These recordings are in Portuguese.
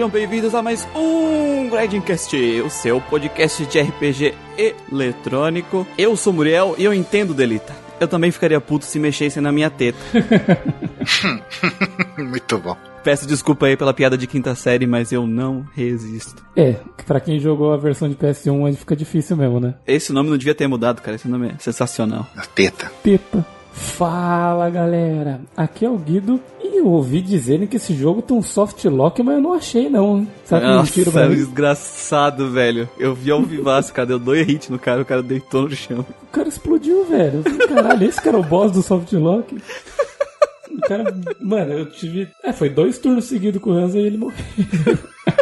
Sejam bem-vindos a mais um Grindcast, o seu podcast de RPG eletrônico. Eu sou Muriel e eu entendo Delita. Eu também ficaria puto se mexessem na minha teta. Muito bom. Peço desculpa aí pela piada de quinta série, mas eu não resisto. É, pra quem jogou a versão de PS1 aí fica difícil mesmo, né? Esse nome não devia ter mudado, cara. Esse nome é sensacional. A teta. Teta. Fala galera, aqui é o Guido e eu ouvi dizerem que esse jogo tem um soft lock, mas eu não achei não. hein? Será que Nossa, mentiram pra mim? desgraçado, velho. Eu vi ao vivaço, cara. Deu dois hits no cara, o cara deitou no chão. O cara explodiu, velho. Falei, Caralho, esse cara é o boss do soft lock. O cara, mano, eu tive. É, foi dois turnos seguidos com o Hansa e ele morreu.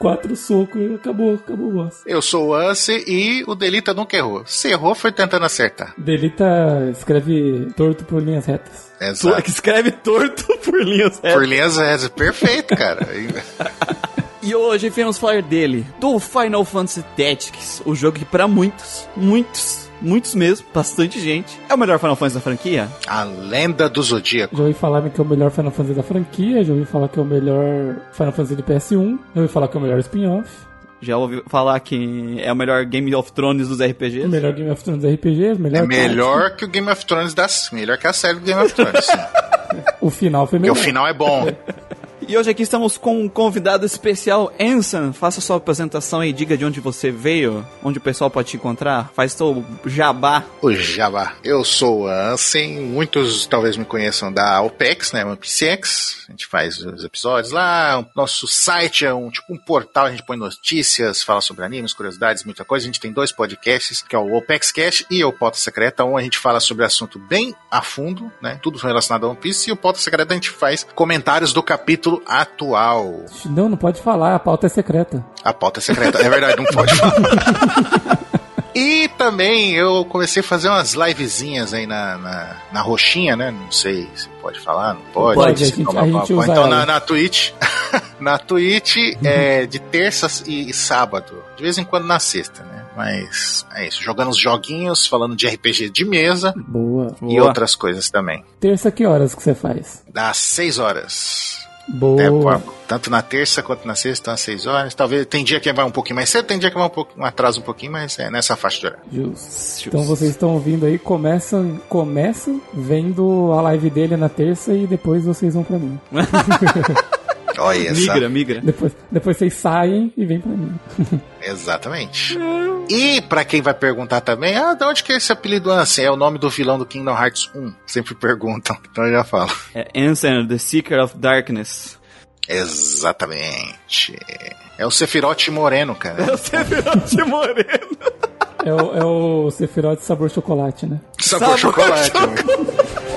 Quatro socos e acabou, acabou o boss. Eu sou o Anse e o Delita nunca errou. Se errou, foi tentando acertar. Delita escreve torto por linhas retas. Tu Exato. que escreve torto por linhas retas. Por linhas retas. Perfeito, cara. E hoje viemos falar dele, do Final Fantasy Tactics, o jogo que pra muitos, muitos, muitos mesmo, bastante gente, é o melhor Final Fantasy da franquia. A lenda do Zodíaco. Já ouvi falar que é o melhor Final Fantasy da franquia, já ouvi falar que é o melhor Final Fantasy de PS1, já ouvi falar que é o melhor spin-off, Já ouvi falar que é o melhor Game of Thrones dos o RPGs. melhor Game of Thrones RPGs, o melhor É melhor que o Game of Thrones das. Melhor que a série do Game of Thrones. O final foi Porque melhor. o final é bom. E hoje aqui estamos com um convidado especial, Ensan. Faça sua apresentação e diga de onde você veio, onde o pessoal pode te encontrar. Faz seu jabá. O Jabá. Eu sou o Ansem. Muitos talvez me conheçam da OPEX, né? One PCX. A gente faz os episódios lá. Nosso site é um tipo um portal. A gente põe notícias, fala sobre animes, curiosidades, muita coisa. A gente tem dois podcasts, que é o OPEX Cash e o Pauta Secreta. Um a gente fala sobre assunto bem a fundo, né? Tudo relacionado a One Piece. E o Pauta Secreta a gente faz comentários do capítulo atual. Não, não pode falar, a pauta é secreta. A pauta é secreta. É verdade, não pode falar. E também eu comecei a fazer umas livezinhas aí na, na, na roxinha, né? Não sei se pode falar, não pode. Pode, a gente- não, a gente usa Então na, na Twitch. na Twitch é de terças e, e sábado. De vez em quando na sexta, né? Mas é isso. Jogando os joguinhos, falando de RPG de mesa Boa. e Boa. outras coisas também. Terça, que horas que você faz? Das 6 horas. É, Boa. pô, tanto na terça quanto na sexta, às 6 horas. Talvez tem dia que vai um pouquinho mais cedo, tem dia que vai um pouco, atrasa um pouquinho, mas é nessa faixa de horário. Justo. Então vocês estão ouvindo aí, começam, começam vendo a live dele na terça e depois vocês vão pra mim. Olha essa. Migra, migra. Depois, depois vocês saem e vêm pra mim. Exatamente. E pra quem vai perguntar também, ah, de onde que é esse apelido Ansem? É o nome do vilão do Kingdom Hearts 1. Sempre perguntam, então eu já falo. É Ensan, The Seeker of Darkness. Exatamente. É o Sephiroth moreno, cara. Você virou de moreno. É o, é o Sephiroth sabor chocolate, né? Sabor, chocolate. Bom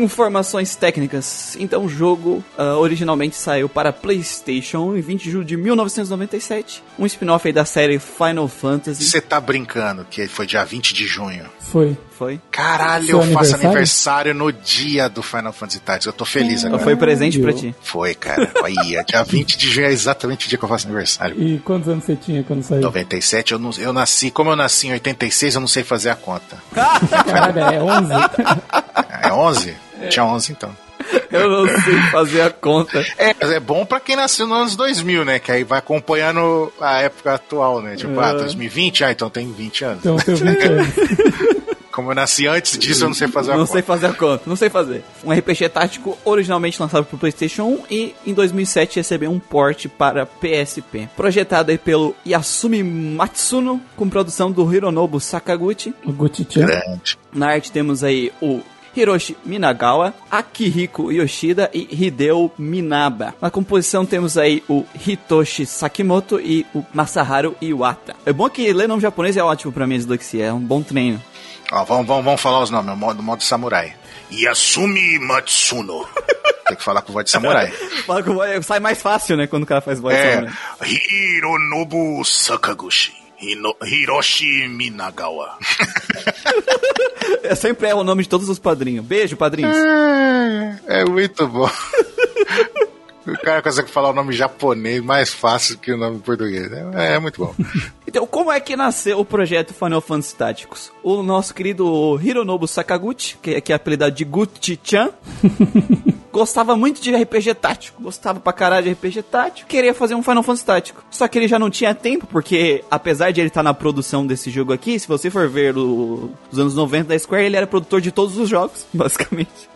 Informações técnicas. Então, o jogo ah, originalmente saiu para PlayStation em 20 de julho de 1997. Um spin-off aí da série Final Fantasy. Você tá brincando que foi dia 20 de junho. Foi. Foi? Caralho, Seu eu faço aniversário? aniversário no dia do Final Fantasy Tactics. Eu tô feliz agora. Foi presente pra Caralho. ti. Foi, cara. Aí, dia 20 de junho é exatamente o dia que eu faço aniversário. E quantos anos você tinha quando saiu? 97, eu, não, eu nasci, como eu nasci em 86, eu não sei fazer a conta. Caralho, é 11? É 11? Tinha 11 então. Eu não sei fazer a conta. É, mas é bom pra quem nasceu nos anos 2000, né? Que aí vai acompanhando a época atual, né? Tipo, ah, 2020, ah, então tem 20 anos. Então tenho 20 anos. Como eu nasci antes disso, eu não sei fazer a Não conta. sei fazer a conta, não sei fazer. Um RPG tático originalmente lançado para PlayStation 1 e em 2007 recebeu um port para PSP. Projetado aí pelo Yasumi Matsuno, com produção do Hironobu Sakaguchi. O Gucci-chan. Grande. Na arte temos aí o Hiroshi Minagawa, Akihiko Yoshida e Hideo Minaba. Na composição temos aí o Hitoshi Sakimoto e o Masaharu Iwata. É bom que ler nome japonês é ótimo pra mim, dislexia, é um bom treino. Ó, vamos, vamos, vamos falar os nomes, no modo, modo samurai. Yasumi Matsuno. Tem que falar com voz de samurai. Fala com voz- Sai mais fácil, né? Quando o cara faz voz de É. samurai. Hironobu Sakaguchi. Hino- Hiroshi Minagawa. É sempre é o nome de todos os padrinhos. Beijo, padrinhos. É muito bom. O cara consegue falar o nome japonês mais fácil que o nome português. É, é muito bom. Então, como é que nasceu o projeto Final Fantasy Táticos? O nosso querido Hironobu Sakaguchi, que, que é apelidado de Gucci-chan, gostava muito de RPG tático, gostava pra caralho de RPG tático, queria fazer um Final Fantasy tático. Só que ele já não tinha tempo, porque apesar de ele estar na produção desse jogo aqui, se você for ver o- os anos 90 da Square, ele era produtor de todos os jogos, basicamente.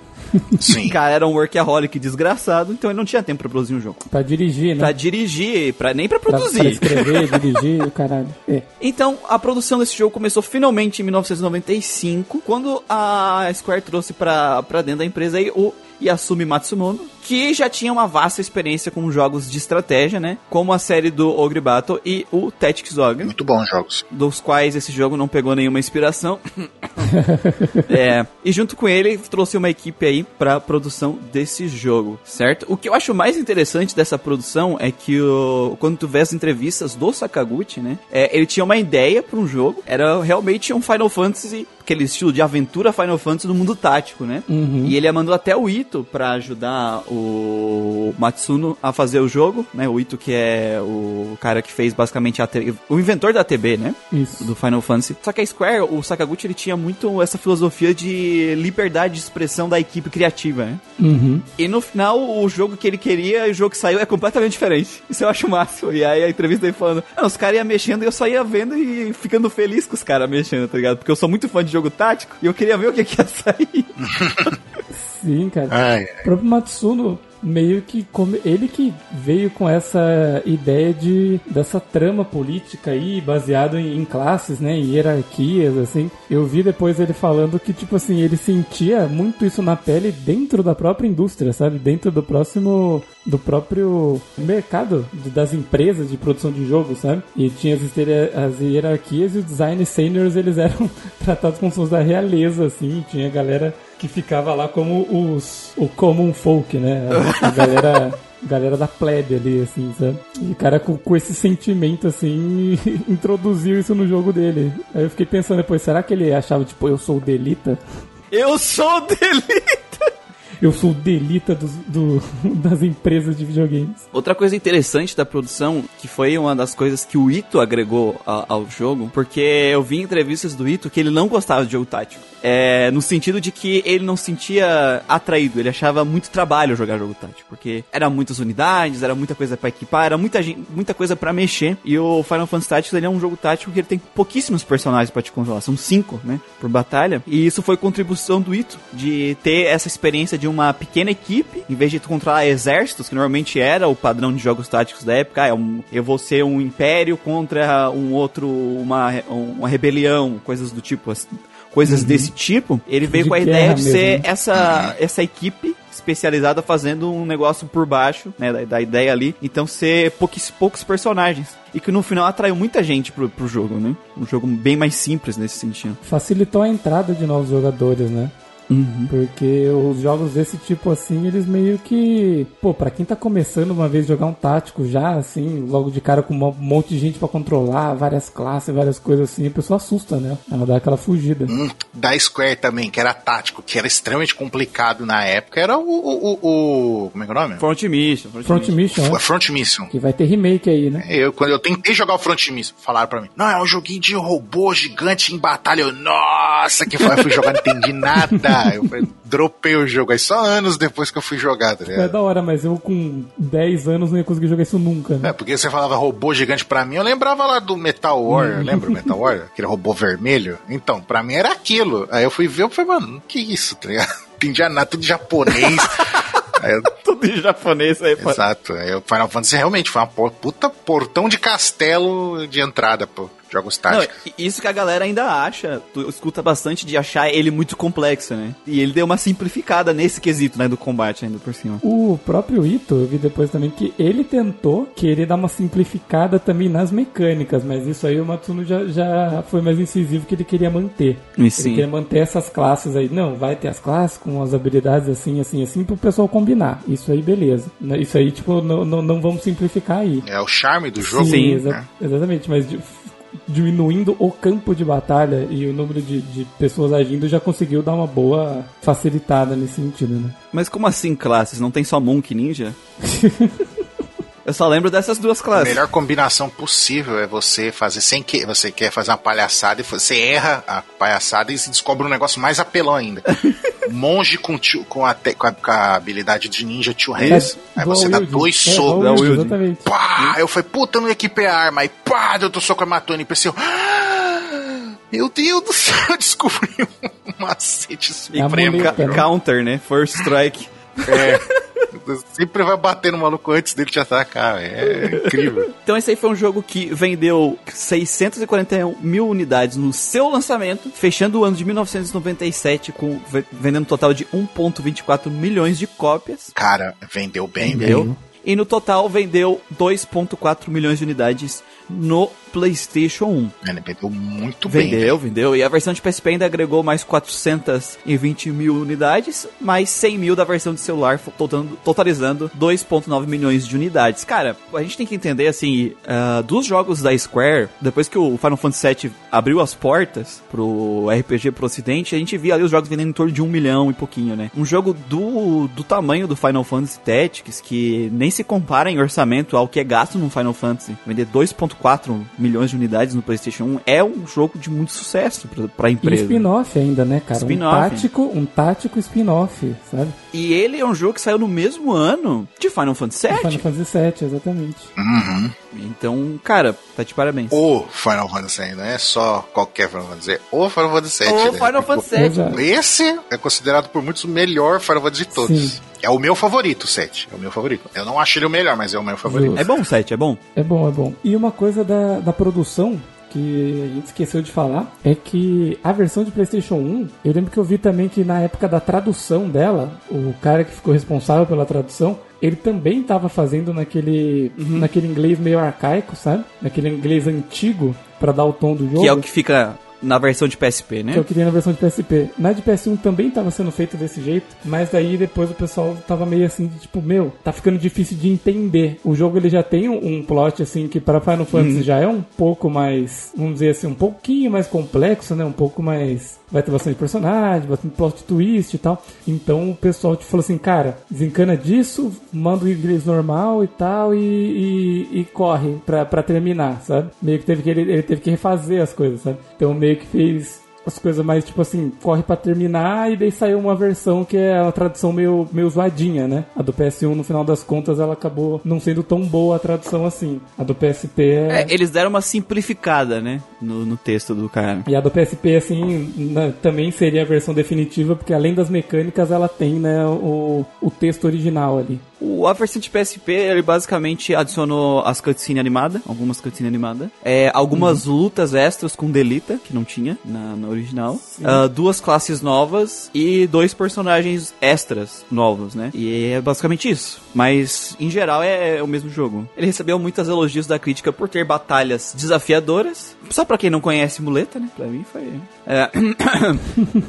Sim. O cara era um workaholic desgraçado, então ele não tinha tempo pra produzir um jogo. Pra dirigir, né? Pra dirigir, pra, nem pra Pra, produzir. pra escrever, dirigir, o caralho. É. Então, a produção desse jogo começou finalmente em 1995, quando a Square trouxe pra, pra dentro da empresa aí o Yasumi Matsumono, que já tinha uma vasta experiência com jogos de estratégia, né? Como a série do Ogre Battle e o Tactics Ogre, Muito bons jogos. dos quais esse jogo não pegou nenhuma inspiração. é, e junto com ele trouxe uma equipe aí pra produção desse jogo, certo? O que eu acho mais interessante dessa produção é que o, quando tu vê as entrevistas do Sakaguchi, né? é, ele tinha uma ideia pra um jogo, era realmente um Final Fantasy, aquele estilo de aventura Final Fantasy no mundo tático, né? Uhum. E ele mandou até o Ito pra ajudar o Matsuno a fazer o jogo, né? O Ito que é o cara que fez basicamente a T- o inventor da TB, né? Isso. do Final Fantasy. Só que a Square, o Sakaguchi, ele tinha muito essa filosofia de liberdade de expressão da equipe criativa, né? Uhum. E no final, o jogo que ele queria e o jogo que saiu é completamente diferente. Isso eu acho máximo. E aí a entrevista dele falando, ah, os caras iam mexendo e eu só ia vendo e ficando feliz com os caras mexendo, tá ligado? Porque eu sou muito fã de jogo tático e eu queria ver o que, que ia sair. Sim, cara. Ai, O próprio Matsuno meio que come... ele que veio com essa ideia de dessa trama política aí baseado em, em classes, né, em hierarquias assim. Eu vi depois ele falando que tipo assim, ele sentia muito isso na pele dentro da própria indústria, sabe? Dentro do próximo do próprio mercado das empresas de produção de jogos, sabe? E tinha as hierarquias e os design seniors, eles eram tratados como se fosse da realeza, assim. Tinha galera que ficava lá como os o common folk, né? A, a galera galera da plebe ali, assim, sabe? E o cara com, com esse sentimento, assim, introduziu isso no jogo dele. Aí eu fiquei pensando depois, será que ele achava, tipo, eu sou o Delita? Eu sou dele! Eu sou o Delita dos, do, das empresas de videogames. Outra coisa interessante da produção, que foi uma das coisas que o Ito agregou a- ao jogo, porque eu vi em entrevistas do Ito que ele não gostava de jogo tático. É, no sentido de que ele não se sentia atraído, ele achava muito trabalho jogar jogo tático, porque era muitas unidades, era muita coisa pra equipar, era muita, gen- muita coisa pra mexer. E o Final Fantasy Tactics ele é um jogo tático que ele tem pouquíssimos personagens pra te controlar, são cinco, né, por batalha. E isso foi contribuição do Ito, de ter essa experiência de uma pequena equipe, em vez de controlar exércitos, que normalmente era o padrão de jogos táticos da época, ah, é um, eu vou ser um império contra um outro, uma, uma rebelião, coisas do tipo, assim, coisas desse tipo. Ele veio De com a ideia de ser né? essa, essa equipe especializada fazendo um negócio por baixo, né, da, da ideia ali. Então ser poucos, poucos personagens. E que no final atraiu muita gente pro, pro jogo, né? Um jogo bem mais simples nesse sentido. Facilitou a entrada de novos jogadores, né? Porque os jogos desse tipo assim, eles meio que. Pô, pra quem tá começando uma vez jogar um tático já, assim, logo de cara com um monte de gente pra controlar, várias classes, várias coisas assim, a pessoa assusta, né? Ela dá aquela fugida. um da Square também, que era tático, que era extremamente complicado na época, era o. o, o- o- como é que é o nome? Front Mission. Front Mission, A né? Front Mission. Que vai ter remake aí, né? Eu, quando eu tentei jogar o Front Mission, falaram pra mim, não, é um joguinho de robô gigante em batalha. Eu, nossa, que foi, eu fui jogar, não entendi nada. Eu falei, dropei o jogo. Aí só anos depois que eu fui jogar, tá É da hora, mas eu com 10 anos não ia conseguir jogar isso nunca, né? É, porque você falava robô gigante pra mim, eu lembrava lá do Metal Warrior, lembra o Metal Warrior? Aquele robô vermelho? Então, pra mim era aquilo. Aí eu fui ver, eu falei, mano, que isso, tá ligado? Entendia nada, tudo japonês. Eu- Tudo em japonês aí. pô. exato. Aí o Final Fantasy realmente foi uma puta portão de castelo de entrada pro Jogos Não, táticos. e- isso que a galera ainda acha, tu escuta bastante de achar ele muito complexo, né? E ele deu uma simplificada nesse quesito, né, do combate ainda por cima. O próprio Ito, eu vi depois também que ele tentou querer dar uma simplificada também nas mecânicas, mas isso aí o Matsuno já, já foi mais incisivo que ele queria manter. E Ele sim. queria manter essas classes aí. Não, vai ter as classes com as habilidades assim, assim, assim, pro pessoal combinar. Isso aí, beleza. Né, Isso aí, tipo, não, não, não vamos simplificar aí. É o charme do jogo. Sim, né? exa- exatamente, mas di- diminuindo o campo de batalha e o número de, de pessoas agindo já conseguiu dar uma boa facilitada nesse sentido, né? Mas como assim classes? Não tem só Monk Ninja? Eu só lembro dessas duas A classes. melhor combinação possível é você fazer sem que você quer fazer uma palhaçada e você erra a palhaçada e se descobre um negócio mais apelão ainda. Monge com, tio- com, a, te- com, a, com a habilidade de ninja two hands. É, aí você dá dois É, socos. wield. Exatamente. Pá! Eu falei, puta, eu não equipei a arma. Aí pá, deu outro soco e matou o NPC. Eu, "Ah, Meu Deus do céu, eu descobri um macete É a supremo. né? Counter, né? First strike. É. Sempre vai bater no maluco antes dele te atacar. É incrível. Então esse aí foi um jogo que vendeu 641 mil unidades no seu lançamento, fechando o ano de 1997 com ve- vendendo um total de 1.24 milhões de cópias. Cara, vendeu bem, Vendeu. velho. E no total vendeu 2.4 milhões de unidades no PlayStation 1. Ele vendeu muito bem. Vendeu, vendeu. E a versão de PSP ainda agregou mais 420 mil unidades, mais 100 mil da versão de celular, totalizando 2,9 milhões de unidades. Cara, a gente tem que entender, assim, ah, dos jogos da Square, depois que o Final Fantasy VII abriu as portas pro RPG pro ocidente, a gente via ali os jogos vendendo em torno de um milhão e pouquinho, né? Um jogo do, do tamanho do Final Fantasy Tactics, que nem se compara em orçamento ao que é gasto no Final Fantasy. Vender 2,4 milhões de unidades no PlayStation 1 é um jogo de muito sucesso pra E empresa. spin-off ainda, né, cara? Um tático, um tático spin-off, sabe? E ele é um jogo que saiu no mesmo ano de Final Fantasy Final VII. Fantasy VII, exatamente. Uhum. Então, cara, tá de parabéns. O Final Fantasy, não é só qualquer Final Fantasy, é o Final Fantasy VII. O né? Final Fantasy VII. Exato. Esse é considerado por muitos o melhor Final Fantasy de todos. Sim. É o meu favorito, o 7. É o meu favorito. Eu não acho ele o melhor, mas é o meu favorito. Justo. É bom o 7, é bom? É bom, é bom. E uma coisa da, da produção que a gente esqueceu de falar é que a versão de PlayStation 1, eu lembro que eu vi também que na época da tradução dela, o cara que ficou responsável pela tradução, ele também estava fazendo naquele, Uhum. naquele inglês meio arcaico, sabe? Naquele inglês antigo pra dar o tom do jogo. Que é o que fica na versão de PSP, né? Que eu queria na versão de PSP. Na de PS1 também tava sendo feito desse jeito, mas daí depois o pessoal tava meio assim, de, tipo, meu, tá ficando difícil de entender. O jogo ele já tem um, um plot assim que para Final Fantasy já é um pouco mais, vamos dizer assim, um pouquinho mais complexo, né? Um pouco mais vai ter bastante personagem, bastante plot twist e tal. Então o pessoal te falou assim, cara, desencana disso, manda o inglês normal e tal e, e, e corre pra, pra terminar, sabe? Meio que teve que ele, ele teve que refazer as coisas, sabe? Então meio que fez as coisas mais tipo assim, corre pra terminar e daí saiu uma versão que é uma tradução meio, meio zoadinha, né? A do PS1, no final das contas, ela acabou não sendo tão boa a tradução assim. A do PSP é. É, eles deram uma simplificada, né? No, no texto do cara. E a do PSP, assim, na- também seria a versão definitiva, porque além das mecânicas, ela tem, né, o, o texto original ali. O a versão de PSP, ele basicamente adicionou as cutscenes animadas, algumas cutscenes animadas, é, algumas lutas extras com Delita, que não tinha na, na original, ah, duas classes novas e dois personagens extras novos, né? E é basicamente isso. Mas, em geral, é, é o mesmo jogo. Ele recebeu muitas elogios da crítica por ter batalhas desafiadoras. Só pra quem não conhece muleta, né? Pra mim foi... É,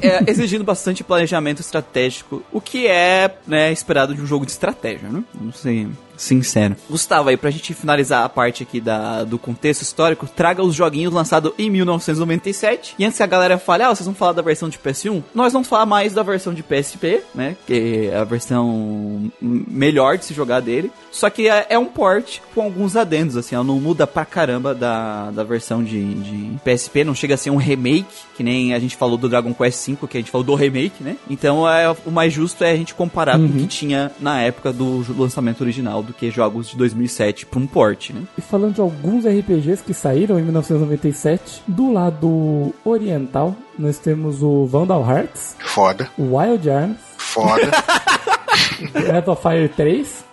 é, exigindo bastante planejamento estratégico, o que é né, esperado de um jogo de estratégia, né? Vamos ser sincero. Gustavo, aí pra gente finalizar a parte aqui da, do contexto histórico, traga os joguinhos lançados em 1997. E antes que a galera fale, ah, vocês vão falar da versão de PS1, nós vamos falar mais da versão de PSP, né? Que é a versão melhor de se jogar dele. Só que é, é um port com alguns adendos, assim, ela não muda pra caramba da, da versão de, de PSP, não chega a ser um remake, que nem a gente falou do Dragon Quest V, que a gente falou do remake, né? Então é, o mais justo é a gente comparar com o que tinha na época do lançamento original do que jogos de 2007 pra um port, né? E falando de alguns RPGs que saíram em 1997, do lado oriental, nós temos o Vandal Hearts, Foda, o Wild Arms, foda. Breath of Fire 3,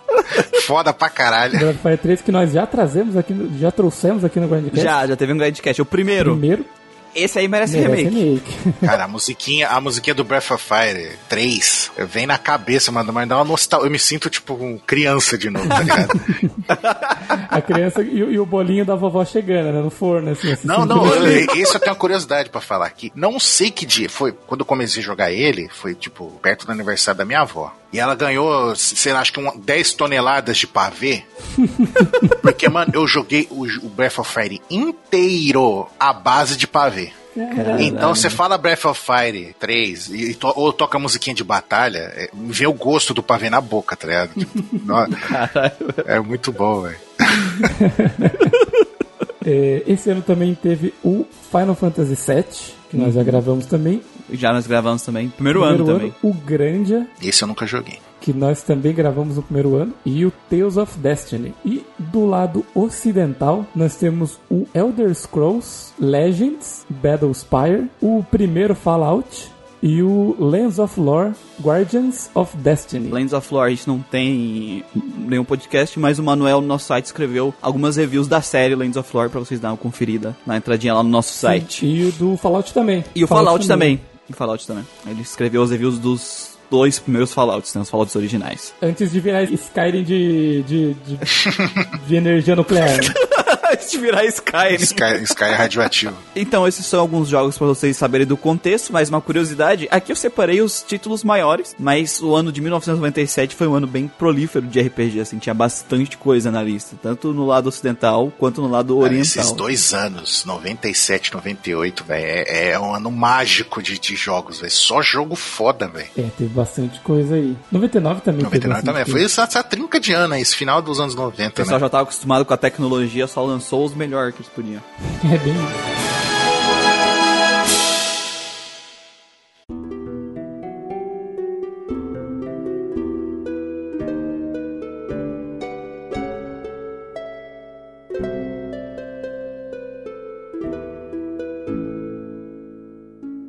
Foda pra caralho. Breath of Fire 3 que nós já trazemos aqui, já trouxemos aqui no Grandcast. Já, já teve um Grandcast. O primeiro. Primeiro, Esse aí merece, merece remake. remake. Cara, a musiquinha, a musiquinha do Breath of Fire 3 vem na cabeça, mano, mas dá uma nostalgia. Eu me sinto tipo um criança de novo, tá ligado? A criança e, o- e o bolinho da vovó chegando, né? No forno, assim. assim Não, assim, não, eu- esse eu tenho uma curiosidade pra falar aqui. Não sei que dia foi. Quando eu comecei a jogar ele, foi tipo perto do aniversário da minha avó. E ela ganhou, sei lá, acho que um, 10 toneladas de pavê. Porque, mano, eu joguei o, o Breath of Fire inteiro à base de pavê. Caralho. Então você fala Breath of Fire 3 e, e to- ou toca musiquinha de batalha, é, me vem o gosto do pavê na boca, tá ligado? Tipo, é muito bom, velho. É, esse ano também teve o Final Fantasy VII, que nós já gravamos também. Já nós gravamos também. Primeiro, ano também. o Grandia, Esse eu nunca joguei. Que nós também gravamos no primeiro ano, e o Tales of Destiny. E do lado ocidental, nós temos o Elder Scrolls Legends Battlespire, o primeiro Fallout e o Lands of Lore Guardians of Destiny. Lands of Lore, a gente não tem nenhum podcast, mas o Manuel no nosso site escreveu algumas reviews da série Lands of Lore pra vocês darem uma conferida na entradinha lá no nosso site. E o do Fallout também. E o Fallout, também. E o Fallout também. Ele escreveu as reviews dos dois primeiros Fallouts, né? Os Fallouts originais. Antes de virar Skyrim de, de, de, de energia nuclear. de virar Skyrim. Sky, Sky é radioativo. Então, esses são alguns jogos pra vocês saberem do contexto, mas uma curiosidade, aqui eu separei os títulos maiores, mas o ano de 1997 foi um ano bem prolífero de RPG, assim, tinha bastante coisa na lista, tanto no lado ocidental quanto no lado Cara, oriental. esses dois anos, 97, 98, velho, é, é um ano mágico de, de jogos, velho. Só jogo foda, velho. É, teve bastante coisa aí. 99 também teve 99 também. bastante Foi essa, essa trinca de ano aí, esse final dos anos 90, O pessoal né? já tava acostumado com a tecnologia, só lançou os melhores que eles podiam. É bem isso.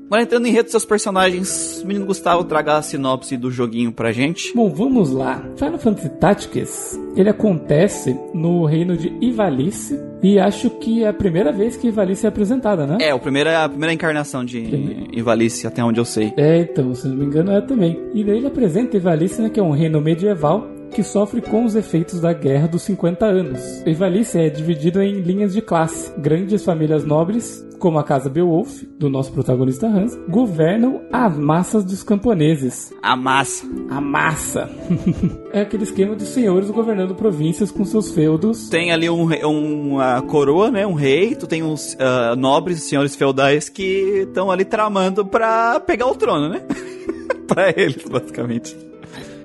Agora entrando em rede dos seus personagens, o menino Gustavo traga a sinopse do joguinho pra gente. Bom, vamos lá. Final Fantasy Tactics, ele acontece no reino de Ivalice e acho que é a primeira vez que Ivalice é apresentada, né? É, o primeiro é a primeira encarnação de Ivalice, até onde eu sei. É, então, se não me engano é também. E daí ele apresenta Ivalice, né, que é um reino medieval que sofre com os efeitos da Guerra dos 50 Anos. Ivalice é dividido em linhas de classe. Grandes famílias nobres, como a casa Beowulf, do nosso protagonista Hans, governam as massas dos camponeses. A massa. A massa! é aquele esquema de senhores governando províncias com seus feudos. Tem ali um, um- uma coroa, né? Um rei, tu tem uns ah, nobres, senhores feudais que estão ali tramando pra pegar o trono, né? pra eles, basicamente.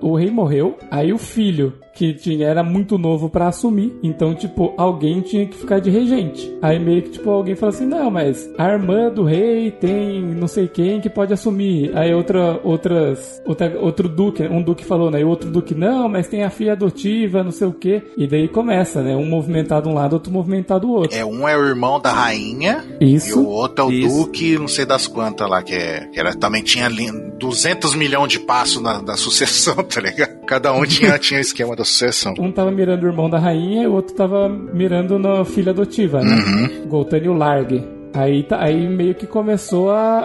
O rei morreu, aí o filho, que tinha, era muito novo pra assumir, então, tipo, alguém tinha que ficar de regente. Aí meio que, tipo, alguém fala assim, não, mas a irmã do rei tem não sei quem que pode assumir. Aí outra, outras, outra, outro duque, um duque falou, né, e outro duque, não, mas tem a filha adotiva, não sei o quê. E daí começa, né, um movimentado um lado, outro movimentado o outro. É, um é o irmão da rainha e o Isso, outro é o Isso. duque, não sei das quantas lá, que, é, que era, também tinha ali 200 milhões de passos na, da sucessão, tá ligado? Cada um tinha, tinha o esquema da sucessão. um tava mirando o irmão da rainha e o outro tava mirando na filha adotiva, né? Uhum. Goltânio Largue. Aí, tá, aí meio que começou a,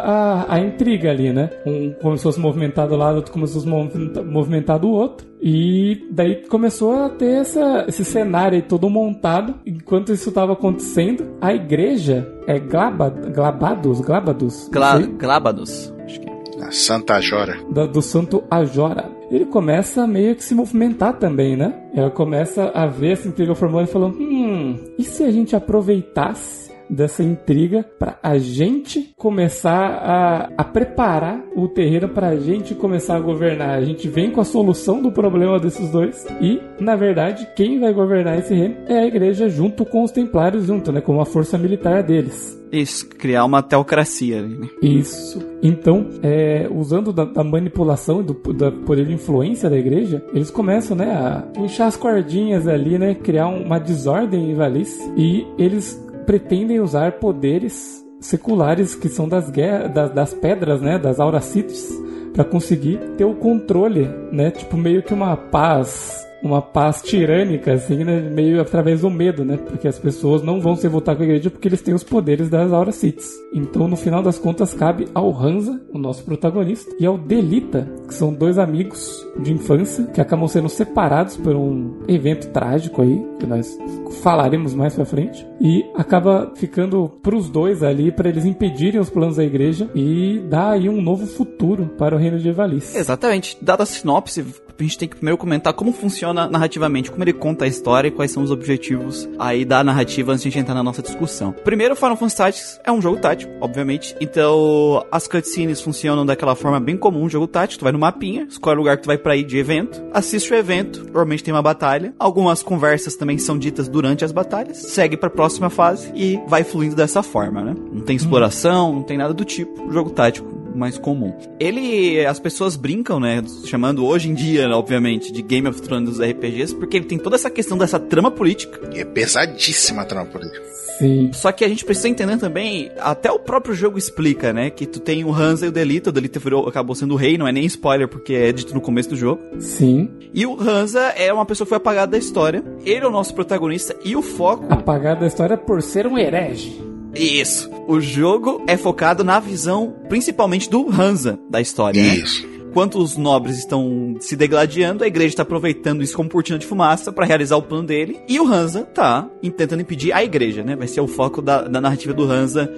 a, a intriga ali, né? Um começou a se movimentar do lado, outro começou a se movimenta- movimentar do outro. E daí começou a ter essa, esse cenário aí todo montado. Enquanto isso estava acontecendo, a igreja é Glaba, Glabados, Glabados, Gla sei, Glábados. Acho que é. A Santa Jora. da- do santo Ajora. Ele começa meio que se movimentar também, né? Ela começa a ver essa intriga formando e falando: Hum, e se a gente aproveitasse dessa intriga para a gente começar a, a preparar o terreno para a gente começar a governar? A gente vem com a solução do problema desses dois e, na verdade, quem vai governar esse reino é a igreja junto com os templários, junto, né? Com a força militar deles. Isso, criar uma teocracia né? Isso. Então, é, usando da, da manipulação e do, da poder de influência da igreja, eles começam, né, a puxar as cordinhas ali, né, criar um- uma desordem em Valice e eles pretendem usar poderes seculares que são das guerras, das, das pedras, né, das Auracites, para conseguir ter o controle, né, tipo meio que uma paz uma paz tirânica, assim, né? Meio através do medo, né? Porque as pessoas não vão se voltar com a igreja porque eles têm os poderes das Aura Cities. Então, no final das contas, cabe ao Hansa, o nosso protagonista, e ao Delita, que são dois amigos de infância que acabam sendo separados por um evento trágico aí, que nós falaremos mais pra frente, e acaba ficando pros dois ali para eles impedirem os planos da igreja e dar aí um novo futuro para o reino de Evalice. Exatamente. Dada a sinopse, a gente tem que primeiro comentar como funciona narrativamente, como ele conta a história e quais são os objetivos aí da narrativa antes de a gente entrar na nossa discussão. Primeiro, Final Fantasy Tactics é um jogo tático, obviamente. Então, as cutscenes funcionam daquela forma bem comum, um jogo tático. Tu vai no mapinha, escolhe o lugar que tu vai pra ir de evento, assiste o evento, normalmente tem uma batalha. Algumas conversas também são ditas durante as batalhas, segue pra próxima fase e vai fluindo dessa forma, né? Não tem exploração, não tem nada do tipo. Jogo tático mais comum. Ele, as pessoas brincam, né, chamando hoje em dia, obviamente, de Game of Thrones dos RPGs, porque ele tem toda essa questão dessa trama política. E é pesadíssima a trama política. Sim. Só que a gente precisa entender também, até o próprio jogo explica, né, que tu tem o Hansa e o Delita, o Delita virou, acabou sendo o rei, não é nem spoiler porque é dito no começo do jogo. Sim. E o Hansa é uma pessoa que foi apagada da história. Ele é o nosso protagonista e o foco Apagado da história por ser um herege. Isso. O jogo é focado na visão, principalmente do Hansa da história, né? Isso. Enquanto os nobres estão se degladiando, a igreja está aproveitando isso como cortina de fumaça para realizar o plano dele. E o Hansa tá tentando impedir a igreja, né? Vai ser o foco da, da narrativa do Hansa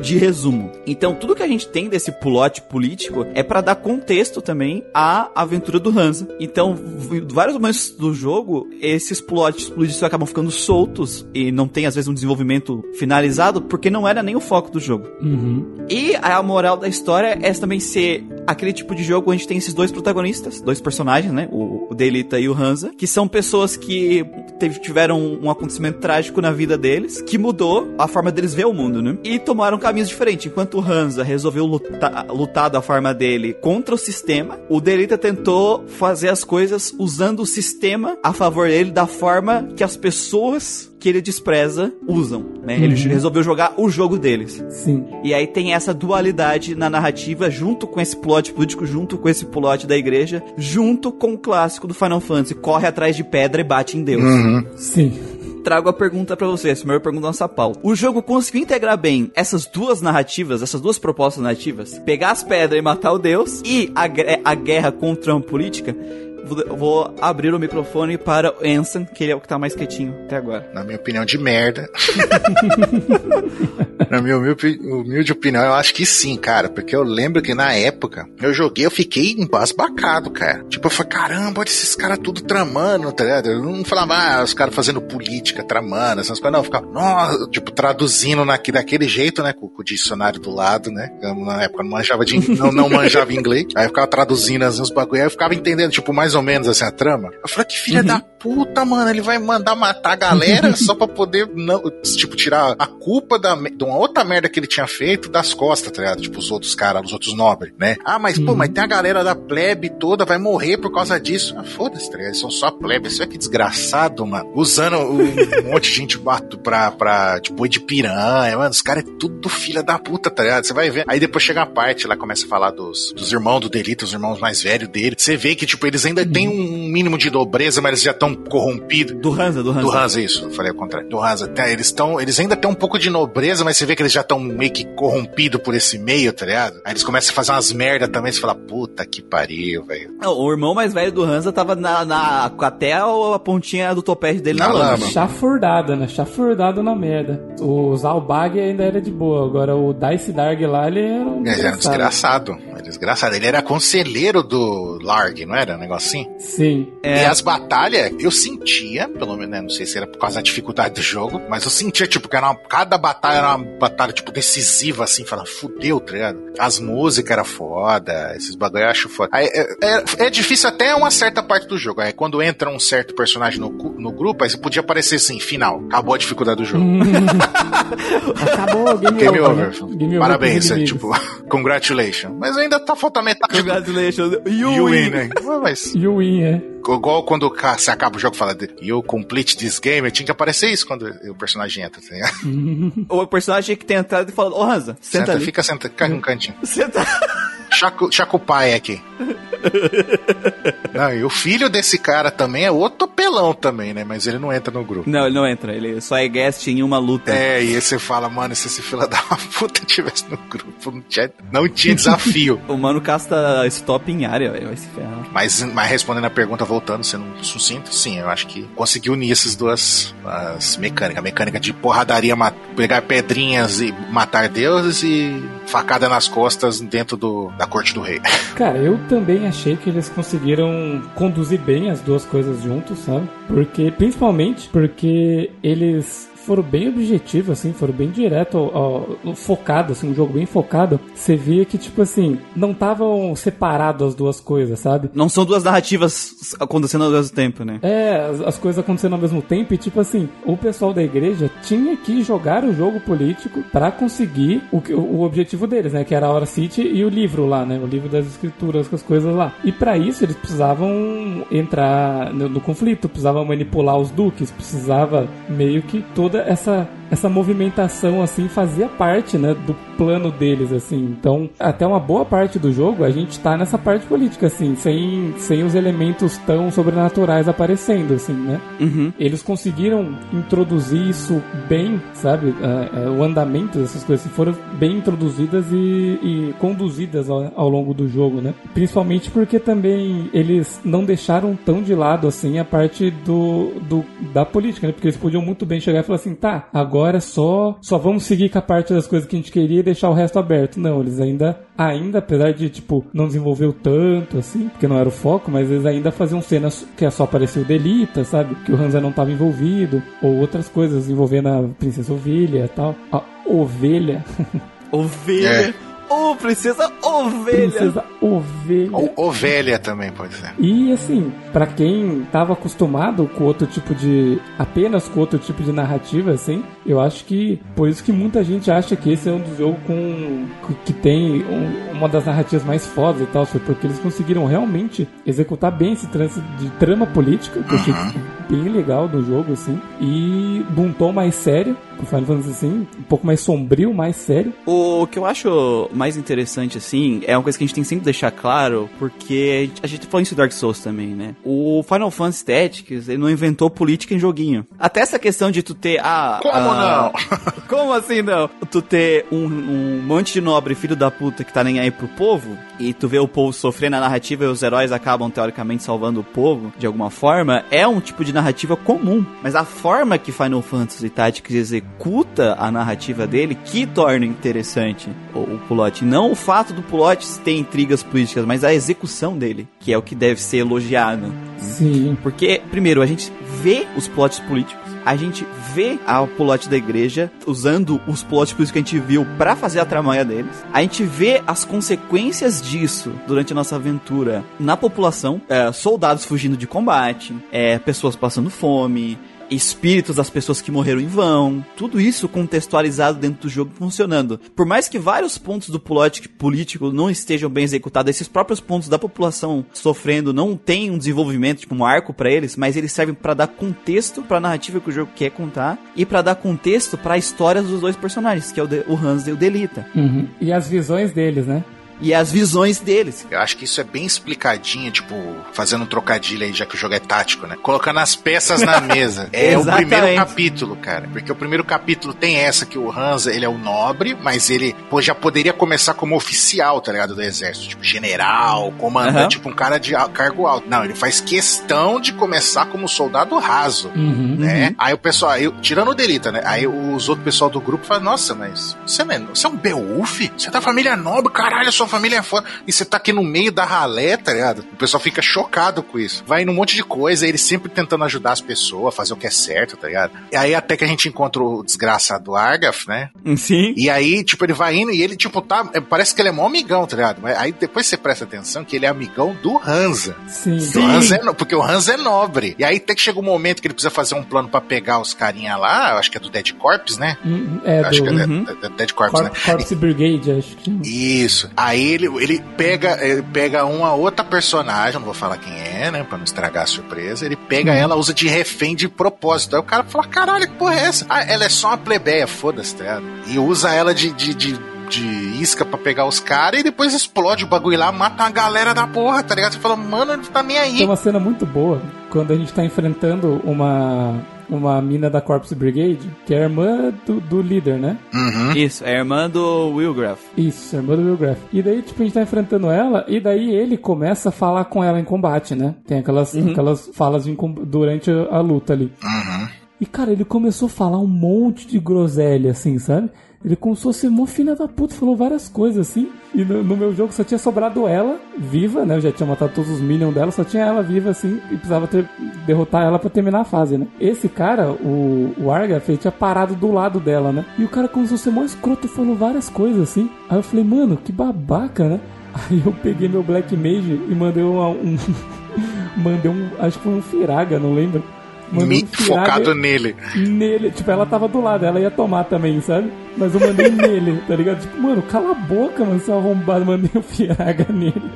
de resumo. Então, tudo que a gente tem desse plot político é para dar contexto também à aventura do Hansa. Então, vários momentos do jogo, esses plots políticos acabam ficando soltos e não tem às vezes um desenvolvimento finalizado porque não era nem o foco do jogo. Uhum. E a moral da história é também ser aquele tipo de jogo onde tem esses dois protagonistas, dois personagens, né? O, o Delita e o Hansa, que são pessoas que teve- tiveram um acontecimento trágico na vida deles, que mudou a forma deles ver o mundo, né? E tomaram caminhos diferentes. Enquanto o Hansa resolveu lutar, lutar da forma dele contra o sistema, o Delita tentou fazer as coisas usando o sistema a favor dele da forma que as pessoas que ele despreza usam, né? Ele Uhum. resolveu jogar o jogo deles. Sim. E aí tem essa dualidade na narrativa, junto com esse plot político, junto com esse plot da igreja, junto com o clássico do Final Fantasy, corre atrás de pedra e bate em Deus. Uhum. Sim. Trago a pergunta pra vocês, primeiro pergunta da nossa pauta. O jogo conseguiu integrar bem essas duas narrativas, essas duas propostas narrativas, pegar as pedras e matar o Deus, e a, a guerra contra a política? Vou, abrir o microfone para o Anson, que ele é o que tá mais quietinho até agora. Na minha opinião, de merda. na minha humilde, opinião, eu acho que sim, cara. Porque eu lembro que na época eu joguei, eu fiquei embasbacado, cara. Tipo, eu falei, caramba, olha esses caras tudo tramando, tá ligado? Eu não falava, ah, os caras fazendo política, tramando, essas coisas. Não, eu ficava, nossa, tipo, traduzindo naqui, daquele jeito, né? Com, com o dicionário do lado, né? Eu, na época não manjava de não, não manjava inglês. Aí eu ficava traduzindo assim, os bagulho. Aí eu ficava entendendo, tipo, mais ou menos assim, a trama. Eu falei, que filha da puta, mano, ele vai mandar matar a galera só pra poder, não, tipo, tirar a culpa da, de uma outra merda que ele tinha feito das costas, tá ligado? Tipo, os outros caras, os outros nobres, né? Ah, mas, pô, Uhum. mas tem a galera da plebe toda, vai morrer por causa disso. Ah, foda-se, tá ligado? Eles são só plebe. Isso é que desgraçado, mano. Usando um monte de gente bato pra, pra, tipo, boi de piranha, mano. Os caras é tudo filha da puta, tá ligado? Você vai ver. Aí depois chega a parte, lá começa a falar dos, dos irmãos do Delito, os irmãos mais velhos dele. Você vê que, tipo, eles ainda têm um mínimo de nobreza, mas eles já estão corrompidos. Do Hansa, do Hansa. Do Hansa, isso, eu falei ao contrário. Do Hansa, tá, eles estão. Eles ainda têm um pouco de nobreza, mas você vê que eles já estão meio que corrompidos por esse meio, tá ligado? Aí eles começam a fazer umas merda também, você fala, puta que pariu, velho. Não, o irmão mais velho do Hansa tava na, na- até a pontinha do topete dele na, Na lama. lama. Chafurdado, né? Chafurdado na merda. O Zalbag ainda era de boa. Agora o Dice Darg lá, ele era um Ele era um desgraçado. desgraçado. Era desgraçado. Ele era conselheiro do Larg, não era? Um negócio assim? Sim. É. E as batalhas, eu sentia, pelo menos, né, não sei se era por causa da dificuldade do jogo, mas eu sentia, tipo, que era uma- cada batalha era uma batalha, tipo, decisiva, assim, falando, fudeu, tá ligado? As músicas eram foda, esses bagulho eu acho foda. Aí, é, é, é difícil até uma certa parte do jogo. Aí quando entra um certo personagem no, no grupo, aí você podia aparecer assim, final, acabou a dificuldade do jogo. Acabou, game, Game over. over. né? Game over Parabéns, é, inimigos. tipo, congratulations. Mas ainda tá falta metade. Congratulations, you, You win. win, né? Mas, O Win, é. igual quando você acaba o jogo e fala, you complete this game, tinha que aparecer isso quando o personagem entra, tá ligado? O personagem que tem entrado e falando, ô Hansa, senta, Senta, ali. fica senta, cai num cantinho. Senta. Chaco, Chaco Pai aqui. Não, e o filho desse cara também é outro pelão também, né? Mas ele não entra no grupo. Não, ele não entra. Ele só é guest em uma luta. É, e aí você fala, mano, se esse fila da puta tivesse no grupo, não tinha, não tinha desafio. o mano casta stop em área. Vai se ferrar. Mas, mas respondendo a pergunta, voltando, sendo sucinto, sim, eu acho que conseguiu unir essas duas as mecânicas. A mecânica de porradaria, pegar pedrinhas e matar deuses e facada nas costas dentro do, da corte do rei. Cara, eu também achei que eles conseguiram conduzir bem as duas coisas juntos, sabe? Porque, principalmente porque eles foram bem objetivos, assim, foram bem direto, ao, ao, focado, assim, um jogo bem focado. Você via que, tipo assim, não estavam separados as duas coisas, sabe? Não são duas narrativas acontecendo ao mesmo tempo, né? É, as, as coisas acontecendo ao mesmo tempo e, tipo assim, o pessoal da igreja tinha que jogar o jogo político para conseguir o, o objetivo deles, né? Que era a Hora City e o livro lá, né? O livro das escrituras, com as coisas lá. E para isso eles precisavam entrar no, no conflito, precisavam manipular os duques, precisava meio que toda toda essa essa movimentação assim fazia parte, né, do plano deles assim. Então, até uma boa parte do jogo a gente tá nessa parte política assim, sem, sem os elementos tão sobrenaturais aparecendo assim, né? Uhum. Eles conseguiram introduzir isso bem, sabe? Uh, uh, o andamento dessas coisas foram bem introduzidas e, e conduzidas ao, ao, longo do jogo, né? Principalmente porque também eles não deixaram tão de lado assim a parte do, do da política, né? Porque eles podiam muito bem chegar e falar assim, tá, agora agora só só vamos seguir com a parte das coisas que a gente queria e deixar o resto aberto. Não, eles ainda, ainda apesar de, tipo, não desenvolveu tanto, assim, porque não era o foco, mas eles ainda faziam cenas que é só aparecia o Delita, sabe? Que o Hansa não estava envolvido, ou outras coisas envolvendo a Princesa Ovelha e tal. A Ovelha. Ovelha. É. Oh, princesa ovelha. Princesa ovelha. Ou ovelha também pode ser. E assim, para quem tava acostumado com outro tipo de. apenas com outro tipo de narrativa, assim, eu acho que por isso que muita gente acha que esse é um dos jogos com. que tem um, uma das narrativas mais fodas e tal, porque eles conseguiram realmente executar bem esse trânsito de trama política, que eu achei uhum. bem legal do jogo, assim, e de um tom mais sério o Final Fantasy assim, um pouco mais sombrio, mais sério. O que eu acho mais interessante, assim, é uma coisa que a gente tem que sempre deixar claro, porque a gente falou isso em Dark Souls também, né? O Final Fantasy Tactics, ele não inventou política em joguinho. Até essa questão de tu ter a... Como a... não? Como assim não? Tu ter um, um monte de nobre filho da puta que tá nem aí pro povo, e tu vê o povo sofrer na narrativa e os heróis acabam, teoricamente, salvando o povo, de alguma forma, é um tipo de narrativa comum. Mas a forma que Final Fantasy Tactics executa a narrativa dele que torna interessante o, o. Não o fato do plot ter intrigas políticas, mas a execução dele, que é o que deve ser elogiado. Sim. Porque, primeiro, a gente vê os plots políticos a gente vê a plot da igreja usando os plots políticos que a gente viu para fazer a tramanha deles. A gente vê as consequências disso durante a nossa aventura na população, é, soldados fugindo de combate, é, pessoas passando fome, espíritos das pessoas que morreram em vão, tudo isso contextualizado dentro do jogo funcionando. Por mais que vários pontos do plot político não estejam bem executados, esses próprios pontos da população sofrendo não tem um desenvolvimento, tipo um arco para eles, mas eles servem para dar contexto para a narrativa que o jogo quer contar e para dar contexto para a história dos dois personagens, que é o, de, o Hans e o Delita. Uhum. E as visões deles, né? E as visões deles. Eu acho que isso é bem explicadinho, tipo, fazendo um trocadilho aí, já que o jogo é tático, né? Colocando as peças na mesa. É o primeiro capítulo, cara. Porque o primeiro capítulo tem essa que o Hansa, ele é o nobre, mas ele pô, já poderia começar como oficial, tá ligado? Do exército. Tipo, general, comandante, uhum. tipo um cara de cargo alto. Não, ele faz questão de começar como soldado raso, uhum, né? Uhum. Aí o pessoal, aí, tirando o Delita, né? Aí os outros pessoal do grupo falam, nossa, mas você, não é, você é um Beowulf? Você é da família nobre? Caralho, sua família é foda. E você tá aqui no meio da ralé, tá ligado? O pessoal fica chocado com isso. Vai num monte de coisa, ele sempre tentando ajudar as pessoas, fazer o que é certo, tá ligado? E aí até que a gente encontra o desgraçado Argaf, né? Sim. E aí, tipo, ele vai indo e ele, tipo, tá. É, parece que ele é mó amigão, tá ligado? Mas aí depois você presta atenção que ele é amigão do Hansa. Sim. Sim. Hansa é, porque o Hansa é nobre. E aí até que chega um momento que ele precisa fazer um plano para pegar os carinha lá, acho que é do Dead Corps, né? Hum, é, acho do, que é uhum. Dead Corps, Corp, né? Corpse Brigade, acho que. Isso. Aí ele, ele pega, ele pega uma outra personagem, não vou falar quem é, né, pra não estragar a surpresa. Ele pega hum. ela, usa de refém de propósito. Aí o cara fala: caralho, que porra é essa? Ah, ela é só uma plebeia, foda-se, tá? E usa ela de, de, de de isca pra pegar os caras e depois explode o bagulho lá, mata a galera da porra, tá ligado? Você fala, mano, ele tá nem aí. Tem uma cena muito boa quando a gente tá enfrentando uma uma mina da Corpse Brigade, que é a irmã do, do líder, né? Uhum. Isso, é a irmã do Willgraf. Isso, a irmã do Will Graff. E daí, tipo, a gente tá enfrentando ela, e daí ele começa a falar com ela em combate, né? Tem aquelas, aquelas falas em durante a, a luta ali. Uhum. E, cara, ele começou a falar um monte de groselha, assim, sabe? Ele começou a ser mó filha da puta, falou várias coisas, assim. E no, no meu jogo só tinha sobrado ela, viva, né? Eu já tinha matado todos os minions dela, só tinha ela viva, assim, e precisava ter, derrotar ela pra terminar a fase, né? Esse cara, o, o Argaf, ele tinha parado do lado dela, né? E o cara começou a ser mó escroto falou várias coisas, assim. Aí eu falei, mano, que babaca, né? Aí eu peguei meu Black Mage e mandei um. mandei um. Acho que foi um Firaga, não lembro. Mandei Me- focado nele. nele. Tipo, ela tava do lado, ela ia tomar também, sabe? Mas eu mandei nele, tá ligado? Tipo, mano, cala a boca, mano, seu arrombado, mandei o Firaga nele.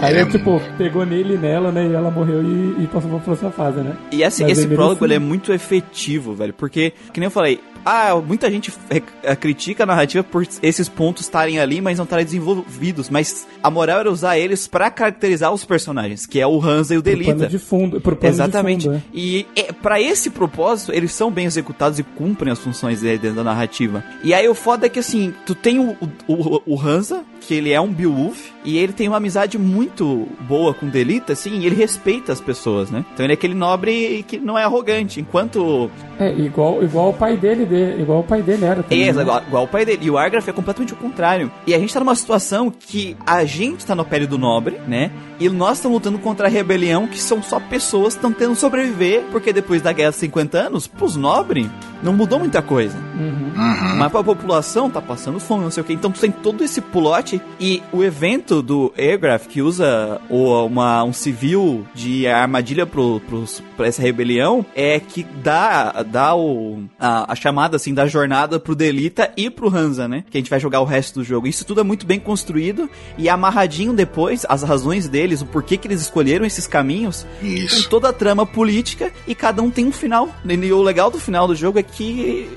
Aí é tipo, pegou nele e nela, né? E ela morreu e, e passou pra próxima fase, né? E esse, Mas esse ele prólogo ele é muito efetivo, velho. Porque, que nem eu falei, ah, muita gente é, é, critica a narrativa por esses pontos estarem ali, mas não estarem desenvolvidos. Mas a moral era usar eles pra caracterizar os personagens, que é o Hansa e o Pro Delita. pano de fundo, pro pano Exatamente. de fundo, é. E é, para esse propósito, eles são bem executados e cumprem as funções dele dentro da narrativa. E aí o foda é que assim, tu tem o, o, o Hansa, que ele é um Beowulf, e ele tem uma amizade muito boa com o Delita, assim, e ele respeita as pessoas, né? Então ele é aquele nobre que não é arrogante, enquanto É, igual, igual o pai dele, de- igual o pai dele era também. é, né? igual, igual o pai dele. E o Argraf é completamente o contrário. E a gente tá numa situação que a gente tá no pele do nobre, né? E nós estamos lutando contra a rebelião, que são só pessoas que estão tentando sobreviver, porque depois da guerra de 50 anos, pros nobres, não mudou muita coisa. Uhum. Uhum. Mas pra população tá passando fome, não sei o que. Então tu tem todo esse pulote e o evento do Aircraft que usa uma, um civil de armadilha pro, pros, pra essa rebelião é que dá, dá o, a, a chamada assim da jornada pro Delita e pro Hansa, né? Que a gente vai jogar o resto do jogo. Isso tudo é muito bem construído e amarradinho depois as razões deles, o porquê que eles escolheram esses caminhos com Isso. toda a trama política e cada um tem um final. E o legal do final do jogo é que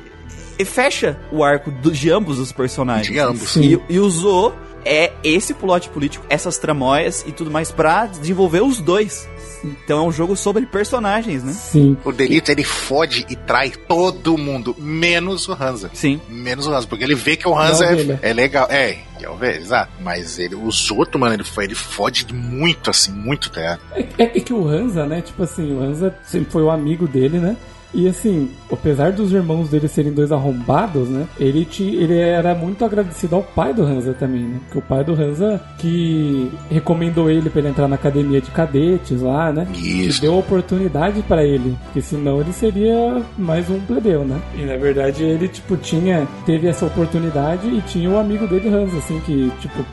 fecha o arco do- de ambos os personagens. De ambos. E, e usou é esse plot político, essas tramóias e tudo mais pra desenvolver os dois. Então é um jogo sobre personagens, né? Sim. O Delita, ele fode e trai todo mundo, menos o Hansa. Sim. Menos o Hansa, porque ele vê que o Hansa é, é legal. É, a ovelha, exato. Mas ele, os outros, mano, ele, foi, ele fode muito, assim, muito, tá ligado? É, é que o Hansa, né? Tipo assim, o Hansa sempre foi o amigo dele, né? E assim, apesar dos irmãos dele serem dois arrombados, né? Ele, tinha, ele era muito agradecido ao pai do Hansa também, né? Porque o pai do Hansa que recomendou ele pra ele entrar na academia de cadetes lá, né? Isso. E deu oportunidade pra ele, porque senão ele seria mais um plebeu, né? E na verdade ele, tipo, tinha, teve essa oportunidade e tinha o amigo dele, Hansa, assim, que, tipo,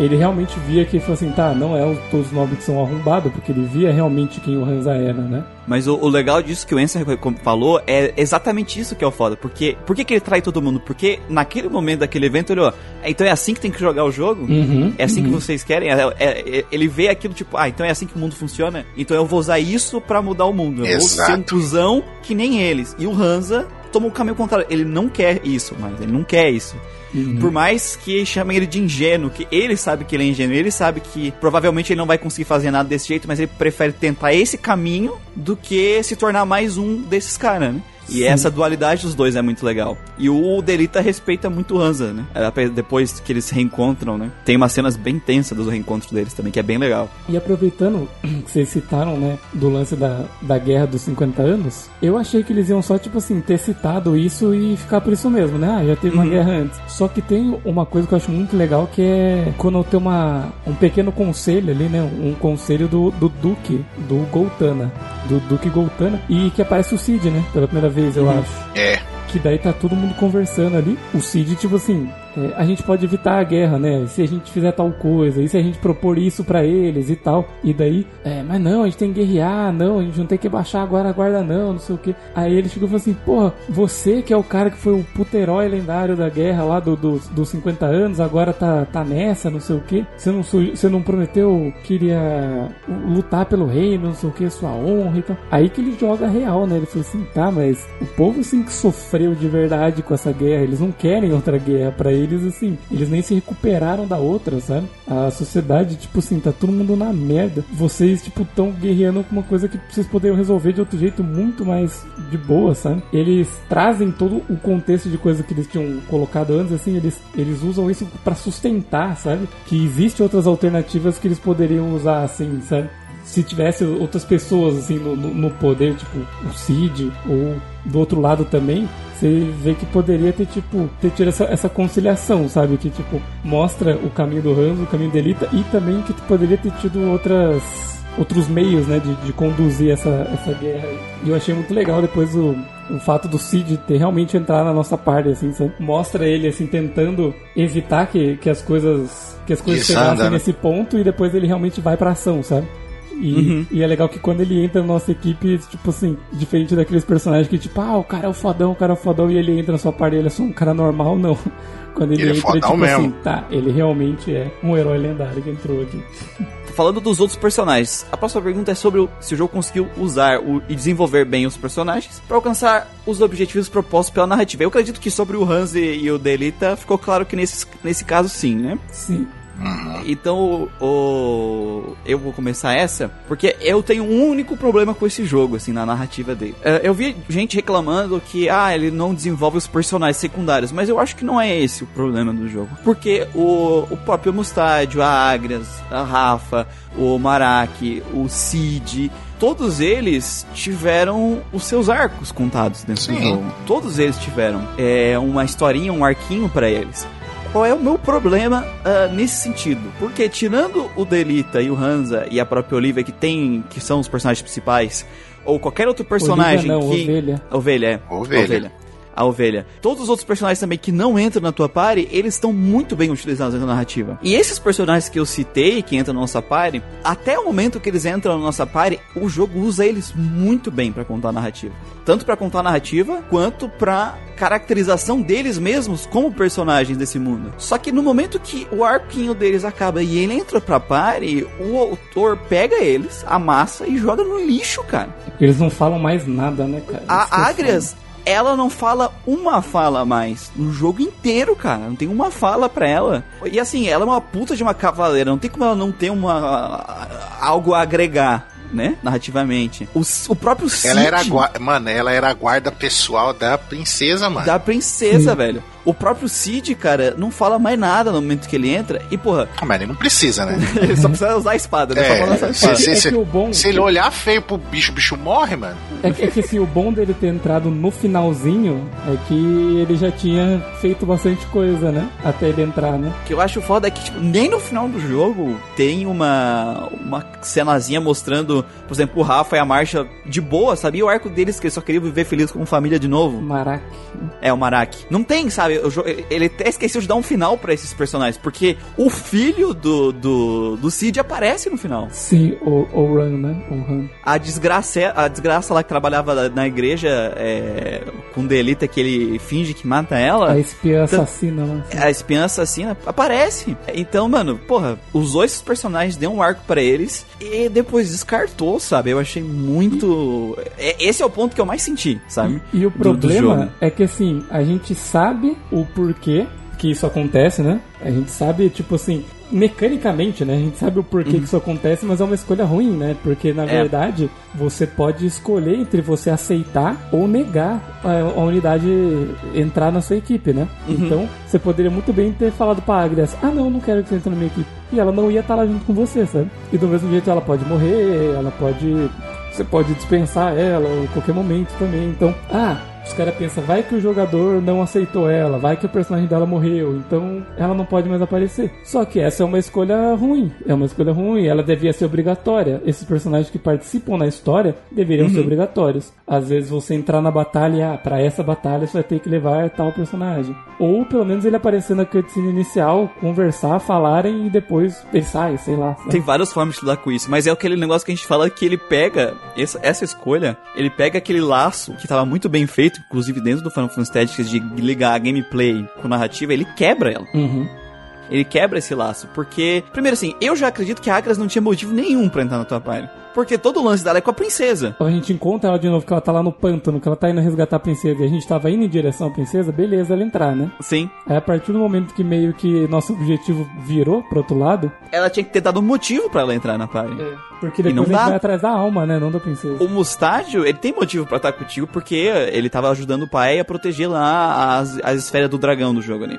ele realmente via que, falou assim, tá, não é os, todos os nobres que são arrombados, porque ele via realmente quem o Hansa era, né? Mas o, o legal disso que o Enser falou é exatamente isso que é o foda. Porque, por que, que ele trai todo mundo? Porque naquele momento daquele evento ele, ó, então é assim que tem que jogar o jogo? Uhum, É assim que uhum. vocês querem? É- é- é- ele vê aquilo tipo, ah, então é assim que o mundo funciona? Então eu vou usar isso pra mudar o mundo. Eu vou ser um Exato. cuzão que nem eles. E o Hansa toma o caminho contrário. Ele não quer isso, mas ele não quer isso. Uhum. Por mais que chamem ele de ingênuo, que ele sabe que ele é ingênuo, ele sabe que provavelmente ele não vai conseguir fazer nada desse jeito, mas ele prefere tentar esse caminho do que se tornar mais um desses caras, né? E essa dualidade dos dois é muito legal. E o Delita respeita muito o Hansa, né? É, Depois que eles se reencontram, né? Tem umas cenas bem tensas dos reencontros deles também, que é bem legal. E aproveitando que vocês citaram, né, do lance da, da guerra dos 50 anos, eu achei que eles iam só, tipo assim, ter citado isso e ficar por isso mesmo, né? Ah, já teve uma Uhum. guerra antes. Só que tem uma coisa que eu acho muito legal que é quando tem uma, um pequeno conselho ali, né? Um conselho do, do Duque, do Goltana. Do Duque Goltana. E que aparece o Cid, né? Pela primeira vez, eu Uhum. acho. É. Que daí tá todo mundo conversando ali. O Cid, tipo assim, é, a gente pode evitar a guerra, né? Se a gente fizer tal coisa, e se a gente propor isso pra eles e tal. E daí, é, mas não, a gente tem que guerrear, não, a gente não tem que baixar agora a guarda, não, não sei o que. Aí ele chegou e falou assim: porra, você que é o cara que foi o puto herói lendário da guerra lá do, dos dos 50 anos, agora tá, tá nessa, não sei o que. Você não, você não prometeu que iria lutar pelo reino, não sei o que, sua honra e tal. Aí que ele joga real, né? Ele falou assim: tá, mas o povo sim que sofreu de verdade com essa guerra, eles não querem outra guerra pra eles. Eles, assim, eles nem se recuperaram da outra, sabe? A sociedade, tipo assim, tá todo mundo na merda. Vocês, tipo, tão guerreando com uma coisa que vocês poderiam resolver de outro jeito muito mais de boa, sabe? Eles trazem todo o contexto de coisa que eles tinham colocado antes, assim, eles, eles usam isso para sustentar, sabe? Que existe outras alternativas que eles poderiam usar, assim, sabe? Se tivesse outras pessoas assim no, no, poder, tipo o Cid, ou do outro lado também, você vê que poderia ter, tipo, ter tido essa, essa conciliação, sabe? Que, tipo, mostra o caminho do Hans, o caminho da Elita, e também que poderia ter tido outras outros meios, né, de, de conduzir essa, essa guerra. E eu achei muito legal depois o, o fato do Cid ter realmente entrar na nossa parte, assim, sabe? mostra ele, assim, tentando evitar que, que as coisas que as coisas chegassem né? nesse ponto e depois ele realmente vai pra ação, sabe? E, uhum. e, é legal que quando ele entra na nossa equipe, tipo assim, diferente daqueles personagens que, tipo, ah, o cara é o fodão, o cara é o fodão, e ele entra na sua parte, ele é só um cara normal, não. Quando ele, ele é entra, é tipo mesmo. assim, tá, ele realmente é um herói lendário que entrou aqui. Falando dos outros personagens, a próxima pergunta é sobre o, se o jogo conseguiu usar o, e desenvolver bem os personagens para alcançar os objetivos propostos pela narrativa. Eu acredito que sobre o Hans e, e o Delita ficou claro que nesse, nesse caso sim, né? Sim. Uhum. Então, o, eu vou começar essa, porque eu tenho um único problema com esse jogo, assim, na narrativa dele. Uh, eu vi gente reclamando que, ah, ele não desenvolve os personagens secundários, mas eu acho que não é esse o problema do jogo. Porque o, o próprio Mustádio, a Agras, a Rafa, o Maraki, o Cid, todos eles tiveram os seus arcos contados dentro Sim. do jogo. Todos eles tiveram é, uma historinha, um arquinho para eles qual é o meu problema uh, nesse sentido? Porque tirando o Delita e o Hansa e a própria Olivia, que tem. que são os personagens principais, ou qualquer outro personagem Olivia não, que. Ovelha. Ovelha, é. Ovelha. Ovelha a ovelha. Todos os outros personagens também que não entram na tua party, eles estão muito bem utilizados na narrativa. E esses personagens que eu citei, que entram na nossa party, até o momento que eles entram na nossa party, o jogo usa eles muito bem para contar a narrativa. Tanto para contar a narrativa, quanto pra caracterização deles mesmos como personagens desse mundo. Só que no momento que o arquinho deles acaba e ele entra pra party, o autor pega eles, amassa e joga no lixo, cara. Eles não falam mais nada, né, cara? A Agrias, ela não fala uma fala mais no jogo inteiro, cara. Não tem uma fala pra ela. E assim, ela é uma puta de uma cavaleira. Não tem como ela não ter uma algo a agregar né? Narrativamente. O, o próprio Cid... Ela era, mano, ela era a guarda pessoal da princesa, mano. Da princesa, velho. O próprio Cid, cara, não fala mais nada no momento que ele entra. E, porra. Ah, mas ele não precisa, né? ele só precisa usar a espada, né? É, só espada. Se, se, é se, bom... se, ele olhar feio pro bicho, o bicho morre, mano. É que, é que assim, o bom dele ter entrado no finalzinho é que ele já tinha feito bastante coisa, né? Até ele entrar, né? O que eu acho foda é que, tipo, nem no final do jogo tem uma, uma cenazinha mostrando, por exemplo, o Rafa e a Marcha de boa, sabia? O arco deles que eles só queriam viver feliz com família de novo. Marak. É, o Marak. Não tem, sabe? Sabe? Ele até esqueceu de dar um final para esses personagens, porque o filho do, do, do Cid aparece no final. Sim, o, o Run, né? O Run. A desgraça, a desgraça lá que trabalhava na igreja é, com Delita, que ele finge que mata ela. A espiã então, assassina. A espiã assassina aparece. Então, mano, porra, usou esses personagens, deu um arco para eles e depois descartou, sabe? Eu achei muito. E... Esse é o ponto que eu mais senti, sabe? E, e o problema é que assim, a gente sabe o porquê que isso acontece, né? A gente sabe, tipo assim, mecanicamente, né? A gente sabe o porquê uhum. que isso acontece, mas é uma escolha ruim, né? Porque na é. verdade você pode escolher entre você aceitar ou negar a, unidade entrar na sua equipe, né? Uhum. Então você poderia muito bem ter falado pra Agrias: Ah, não, não quero que você entre na minha equipe. E ela não ia estar lá junto com você, sabe? E do mesmo jeito ela pode morrer, ela pode. Você pode dispensar ela em qualquer momento também. Então, ah, os caras pensam, vai que o jogador não aceitou ela, vai que o personagem dela morreu, então ela não pode mais aparecer. Só que essa é uma escolha ruim, é uma escolha ruim, ela devia ser obrigatória. Esses personagens que participam na história deveriam uhum. ser obrigatórios. Às vezes você entrar na batalha, ah, para essa batalha você vai ter que levar tal personagem. Ou pelo menos ele aparecer na cutscene inicial, conversar, falarem e depois ele sai, sei lá. Sabe? Tem várias formas de lidar com isso, mas é aquele negócio que a gente fala que ele pega essa, essa escolha, ele pega aquele laço que estava muito bem feito inclusive dentro do Final Fantasy Tactics, de ligar a gameplay com narrativa, ele quebra ela. Uhum. Ele quebra esse laço, porque, primeiro assim, eu já acredito que a Agras não tinha motivo nenhum pra entrar na tua party. Porque todo o lance dela é com a princesa. Então a gente encontra ela de novo, que ela tá lá no pântano, que ela tá indo resgatar a princesa, e a gente tava indo em direção à princesa, beleza, ela entrar, né? Sim. Aí a partir do momento que meio que nosso objetivo virou pro outro lado, Ela tinha que ter dado um motivo pra ela entrar na party. porque E não depois a gente dá. vai atrás da alma, né? Não da princesa. O Mustádio, ele tem motivo pra estar contigo porque ele tava ajudando o pai a proteger lá as, as esferas do dragão do jogo ali.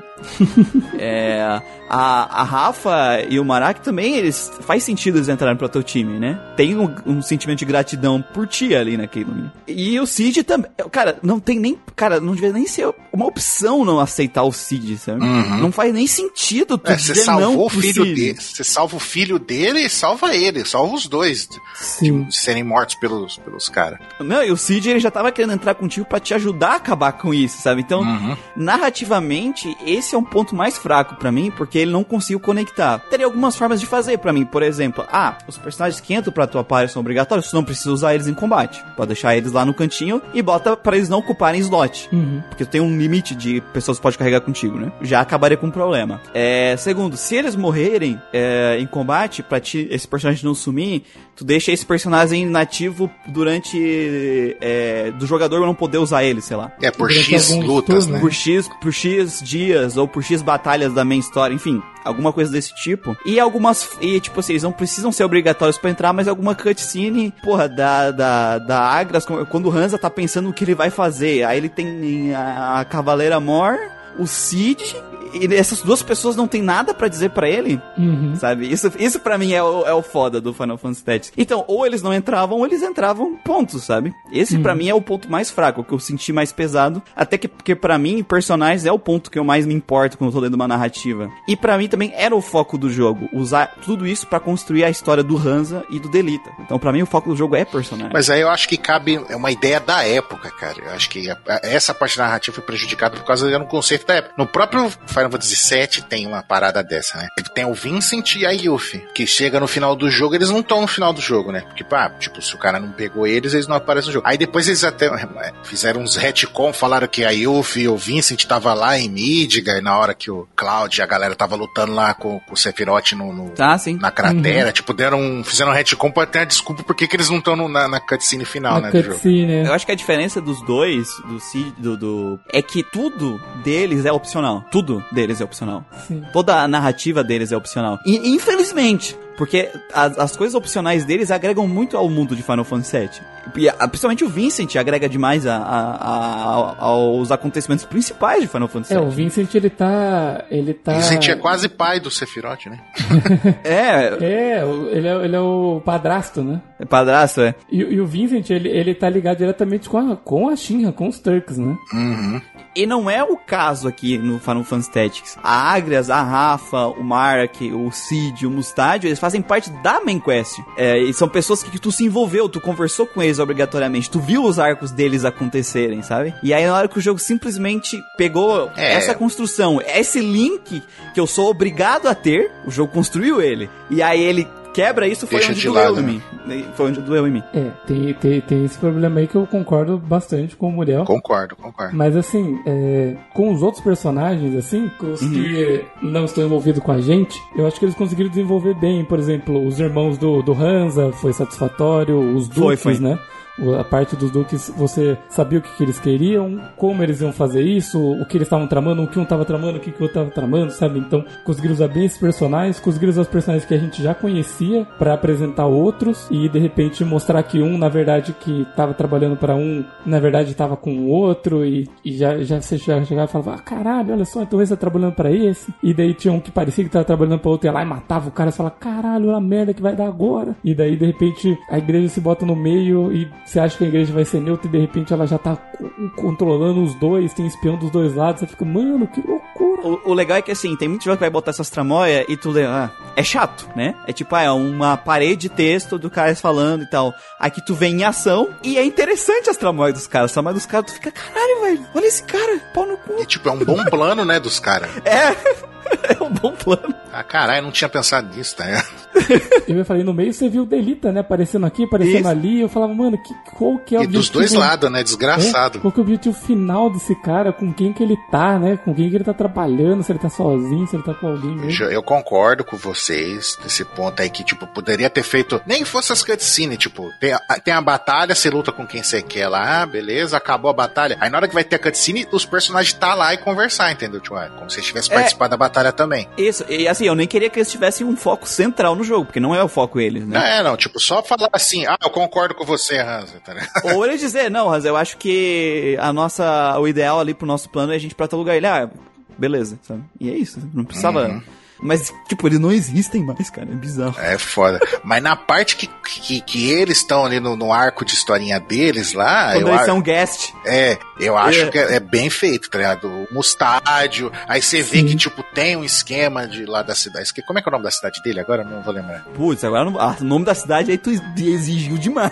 é, a, a Rafa e o Marak também, eles faz sentido eles entrarem pro teu time, né? Tem um, um sentimento de gratidão por ti ali naquele momento. E o Cid também. Cara, não tem nem. Cara, não devia nem ser uma opção não aceitar o Cid, sabe? Não faz nem sentido tu É, você dizer não salvou o pro filho Cid. dele. Você salva o filho dele e salva ele. Salva os dois de, Sim. de serem mortos pelos, pelos caras. Não, e o Cid ele já tava querendo entrar contigo pra te ajudar a acabar com isso, sabe? Então, Uhum. narrativamente, esse é um ponto mais fraco pra mim, porque ele não conseguiu conectar. Teria algumas formas de fazer pra mim, por exemplo, ah, os personagens que entram pra tua party são obrigatórios, tu não precisa usar eles em combate. Pode deixar eles lá no cantinho e bota pra eles não ocuparem slot. Uhum. Porque tem um limite de pessoas que pode carregar contigo, né? Já acabaria com um problema. É, segundo, se eles morrerem é, em combate, pra ti, esse personagem não sumir, tu deixa esse personagem nativo durante. É, do jogador não poder usar ele, sei lá. É, por Durante X lutas, turnos, né? Por X, por X dias ou por X batalhas da main story, enfim. Alguma coisa desse tipo. E algumas. E, tipo assim, eles não precisam ser obrigatórios pra entrar, mas alguma cutscene, porra, da, da, da Agras, quando o Hansa tá pensando o que ele vai fazer. Aí ele tem a, a Cavaleira Mor, o Cid. E essas duas pessoas não tem nada pra dizer pra ele, Uhum. sabe? Isso, isso pra mim é o, é o foda do Final Fantasy Tactics. Então, ou eles não entravam, ou eles entravam, pontos, sabe? Esse pra mim é o ponto mais fraco, o que eu senti mais pesado. Até que, porque pra mim, personagens é o ponto que eu mais me importo quando eu tô lendo uma narrativa. E pra mim também era o foco do jogo, usar tudo isso pra construir a história do Hansa e do Delita. Então, pra mim, o foco do jogo é personagem. Mas aí eu acho que cabe é uma ideia da época, cara. Eu acho que essa parte narrativa foi prejudicada por causa do conceito da época. No próprio Final Fantasy VII tem uma parada dessa, né? Tem o Vincent e a Yuffie, que chega no final do jogo, eles não estão no final do jogo, né? Porque, pá, tipo, se o cara não pegou eles, eles não aparecem no jogo. Aí depois eles até é, fizeram uns retcon, falaram que a Yuffie e o Vincent tava lá em Midgar, na hora que o Cloud e a galera tava lutando lá com, com o Sephiroth no, no- Tá, sim. na cratera, tipo, deram fizeram um retcon pra ter a desculpa por que eles não estão na, na cutscene final, A né, do jogo. cutscene, Eu né? acho que a diferença dos dois, do Cid, do, do. É que tudo deles é opcional. Tudo deles é opcional. Sim. Toda a narrativa deles é opcional. E infelizmente, porque as, as coisas opcionais deles agregam muito ao mundo de Final Fantasy VII. E, a- principalmente o Vincent agrega demais a, a- a- aos acontecimentos principais de Final Fantasy É, VII. o Vincent ele tá. Ele tá. Vincent é quase pai do Sephiroth, né? É, É, ele é, ele é o padrasto, né? é padrasto, é. E, e o Vincent, ele, ele tá ligado diretamente com a, com a Shinra, com os Turks, né? Uhum. E não é o caso aqui no Final Fantasy Tactics. A Agrias, a Rafa, o Mark, o Cid, o Mustadio, eles fazem parte da main quest. É, e são pessoas que, que tu se envolveu, tu conversou com eles obrigatoriamente, tu viu os arcos deles acontecerem, sabe? E aí na hora que o jogo simplesmente pegou É. essa construção, esse link que eu sou obrigado a ter, o jogo construiu ele. E aí ele quebra isso, foi Deixa onde de doeu lado, em né? mim. Foi onde doeu em mim. É, tem, tem, tem esse problema aí que eu concordo bastante com o Muriel. Concordo, concordo. Mas assim, é, com os outros personagens, assim, com os Uhum. que não estão envolvidos com a gente, eu acho que eles conseguiram desenvolver bem. Por exemplo, os irmãos do, do Hansa foi satisfatório, os Foi, Dukes, foi. né? A parte dos Dukes, você sabia o que, que eles queriam, como eles iam fazer isso, o que eles estavam tramando, o que um tava tramando, o que, que o outro tava tramando, sabe? Então, conseguiram usar bem esses personagens, conseguiram usar os personagens que a gente já conhecia pra apresentar outros e de repente mostrar que um, na verdade, que tava trabalhando pra um, na verdade tava com o outro e, e já, já você já chegava e falava, ah, caralho, olha só, então esse tá trabalhando pra esse. E daí tinha um que parecia que tava trabalhando pra outro e lá e matava o cara e falava, caralho, a merda que vai dar agora. E daí, de repente, a igreja se bota no meio e você acha que a igreja vai ser neutra e de repente ela já tá co- controlando os dois, tem espião dos dois lados, você fica, mano, que loucura. O, o legal é que assim, tem muito jogo que vai botar essas tramóias e tu lê, ah, é chato, né? É tipo, ah, é uma parede de texto do cara falando e tal. Aqui tu vem em ação e é interessante as tramóias dos caras. As tramóias dos caras, tu fica, caralho, velho, olha esse cara, pau no cu. E tipo, é um bom plano, né, dos caras. É, é um bom plano. Ah, caralho, não tinha pensado nisso, tá? eu falei, no meio você viu o Delita, né? Aparecendo aqui, aparecendo Isso. ali. Eu falava, mano, que, qual que é o E dos dois lados, né? Desgraçado. É? Qual que é o objetivo final desse cara? Com quem que ele tá, né? Com quem que ele tá trabalhando? Se ele tá sozinho, se ele tá com alguém mesmo. Eu, eu concordo com vocês nesse ponto aí que, tipo, poderia ter feito. Nem fosse as cutscenes, tipo, tem a, tem a batalha, você luta com quem você quer lá, beleza, acabou a batalha. Aí na hora que vai ter a cutscene, os personagens tá lá e conversar, entendeu? Tipo, é, como se eles tivessem é, participado da batalha também. Isso, e assim, eu nem queria que eles tivessem um foco central no jogo, porque não é o foco eles, né? Não, é, não, tipo, só falar assim, ah, eu concordo com você, Hansa, tá Ou ele dizer, não, Hansa, eu acho que a nossa, o ideal ali pro nosso plano é a gente pra tal lugar. Ele, ah, beleza, sabe? E é isso, não precisava... Uhum mas, tipo, eles não existem mais, cara. É bizarro. É foda. Mas na parte que, que, que eles estão ali no, no, arco de historinha deles lá. Quando eles são guest. É, eu acho é. que é, é, bem feito, tá ligado? Um estádio. Aí você vê que, tipo, tem um esquema de lá da cidade. Como é que é o nome da cidade dele? Agora não vou lembrar. Putz, agora ah, o nome da cidade aí tu exigiu demais.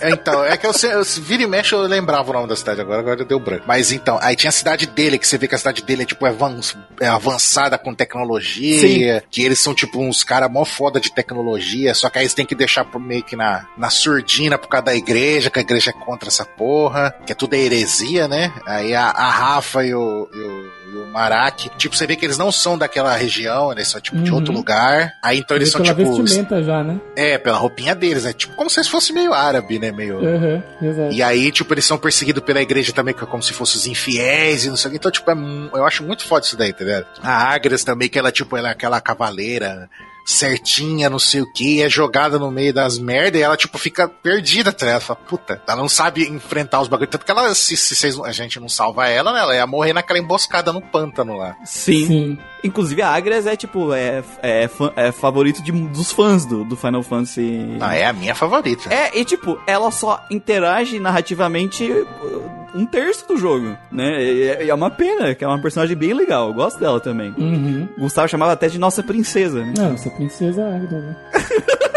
É, então, é que eu, eu vira e mexe eu lembrava o nome da cidade, agora, agora deu branco. Mas então, aí tinha a cidade dele, que você vê que a cidade dele é tipo é avançada com tecnologia, Sim. que eles são tipo uns caras mó foda de tecnologia, só que aí eles têm que deixar meio que na, na surdina por causa da igreja, que a igreja é contra essa porra, que é tudo heresia, né? Aí a, a Rafa e o, e o e o Marak. Tipo, você vê que eles não são daquela região, eles são tipo uhum. de outro lugar. Aí então eles são pela tipo. vestimenta já, né? É, pela roupinha deles, né? Tipo, como se eles fossem meio árabe, né? Meio. Uhum, exato. E aí, tipo, eles são perseguidos pela igreja também, é como se fossem os infiéis e não sei o que. Então, tipo, é, eu acho muito foda isso daí, tá ligado? A Agras também, que ela, tipo, ela é aquela cavaleira certinha, não sei o que, é jogada no meio das merdas e ela, tipo, fica perdida, tá? Ela fala, puta, ela não sabe enfrentar os bagulhos. Tanto que ela, se, se, a gente não salva ela, né? Ela ia morrer naquela emboscada no pântano lá. Sim. Sim. Inclusive a Agres é, tipo, é, é, é favorito de, dos fãs do, do Final Fantasy. Ah, é a minha favorita. É, e tipo, ela só interage narrativamente um terço do jogo, né? E é, é uma pena, que é uma personagem bem legal. Eu gosto dela também. Uhum. Gustavo chamava até de nossa princesa, né? Não, nossa princesa Águida, né?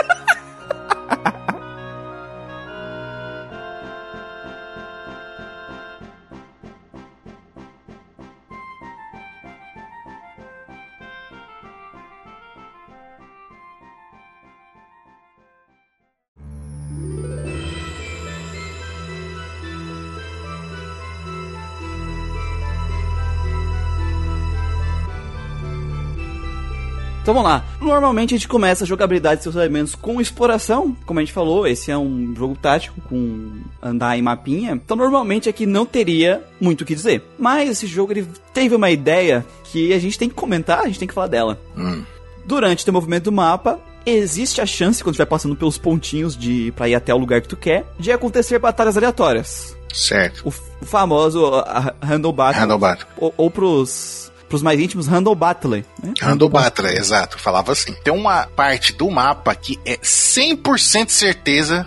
Então vamos lá. Normalmente a gente começa a jogabilidade de seus elementos com exploração, como a gente falou, esse é um jogo tático com andar em mapinha. Então normalmente aqui não teria muito o que dizer. Mas esse jogo ele teve uma ideia que a gente tem que comentar, a gente tem que falar dela. Hum. Durante o movimento do mapa, existe a chance, quando estiver passando pelos pontinhos de pra ir até o lugar que tu quer, de acontecer batalhas aleatórias. Certo. O, famoso a, Handle Battle. Handle Battle. Ou, ou pros pros mais íntimos, Handle Battle. Né? Handle Battle, exato. Falava assim. Tem uma parte do mapa que é 100% certeza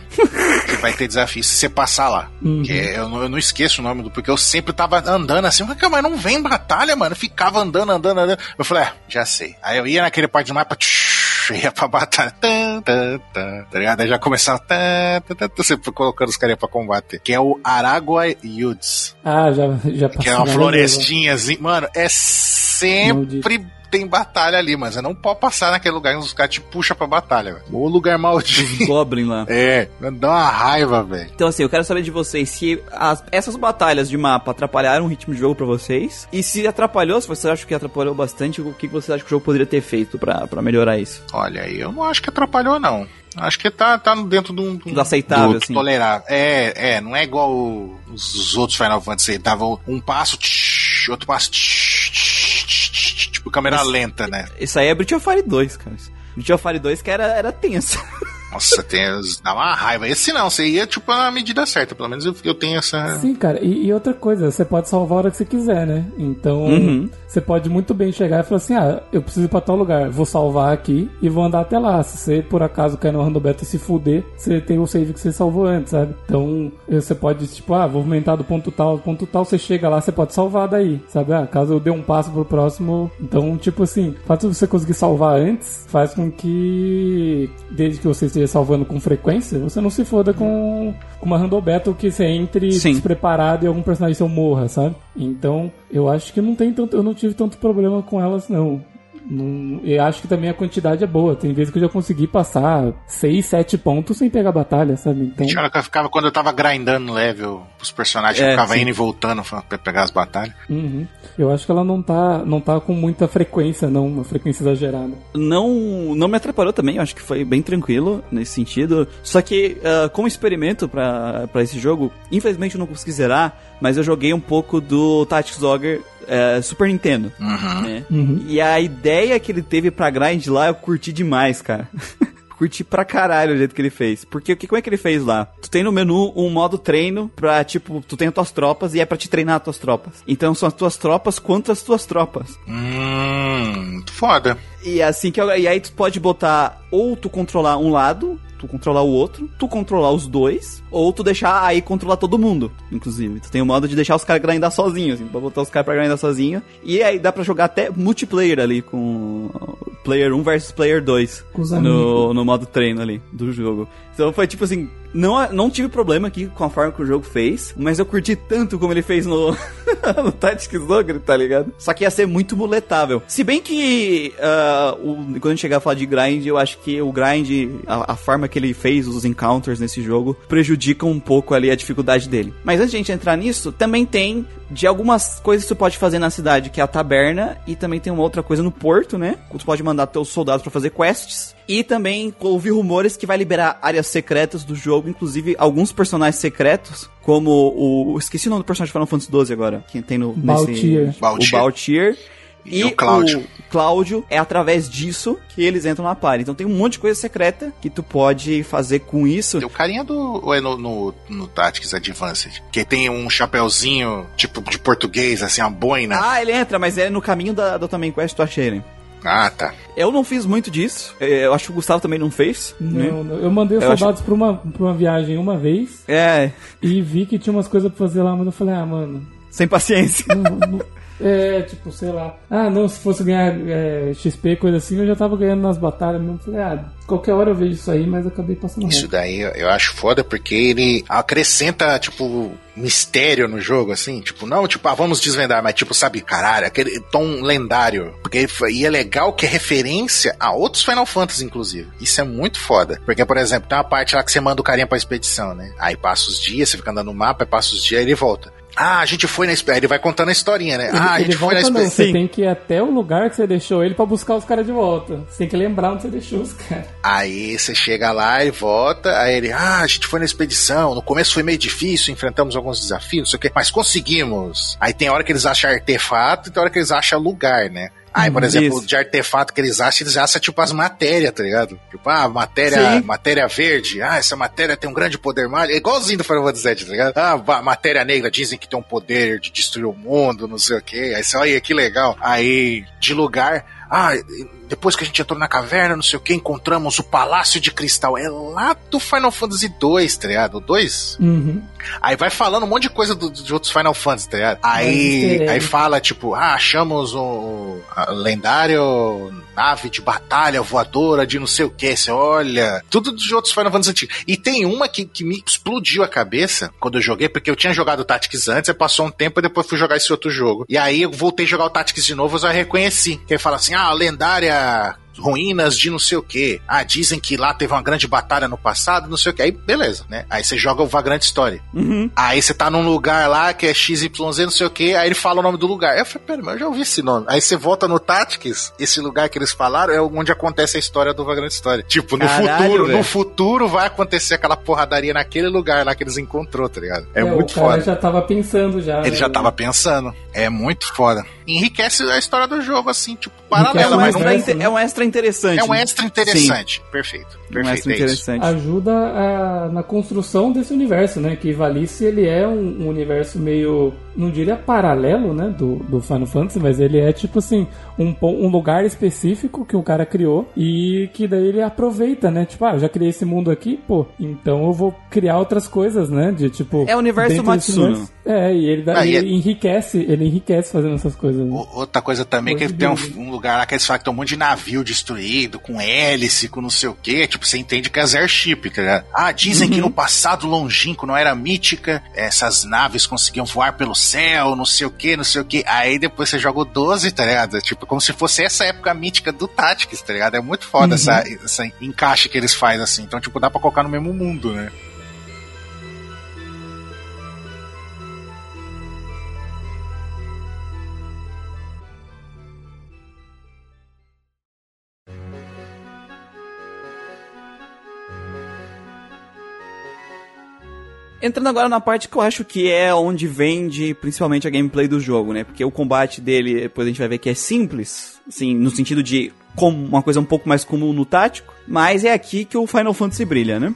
que vai ter desafio se você passar lá. Uhum. Que é, eu, não, eu, não, esqueço o nome do. Porque eu sempre tava andando assim, mas não vem batalha, mano. ficava andando, andando, andando. Eu falei, é, já sei. Aí eu ia naquele parte do mapa. Tsh, ia pra batalha. Tan, tan, tan, tá ligado? Aí já começava. Tan, tan, você colocando os caras pra combater. Que é o Aragua Yuds. Ah, já, já passou. Que é uma florestinha assim. Mano, é sempre tem batalha ali, mas você não pode passar naquele lugar que os caras te puxam pra batalha, velho. O lugar maldito. Os Goblin lá. É, dá uma raiva, velho. Então, assim, eu quero saber de vocês se as, essas batalhas de mapa atrapalharam o ritmo de jogo pra vocês. E se atrapalhou, se vocês acham que atrapalhou bastante, o que vocês acham que o jogo poderia ter feito pra, pra melhorar isso? Olha, eu não acho que atrapalhou, não. Acho que tá, tá dentro de um. Do aceitável, do assim. Tolerável. É, é, não é igual os, outros Final Fantasy. Tava um passo, tsh, outro passo, tsh, tipo câmera Esse, lenta, né? Isso aí é Breath of Fire 2, cara. Breath of Fire 2 que era, era tenso. Nossa, tem, dá uma raiva. Esse não, você ia tipo na medida certa. Pelo menos eu, eu tenho essa. Sim, cara. E, e, outra coisa, você pode salvar a hora que você quiser, né? Então, uhum. você pode muito bem chegar e falar assim: ah, eu preciso ir pra tal lugar, vou salvar aqui e vou andar até lá. Se você por acaso cair no random beta e se fuder, você tem o save que você salvou antes, sabe? Então, você pode, tipo, ah, vou aumentar do ponto tal, do ponto tal, você chega lá, você pode salvar daí, sabe? Ah, caso eu dê um passo pro próximo. Então, tipo assim, o fato de você conseguir salvar antes faz com que, desde que você esteja salvando com frequência, você não se foda com, com uma Handle Battle que você entre Sim. despreparado e algum personagem seu morra, sabe? Então, eu acho que não tem tanto, eu não tive tanto problema com elas, não. Não, eu acho que também a quantidade é boa. Tem vezes que eu já consegui passar 6, 7 pontos sem pegar batalha, sabe? Então... Tinha que eu ficava quando eu tava grindando level, os personagens É, ficavam sim. indo e voltando pra pegar as batalhas. Uhum. Eu acho que ela não tá, não tá com muita frequência, não, uma frequência exagerada. não não me atrapalhou também, eu acho que foi bem tranquilo nesse sentido. Só que, ah, como experimento pra pra esse jogo, infelizmente eu não consegui zerar, mas eu joguei um pouco do Tactics Ogre eh, Super Nintendo. Uhum. né? Uhum. E a ideia que ele teve pra grind lá, eu curti demais, cara. curti pra caralho o jeito que ele fez. Porque o que, como é que ele fez lá? Tu tem no menu um modo treino pra, tipo, tu tem as tuas tropas e é pra te treinar as tuas tropas. Então são as tuas tropas contra as tuas tropas. Hum, muito foda. E assim que e aí tu pode botar ou tu controlar um lado, tu controlar o outro, tu controlar os dois, ou tu deixar aí controlar todo mundo, inclusive. Tu tem o modo de deixar os caras grindar sozinhos, assim, pra botar os caras pra grindar sozinho. E aí dá pra jogar até multiplayer ali com player 1 versus player 2 Com os no, no modo treino ali do jogo. Então foi tipo assim, não, não tive problema aqui com a forma que o jogo fez, mas eu curti tanto como ele fez no, no Tactics Ogre, tá ligado? Só que ia ser muito muletável. Se bem que ah, o- quando a gente chegar a falar de grind, eu acho que o grind, a, a forma que ele fez os encounters nesse jogo, prejudica um pouco ali a dificuldade dele. Mas antes de a gente entrar nisso, também tem de algumas coisas que tu pode fazer na cidade, que é a taberna, e também tem uma outra coisa no porto, né? Tu pode mandar teus soldados pra fazer quests. E também ouvi rumores que vai liberar áreas secretas do jogo, inclusive alguns personagens secretos, como o. Esqueci o nome do personagem de Final Fantasy XII agora, que tem no. Baltier. Nesse, Baltier. O Baltier. E o Cláudio. o Cláudio é através disso que eles entram na party. Então tem um monte de coisa secreta que tu pode fazer com isso. O carinha do. Ou é no, no, no Tactics Advanced? Que tem um chapeuzinho, tipo, de português, assim, uma boina. Ah, ele entra, mas é no caminho da, da Ottoman Quest tu achei, né? Ah, tá. Eu não fiz muito disso. É, Eu acho que o Gustavo também não fez. né? Não, não, eu mandei os Eu acho- soldados pra, uma, pra uma viagem uma vez É, e vi que tinha umas coisas pra fazer lá, mas eu falei, ah, mano. sem paciência. não- não- é, tipo, sei lá. Ah, não, se fosse ganhar é, XP, coisa assim, eu já tava ganhando nas batalhas mesmo. Falei, ah, qualquer hora eu vejo isso aí, mas acabei passando Isso daí eu- eu acho foda porque ele acrescenta, tipo, mistério no jogo, assim. Tipo, não, tipo, ah, vamos desvendar, mas tipo, sabe, caralho, aquele tom lendário. Porque e é legal que é referência a outros Final Fantasy, inclusive. Isso é muito foda. Porque, por exemplo, tem uma parte lá que você manda o carinha pra expedição, né? Aí passa os dias, você fica andando no mapa, aí passa os dias, aí ele volta. Ah, a gente foi na expedição. Ele vai contando a historinha, né? Ele, ah, a ele gente foi na não, expedição. você tem que ir até o lugar que você deixou ele pra buscar os caras de volta. Você tem que lembrar onde você deixou os caras. Aí você chega lá e volta, aí ele, ah, a gente foi na expedição, no começo foi meio difícil, enfrentamos alguns desafios, não sei o que, mas conseguimos. Aí tem hora que eles acham artefato e tem hora que eles acham lugar, né? Aí, por Uhum. exemplo, Isso. de artefato que eles acham, eles acham tipo as matérias, tá ligado? Tipo, ah, matéria, Sim. matéria verde, ah, essa matéria tem um grande poder mágico, é igualzinho do Final Fantasy VII, tá ligado? Ah, matéria negra, dizem que tem um poder de destruir o mundo, não sei o que, aí você, olha que legal. Aí, de lugar, ah, depois que a gente entrou na caverna, não sei o que, encontramos o Palácio de Cristal. É lá do Final Fantasy 2, tá ligado? O 2? Uhum. Aí vai falando um monte de coisa do- de outros Final Fantasy, tá ligado? Aí, aí fala, tipo, ah, achamos o lendário nave de batalha voadora de não sei o que. Você olha, tudo de outros Final Fantasy antigos. E tem uma que, que me explodiu a cabeça quando eu joguei, porque eu tinha jogado Tactics antes, aí passou um tempo e depois fui jogar esse outro jogo. E aí eu voltei a jogar o Tactics de novo, eu já reconheci. Que ele fala assim, ah, a ruínas de não sei o que. Ah, dizem que lá teve uma grande batalha no passado, não sei o que. Aí, beleza, né? Aí você joga o Vagrant Story. Uhum. Aí você tá num lugar lá que é XYZ, não sei o que, aí ele fala o nome do lugar. Aí eu falei, pera, mas eu já ouvi esse nome. Aí você volta no Tactics, esse lugar que eles falaram é onde acontece a história do Vagrant Story. Tipo, no Caralho, futuro, velho. no futuro vai acontecer aquela porradaria naquele lugar lá que eles encontrou, tá ligado? É, muito o cara foda. já tava pensando já. Ele né? já tava pensando. É muito foda. Enriquece a história do jogo, assim, tipo, É paralela, um, mas não né? é um extra interessante. é um né? extra interessante. Perfeito. Um Perfeito, extra é interessante. ajuda a- na construção desse universo, né? Que Valice ele é um, um universo meio, não diria paralelo, né? Do, do Final Fantasy, mas ele é tipo assim um, um lugar específico que o cara criou e que daí ele aproveita, né? Tipo, ah, eu já criei esse mundo aqui, pô, então eu vou criar outras coisas, né? De tipo É o universo Matsuno. universo- É, e ele, dá, Ah, e ele enriquece, ele enriquece fazendo essas coisas. né? O- Outra coisa também Coisa que tem um, um lugar lá que eles falam que tem um monte de navio destruído, com hélice, com não sei o que. Tipo, você entende que é airship, tá ligado? Ah, dizem Uhum. que no passado longínquo, não era mítica, essas naves conseguiam voar pelo céu, não sei o que, não sei o que. Aí depois você joga o 12, tá ligado? Tipo, como se fosse essa época mítica do Tactics, tá ligado? É muito foda Uhum. essa, essa encaixe que eles fazem assim. Então, tipo, dá pra colocar no mesmo mundo, né? Entrando agora na parte que eu acho que é onde vende principalmente a gameplay do jogo, né? Porque o combate dele, depois a gente vai ver que é simples, assim, no sentido de como uma coisa um pouco mais comum no tático, mas é aqui que o Final Fantasy brilha, né?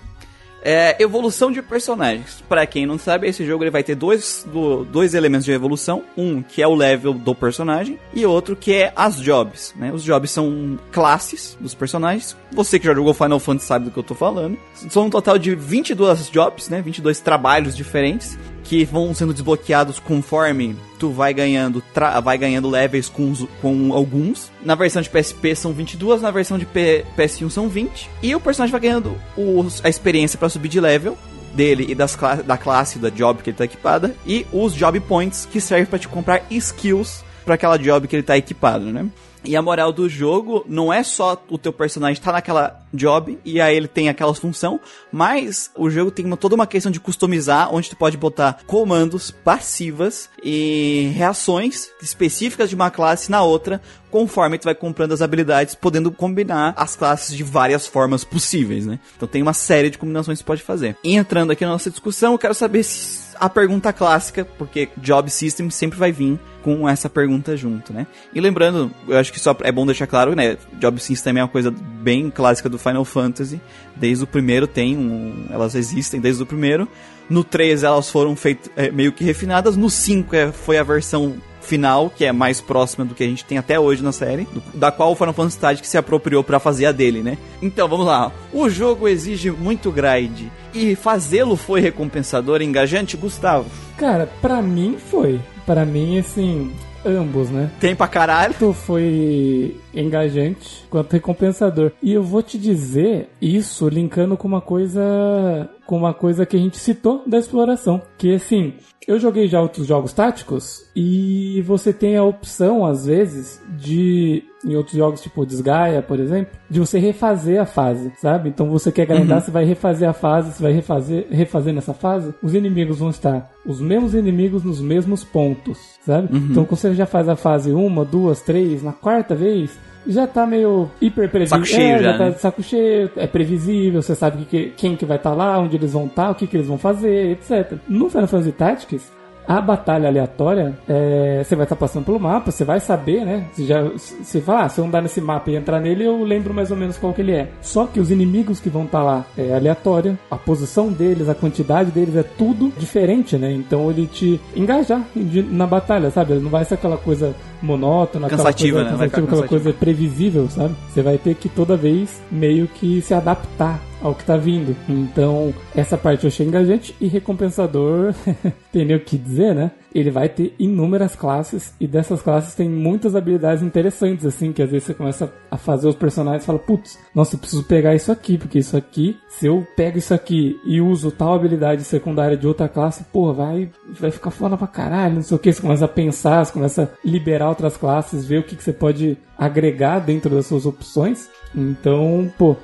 É, evolução de personagens. Pra quem não sabe, esse jogo ele vai ter dois, do- dois elementos de evolução. Um que é o level do personagem e outro que é as jobs. Né? Os jobs são classes dos personagens. Você que já jogou Final Fantasy sabe do que eu tô falando. São um total de 22 jobs, né? 22 trabalhos diferentes que vão sendo desbloqueados conforme tu vai ganhando, vai ganhando levels com, com alguns. Na versão de PSP são 22, na versão de P- PS1 são 20. E o personagem vai ganhando os- a experiência pra subir de level dele e das cla- da classe, da job que ele tá equipada. E os job points que servem pra te comprar skills pra aquela job que ele tá equipado, né? E a moral do jogo não é só o teu personagem tá naquela job e aí ele tem aquela função, mas o jogo tem uma- toda uma questão de customizar, onde tu pode botar comandos passivas e reações específicas de uma classe na outra, conforme tu vai comprando as habilidades, podendo combinar as classes de várias formas possíveis, né? Então tem uma série de combinações que tu pode fazer. E entrando aqui na nossa discussão, eu quero saber se a pergunta clássica, porque Job System sempre vai vir com essa pergunta junto, né? E lembrando, eu acho que só é bom deixar claro, né? Job System é uma coisa bem clássica do Final Fantasy. Desde o primeiro tem um, elas existem desde o primeiro. No 3 elas foram feitas é, meio que refinadas. No 5 é, foi a versão final, que é mais próxima do que a gente tem até hoje na série, do- da qual o Final Fantasy Tactics se apropriou pra fazer a dele, né? Então, vamos lá. O jogo exige muito grind e fazê-lo foi recompensador e engajante, Gustavo? Cara, pra mim foi. Pra mim, assim, ambos, né? Tem pra caralho. Tanto foi engajante quanto recompensador. E eu vou te dizer isso linkando com uma coisa com uma coisa que a gente citou da exploração, que assim, eu joguei já outros jogos táticos e você tem a opção às vezes de em outros jogos tipo Desgaia, por exemplo, de você refazer a fase, sabe? Então você quer grindar, você vai refazer a fase, você vai refazer, refazer nessa fase, os inimigos vão estar os mesmos inimigos nos mesmos pontos, sabe? Então quando você já faz a fase uma, duas, três, na quarta vez, já tá meio hiper previsível. Saco cheio é, já, tá né? de saco cheio, é previsível, você sabe que, que- quem que vai estar lá, onde eles vão estar, o que, que eles vão fazer, etc. No Final Fantasy Tactics, a batalha aleatória, é, você vai estar passando pelo mapa, você vai saber, né? Você já, você fala, ah, se eu andar nesse mapa e entrar nele, eu lembro mais ou menos qual que ele é. Só que os inimigos que vão estar lá é aleatória, a posição deles, a quantidade deles é tudo diferente, né? Então ele te engajar na batalha, sabe? Não vai ser aquela coisa monótona, aquela Cansativa, coisa, né? Cansativa, aquela cansativa. coisa previsível, sabe? Você vai ter que toda vez meio que se adaptar ao que tá vindo. Então, essa parte eu achei engajante e recompensador, tem nem o que dizer, né? Ele vai ter inúmeras classes e dessas classes tem muitas habilidades interessantes, assim, que às vezes você começa a fazer os personagens e fala, putz, nossa, eu preciso pegar isso aqui, porque isso aqui, se eu pego isso aqui e uso tal habilidade secundária de outra classe, pô, vai, vai ficar foda pra caralho, não sei o que. Você começa a pensar, você começa a liberar outras classes, ver o que, que você pode agregar dentro das suas opções. Então, pô,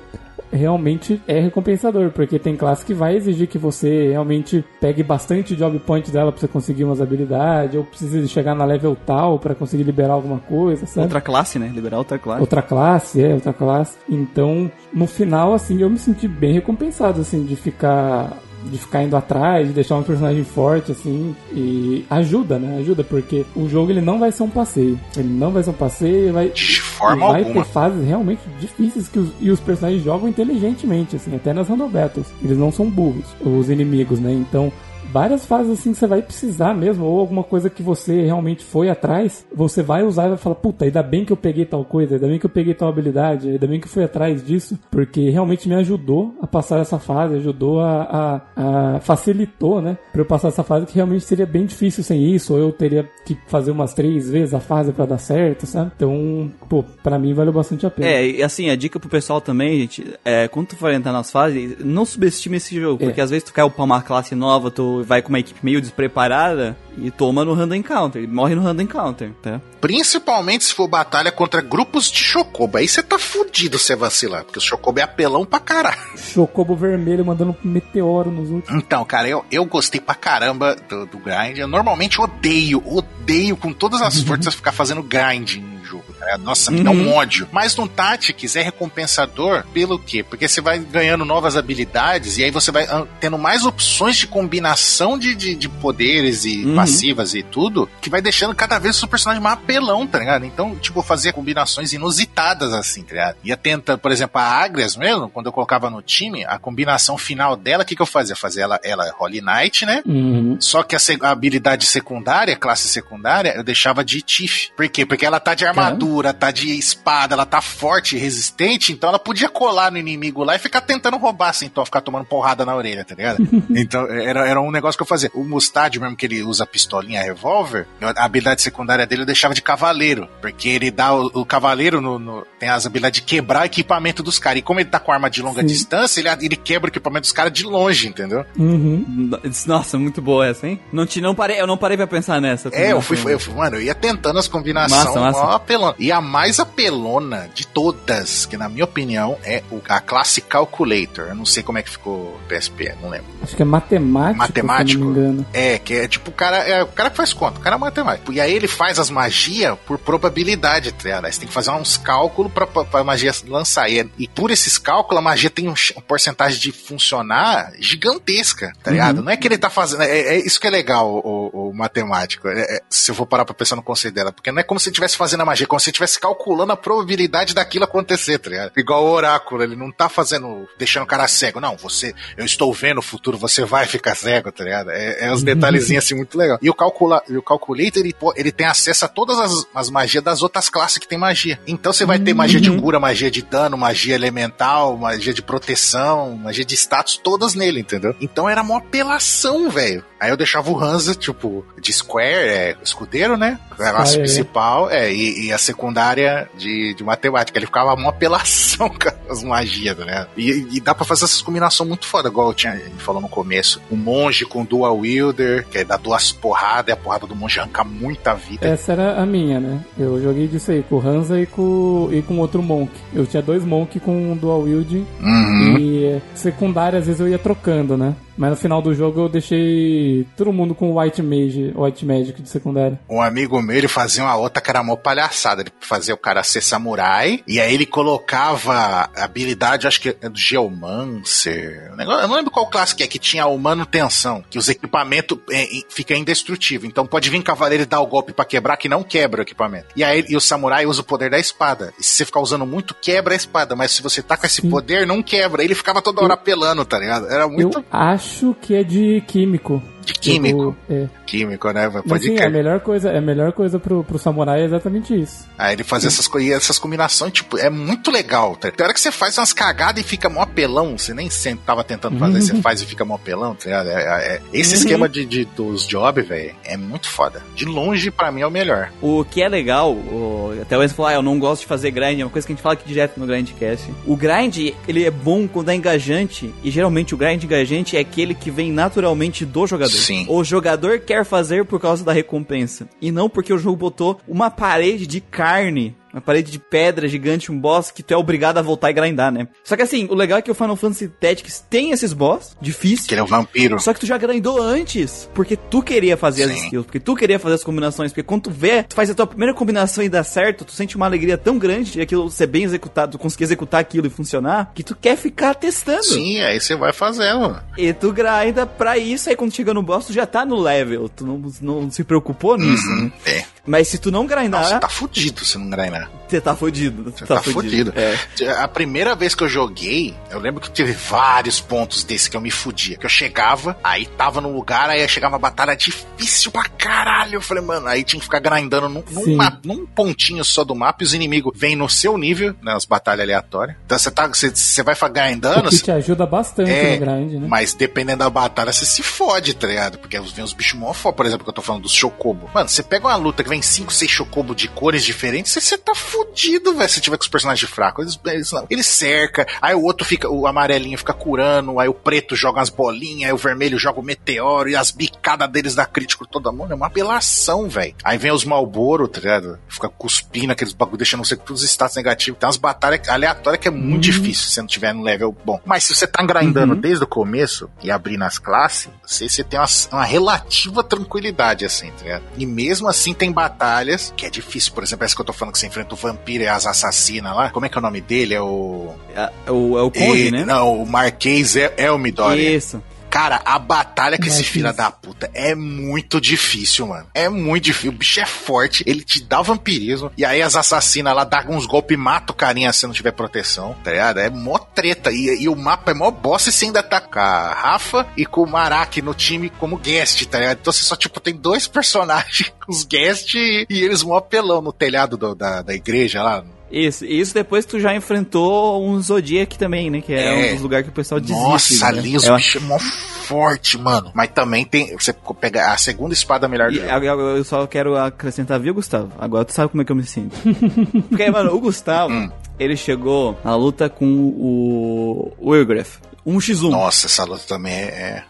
realmente é recompensador, porque tem classe que vai exigir que você realmente pegue bastante job point dela pra você conseguir umas habilidades, ou precisa chegar na level tal pra conseguir liberar alguma coisa, sabe? Outra classe, né? Liberar outra classe. Outra classe, é, outra classe. Então, no final, assim, eu me senti bem recompensado, assim, de ficar de ficar indo atrás, de deixar um personagem forte, assim, e ajuda, né? Ajuda, porque o jogo ele não vai ser um passeio. Ele não vai ser um passeio, vai, De forma vai alguma. ter fases realmente difíceis que os, e os personagens jogam inteligentemente, assim, até nas Random Battles. Eles não são burros, os inimigos, né? Então, várias fases assim que você vai precisar mesmo, ou alguma coisa que você realmente foi atrás, você vai usar e vai falar, puta, ainda bem que eu peguei tal coisa, ainda bem que eu peguei tal habilidade, ainda bem que eu fui atrás disso, porque realmente me ajudou a passar essa fase, ajudou a, a, a facilitou, né, pra eu passar essa fase que realmente seria bem difícil sem isso, ou eu teria que fazer umas três vezes a fase para dar certo, sabe? Então, pô, pra mim valeu bastante a pena. É, e assim, a dica pro pessoal também, gente, é, quando tu for entrar nas fases, não subestime esse jogo, porque É. às vezes tu quer upar uma classe nova, tu vai com uma equipe meio despreparada e toma no random encounter, morre no random encounter, tá? Principalmente se for batalha contra grupos de Chocobo. Aí você tá fudido se você vacilar, porque o Chocobo é apelão pra caralho. Chocobo vermelho mandando meteoro nos últimos. Então, cara, eu, eu gostei pra caramba do, do grind. Eu normalmente odeio, odeio com todas as forças ficar fazendo grind em jogo. Tá? Nossa, me dá um ódio. Mas no Tactics é recompensador pelo quê? Porque você vai ganhando novas habilidades e aí você vai ah, tendo mais opções de combinação de, de, de poderes e Uhum. passivas e tudo, que vai deixando cada vez o seu personagem mais apelão, tá ligado? Então, tipo, fazer combinações inusitadas assim, tá ligado? Ia tenta, por exemplo, a Agrias mesmo, quando eu colocava no time, a combinação final dela, o que, que eu fazia? Fazia ela, ela Holy Knight, né? Uhum. Só que a, a habilidade secundária, classe secundária, eu deixava de Tiff. Por quê? Porque ela tá de armadura, tá de espada, ela tá forte e resistente, então ela podia colar no inimigo lá e ficar tentando roubar, assim, então ficar tomando porrada na orelha, tá ligado? então era, era um negócio que eu fazia. O Mustad, mesmo que ele usa pistolinha revólver, a habilidade secundária dele eu deixava de cavaleiro, porque ele dá o, o cavaleiro no, no- tem as habilidades de quebrar o equipamento dos caras. E como ele tá com arma de longa Sim. distância, ele, ele quebra o equipamento dos caras de longe, entendeu? Uhum. Nossa, muito boa essa, hein? Não, te, não parei, eu não parei pra pensar nessa. É, eu fui, eu fui- mano, eu ia tentando as combinações Massa, massa. mó apelona. E a mais apelona de todas, que na minha opinião é a classe Calculator. Eu não sei como é que ficou o PSP, não lembro. Acho que é matemático, Matemático? não me engano. É, que é tipo o cara, é o cara que faz conta, o cara é matemático. E aí ele faz as magias por probabilidade, tá você tem que fazer uns cálculos pra, pra, pra magia lançar. E, e por esses cálculos, a magia tem um, uma porcentagem de funcionar gigantesca, tá ligado? Não é que ele tá fazendo. É, é isso que é legal, o, o- o matemático. É- é- se eu for parar pra pensar, não considera. Porque não é como se ele estivesse fazendo a magia, é como se estivesse calculando a probabilidade daquilo acontecer, tá ligado? Igual o oráculo, ele não tá fazendo. deixando o cara cego. Não, você. Eu estou vendo o futuro, você vai ficar cego, tá ligado? É, é uns detalhezinhos assim muito legal. E o, calcula, e o Calculator, ele, ele tem acesso a todas as, as magias das outras classes que tem magia. Então você vai ter magia de cura, magia de dano, magia elemental, magia de proteção, magia de status, todas nele, entendeu? Então era uma apelação, velho. Aí eu deixava o Hansa, tipo, de Square, é escudeiro, né? A classe Square, é. principal, é, e, e a secundária de, de matemática. Ele ficava uma apelação com as magias, né? E, e dá pra fazer essas combinações muito foda, igual eu tinha, ele falou no começo. O monge com dual wielder, que é dar duas porradas, e a porrada do monge arranca muita vida. Essa era a minha, né? Eu joguei disso aí, com o Hansa e com, e com outro Monk. Eu tinha dois Monk com dual wield Uhum. e eh, secundária às vezes eu ia trocando, né? Mas no final do jogo eu deixei todo mundo com White Mage, White Magic de secundária. Um amigo meu, ele fazia uma outra que era mó palhaçada. Ele fazia o cara ser samurai, e aí ele colocava a habilidade, acho que é do Geomancer. Eu não lembro qual classe que é, que tinha o manutenção, que os equipamentos é, fica indestrutível. Então pode vir cavaleiro e dar o golpe pra quebrar, que não quebra o equipamento. E aí e o samurai usa o poder da espada. E se você ficar usando muito, quebra a espada. Mas se você tá com esse Sim. poder, não quebra. Ele ficava toda hora apelando, tá ligado? Era muito Eu acho que é de químico. De químico. É. Químico, né? Mas Pode sim, crer. a melhor coisa, a melhor coisa pro, pro samurai é exatamente isso. Aí ele fazia essas, essas combinações, tipo, é muito legal. Tá? Tem hora que você faz umas cagadas e fica mó apelão. Você nem sempre tava tentando fazer, você faz e fica mó apelão. Tá? ligado? É- é- é- esse Uhum. esquema de, de- dos jobs, velho, é muito foda. De longe, pra mim, é o melhor. O que é legal, o, até o Enzo falou, ah, eu não gosto de fazer grind, é uma coisa que a gente fala aqui direto no Grindcast. O grind, ele é bom quando é engajante, e geralmente o grind engajante é aquele que vem naturalmente do jogador. Sim. O jogador quer fazer por causa da recompensa, e não porque o jogo botou uma parede de carne uma parede de pedra gigante, um boss que tu é obrigado a voltar e grindar, né? Só que assim, o legal é que o Final Fantasy Tactics tem esses boss, difícil. Que ele é um vampiro. Só que tu já grindou antes, porque tu queria fazer as Sim. skills, porque tu queria fazer as combinações, porque quando tu vê, tu faz a tua primeira combinação e dá certo, tu sente uma alegria tão grande de aquilo ser bem executado, tu conseguir executar aquilo e funcionar, que tu quer ficar testando. Sim, aí você vai fazendo. E tu grinda pra isso, aí quando chega no boss, tu já tá no level, tu não, não se preocupou nisso, né? É. Mas se tu não grindar, Nossa, tá fudido se não grindar. Você tá fudido. Você tá, tá fudido. É. A primeira vez que eu joguei, eu lembro que teve vários pontos desse que eu me fudia. Que eu chegava, aí tava no lugar, aí chegava uma batalha difícil pra caralho. Eu falei, mano, aí tinha que ficar grindando num, num, num pontinho só do mapa e os inimigos vêm no seu nível, nas né, batalhas aleatórias. Então você tá, você, você vai grindando. O que te ajuda bastante é, no grind, né? Mas dependendo da batalha, você se fode, tá ligado? Porque vem os bichos mó por exemplo, que eu tô falando dos Chocobo. Mano, você pega uma luta que vem 5, 6 Chocobo de cores diferentes, você, tá fudido, velho, se tiver com os personagens fracos. Eles, eles, não, ele cerca, aí o outro fica, o amarelinho fica curando, aí o preto joga umas bolinhas, aí o vermelho joga o meteoro, e as bicadas deles dá crítico toda mão. É uma apelação, velho. Aí vem os Malboro, tá ligado? Fica cuspindo aqueles bagulho, deixando você com todos os status negativos. Tem umas batalhas aleatórias que é muito uhum. difícil se você não tiver no level bom. Mas se você tá grindando uhum. desde o começo e abrindo as classes, você, você tem uma, uma relativa tranquilidade, assim, tá ligado? E mesmo assim tem batalhas que é difícil. Por exemplo, essa que eu tô falando que você enfrenta o vampiro e as assassinas lá. Como é que é o nome dele? É o. É, é o, é o Conde, e, né? Não, o Marquês o Midori. Isso. Cara, a batalha com esse filho da puta é muito difícil, mano. É muito difícil. O bicho é forte, ele te dá vampirismo. E aí as assassinas lá dão uns golpes e matam o carinha se não tiver proteção, tá ligado? É mó treta. E, e o mapa é mó boss e você ainda tá com a Rafa e com o Maraki no time como guest, tá ligado? Então você só, tipo, tem dois personagens, os guest e, e eles mó apelão no telhado do, da, da igreja lá isso, isso depois tu já enfrentou um Zodiac também, né? Que é, é. um dos lugares que o pessoal desiste. Nossa, né? ali os é bichos mó forte, mano. Mas também tem. Você pega a segunda espada melhor do e, Eu só quero acrescentar, viu, Gustavo? Agora tu sabe como é que eu me sinto. Porque, mano, o Gustavo, hum. ele chegou na luta com o Wilgreth. 1x1. Nossa, essa luta também é, é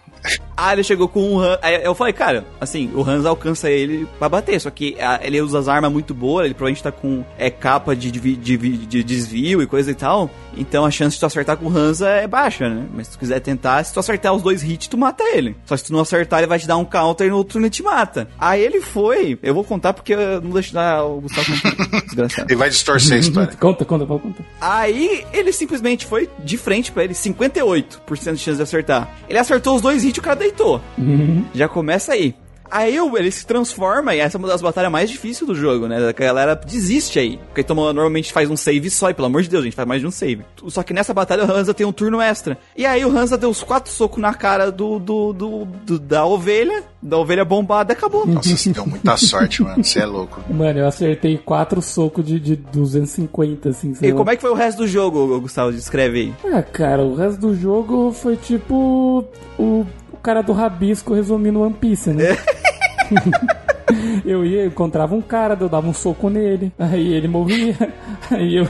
ah, ele chegou com um Hans. Aí eu falei, cara, assim, o Hans alcança ele pra bater. Só que a, ele usa as armas muito boas, ele provavelmente tá com é, capa de, de, de, de, desvio e coisa e tal. Então a chance de tu acertar com o Hans é baixa, né? Mas se tu quiser tentar, se tu acertar os dois hits, tu mata ele. Só se tu não acertar, ele vai te dar um counter e no outro ele te mata. Aí ele foi. Eu vou contar porque eu não deixo dar o Gustavo contar. Desgraçado. Ele vai distorcer a história. conta, conta, pode contar. Aí ele simplesmente foi de frente pra ele, 58% de chance de acertar. Ele acertou os dois hits e o cara deitou. Uhum. Já começa aí. Aí ele se transforma, e essa é uma das batalhas mais difíceis do jogo, né? A galera desiste aí. Porque toma, normalmente faz um save só, e pelo amor de Deus, a gente faz mais de um save. Só que nessa batalha o Hansa tem um turno extra. E aí o Hansa deu os quatro socos na cara do, do, do, do da ovelha, da ovelha bombada, acabou. Nossa, você deu muita sorte, mano. Você é louco. Mano, eu acertei quatro socos de, de 250, assim. E lá. como é que foi o resto do jogo, Gustavo? Descreve aí. Ah, cara, o resto do jogo foi tipo o cara do rabisco resumindo One Piece, né? eu ia, eu encontrava um cara, eu dava um soco nele, aí ele morria, aí eu,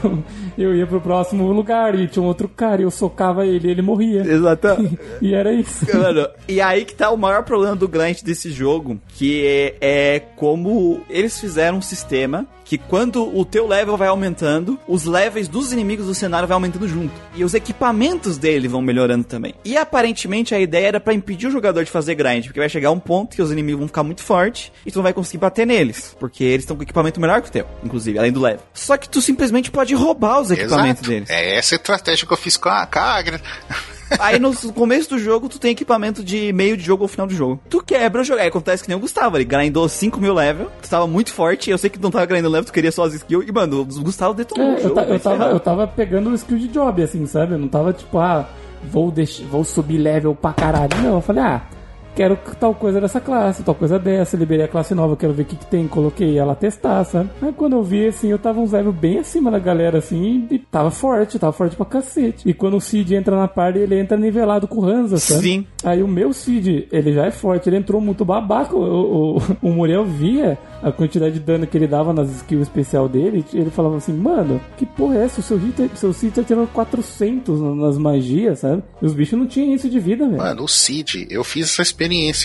eu ia pro próximo lugar e tinha um outro cara e eu socava ele e ele morria. Exatamente. e era isso. Mano, e aí que tá o maior problema do grind desse jogo, que é, é como eles fizeram um sistema que quando o teu level vai aumentando, os levels dos inimigos do cenário vai aumentando junto. E os equipamentos dele vão melhorando também. E aparentemente a ideia era para impedir o jogador de fazer grind, porque vai chegar um ponto que os inimigos vão ficar muito fortes e tu não vai conseguir bater neles, porque eles estão com equipamento melhor que o teu, inclusive, além do level. Só que tu simplesmente pode roubar os equipamentos Exato. deles. É essa estratégia que eu fiz com a, com a Aí no começo do jogo, tu tem equipamento de meio de jogo ou final de jogo. Tu quebra o jogo. Aí acontece que nem o Gustavo, ele grindou 5 mil level, tu tava muito forte, eu sei que tu não tava grindando level, tu queria só as skills, e mano, o Gustavo detonou é, o jogo. Eu, eu, tava, eu tava pegando o skill de job, assim, sabe? Eu não tava tipo, ah, vou, deix vou subir level pra caralho. Não, eu falei, ah quero tal coisa dessa classe, tal coisa dessa, liberei a classe nova, quero ver o que, que tem, coloquei ela testar, sabe? Aí quando eu vi, assim, eu tava uns level bem acima da galera, assim, e tava forte, tava forte pra cacete. E quando o Cid entra na parte, ele entra nivelado com o Hansa, sabe? Sim. Aí o meu Cid, ele já é forte, ele entrou muito babaca, o, o, o Muriel via a quantidade de dano que ele dava nas skills especial dele, ele falava assim, mano, que porra é essa? O seu, hit, seu Cid tá tirando 400 nas magias, sabe? E os bichos não tinham isso de vida, velho. Mano, o Cid, eu fiz essa experiência,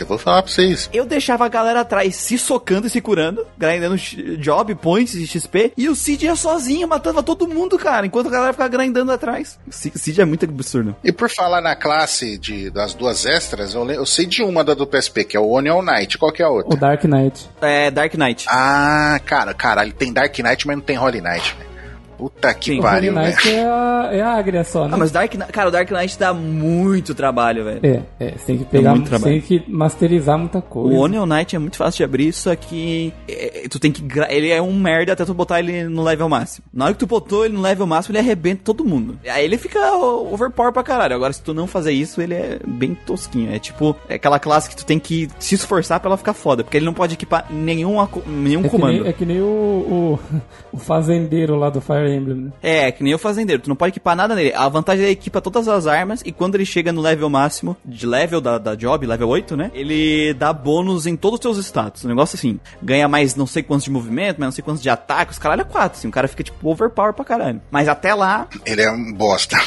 vou falar pra vocês. Eu deixava a galera atrás se socando e se curando, grindando job, points e XP, e o Cid ia sozinho, matava todo mundo, cara, enquanto a galera ficava grindando atrás. O Cid é muito absurdo. E por falar na classe de, das duas extras, eu, eu sei de uma da do PSP, que é o Onion Knight, qual que é a outra? O Dark Knight. É, Dark Knight. Ah, cara, caralho, tem Dark Knight, mas não tem Holy Knight, velho. Puta que Sim. pariu, velho. Knight é a, é a Agria só, né? Ah, mas Dark, Knight- cara, o Dark Knight dá muito trabalho, velho. É, é, você tem que pegar, muito você trabalho. tem que masterizar muita coisa. O Onion Knight é muito fácil de abrir, só que é, tu tem que. gra- Ele é um merda até tu botar ele no level máximo. Na hora que tu botou ele no level máximo, ele arrebenta todo mundo. Aí ele fica overpower pra caralho. Agora, se tu não fazer isso, ele é bem tosquinho. É tipo, é aquela classe que tu tem que se esforçar pra ela ficar foda. Porque ele não pode equipar nenhum, nenhum É que, comando. nem, é que nem o, o, o fazendeiro lá do Fire Emblem, né? É, que nem o fazendeiro, tu não pode equipar nada nele. A vantagem é que ele equipa todas as armas e quando ele chega no level máximo, de level da, da job, level 8, né? Ele dá bônus em todos os seus status. Um negócio assim, ganha mais não sei quantos de movimento, mais não sei quantos de ataque, os caralho é 4, assim, o cara fica tipo overpower pra caralho. Mas até lá, Ele é um bosta.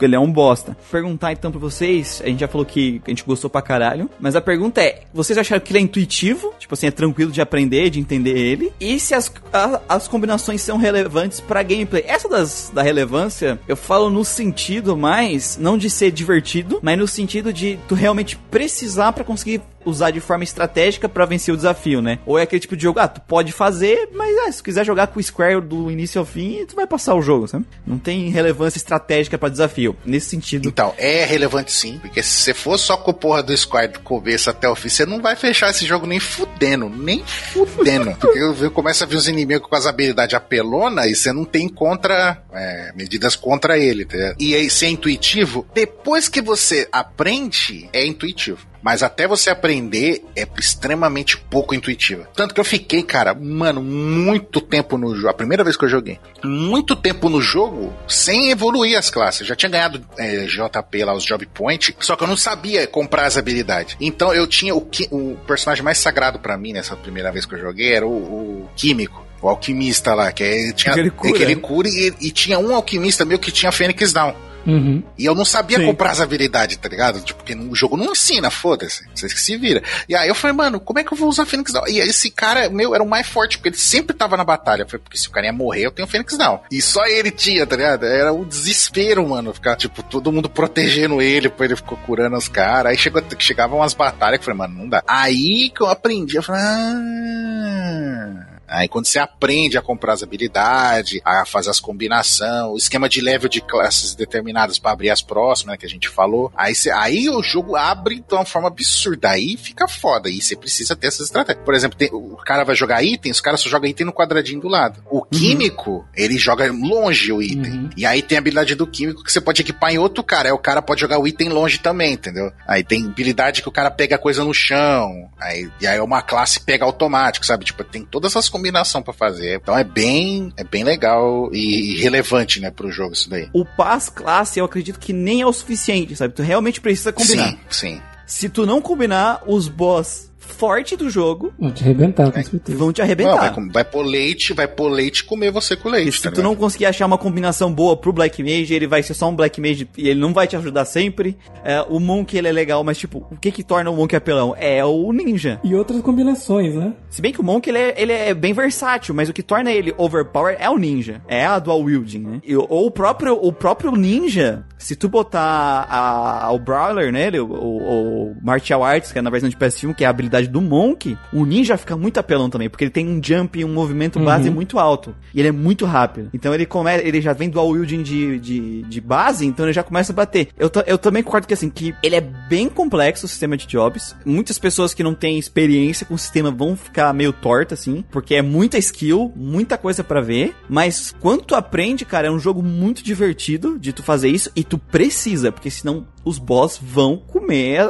Ele é um bosta. Perguntar então pra vocês, a gente já falou que a gente gostou pra caralho, mas a pergunta é, vocês acharam que ele é intuitivo? Tipo assim, é tranquilo de aprender, de entender ele? E se as, a- as combinações são relevantes pra gameplay? Essa das, da relevância, eu falo no sentido mais, não de ser divertido, mas no sentido de tu realmente precisar pra conseguir usar de forma estratégica pra vencer o desafio, né? Ou é aquele tipo de jogo, ah, tu pode fazer, mas ah, se tu quiser jogar com o Square do início ao fim, tu vai passar o jogo, sabe? Não tem relevância estratégica pra desafio. Nesse sentido. Então, é relevante sim, porque se você for só com o porra do Squad do começo até o fim, você não vai fechar esse jogo nem fudendo, nem fudendo. porque eu, começo a ver os inimigos com as habilidades apelona e você não tem contra, é, medidas contra ele, tá? E aí, se é intuitivo, depois que você aprende, é intuitivo. Mas até você aprender é extremamente pouco intuitiva. Tanto que eu fiquei, cara, mano, muito tempo no jogo. A primeira vez que eu joguei. Muito tempo no jogo sem evoluir as classes. Eu já tinha ganhado é, JP lá, os Job Point. Só que eu não sabia comprar as habilidades. Então eu tinha o, o personagem mais sagrado pra mim nessa primeira vez que eu joguei era o, o Químico. O alquimista lá, que é, tinha, Que ele cura, que ele cura e, e tinha um alquimista meu que tinha Fênix Down. Uhum. E eu não sabia Sim. comprar as habilidades, tá ligado? Tipo, porque o jogo não ensina, foda-se. Vocês que se viram. E aí eu falei, mano, como é que eu vou usar Fênix Down? E esse cara, meu, era o mais forte, porque ele sempre tava na batalha. Falei, porque se o cara ia morrer, eu tenho Fênix Down. E só ele tinha, tá ligado? Era o desespero, mano. Ficar, tipo, todo mundo protegendo ele, depois ele ficou curando os caras. Aí chegou, chegavam umas batalhas que eu falei, mano, não dá. Aí que eu aprendi, eu falei, ah. Aí quando você aprende a comprar as habilidades, a fazer as combinações, o esquema de level de classes determinadas pra abrir as próximas, né, que a gente falou, aí, você- aí o jogo abre de uma forma absurda, aí fica foda, aí você precisa ter essas estratégias. Por exemplo, tem- o cara vai jogar itens, os caras só jogam item no quadradinho do lado. O químico, ele joga longe o item. Uhum. E aí tem a habilidade do químico que você pode equipar em outro cara, aí o cara pode jogar o item longe também, entendeu? Aí tem habilidade que o cara pega a coisa no chão, aí, e aí é uma classe pega automático, sabe? Tipo, tem todas essas combinações pra fazer. Então é bem, é bem legal e, e relevante, né, pro jogo isso daí. O pass classe, eu acredito que nem é o suficiente, sabe? Tu realmente precisa combinar. Sim, sim. Se tu não combinar, os boss forte do jogo Vão te arrebentar, com certeza. vão te Não, arrebentar. vai, com- vai pôr leite, vai pôr leite e comer você com E leite. se tá tu ligado? não conseguir achar uma combinação boa pro Black Mage, ele vai ser só um Black Mage e ele não vai te ajudar sempre. É, o Monk, ele é legal, mas tipo, o que que torna o Monk apelão? É o Ninja. E outras combinações, né? Se bem que o Monk, ele é, ele é bem versátil, mas o que torna ele overpower é o Ninja. É a dual wielding, né? E, ou o próprio, o próprio Ninja, se tu botar a, o Brawler nele, o, o, o Martial Arts, que é na versão de PS1, que é a habilidade do Monk, o Ninja fica muito apelão também, porque ele tem um jump e um movimento base muito alto. E ele é muito rápido. Então ele começa, ele já vem dual wielding de, de, de base, então ele já começa a bater. Eu, eu também concordo que assim, que ele é bem complexo o sistema de jobs. Muitas pessoas que não têm experiência com o sistema vão ficar meio torta, assim, porque é muita skill, muita coisa pra ver. Mas quando tu aprende, cara, é um jogo muito divertido de tu fazer isso e tu precisa, porque senão os boss vão comer.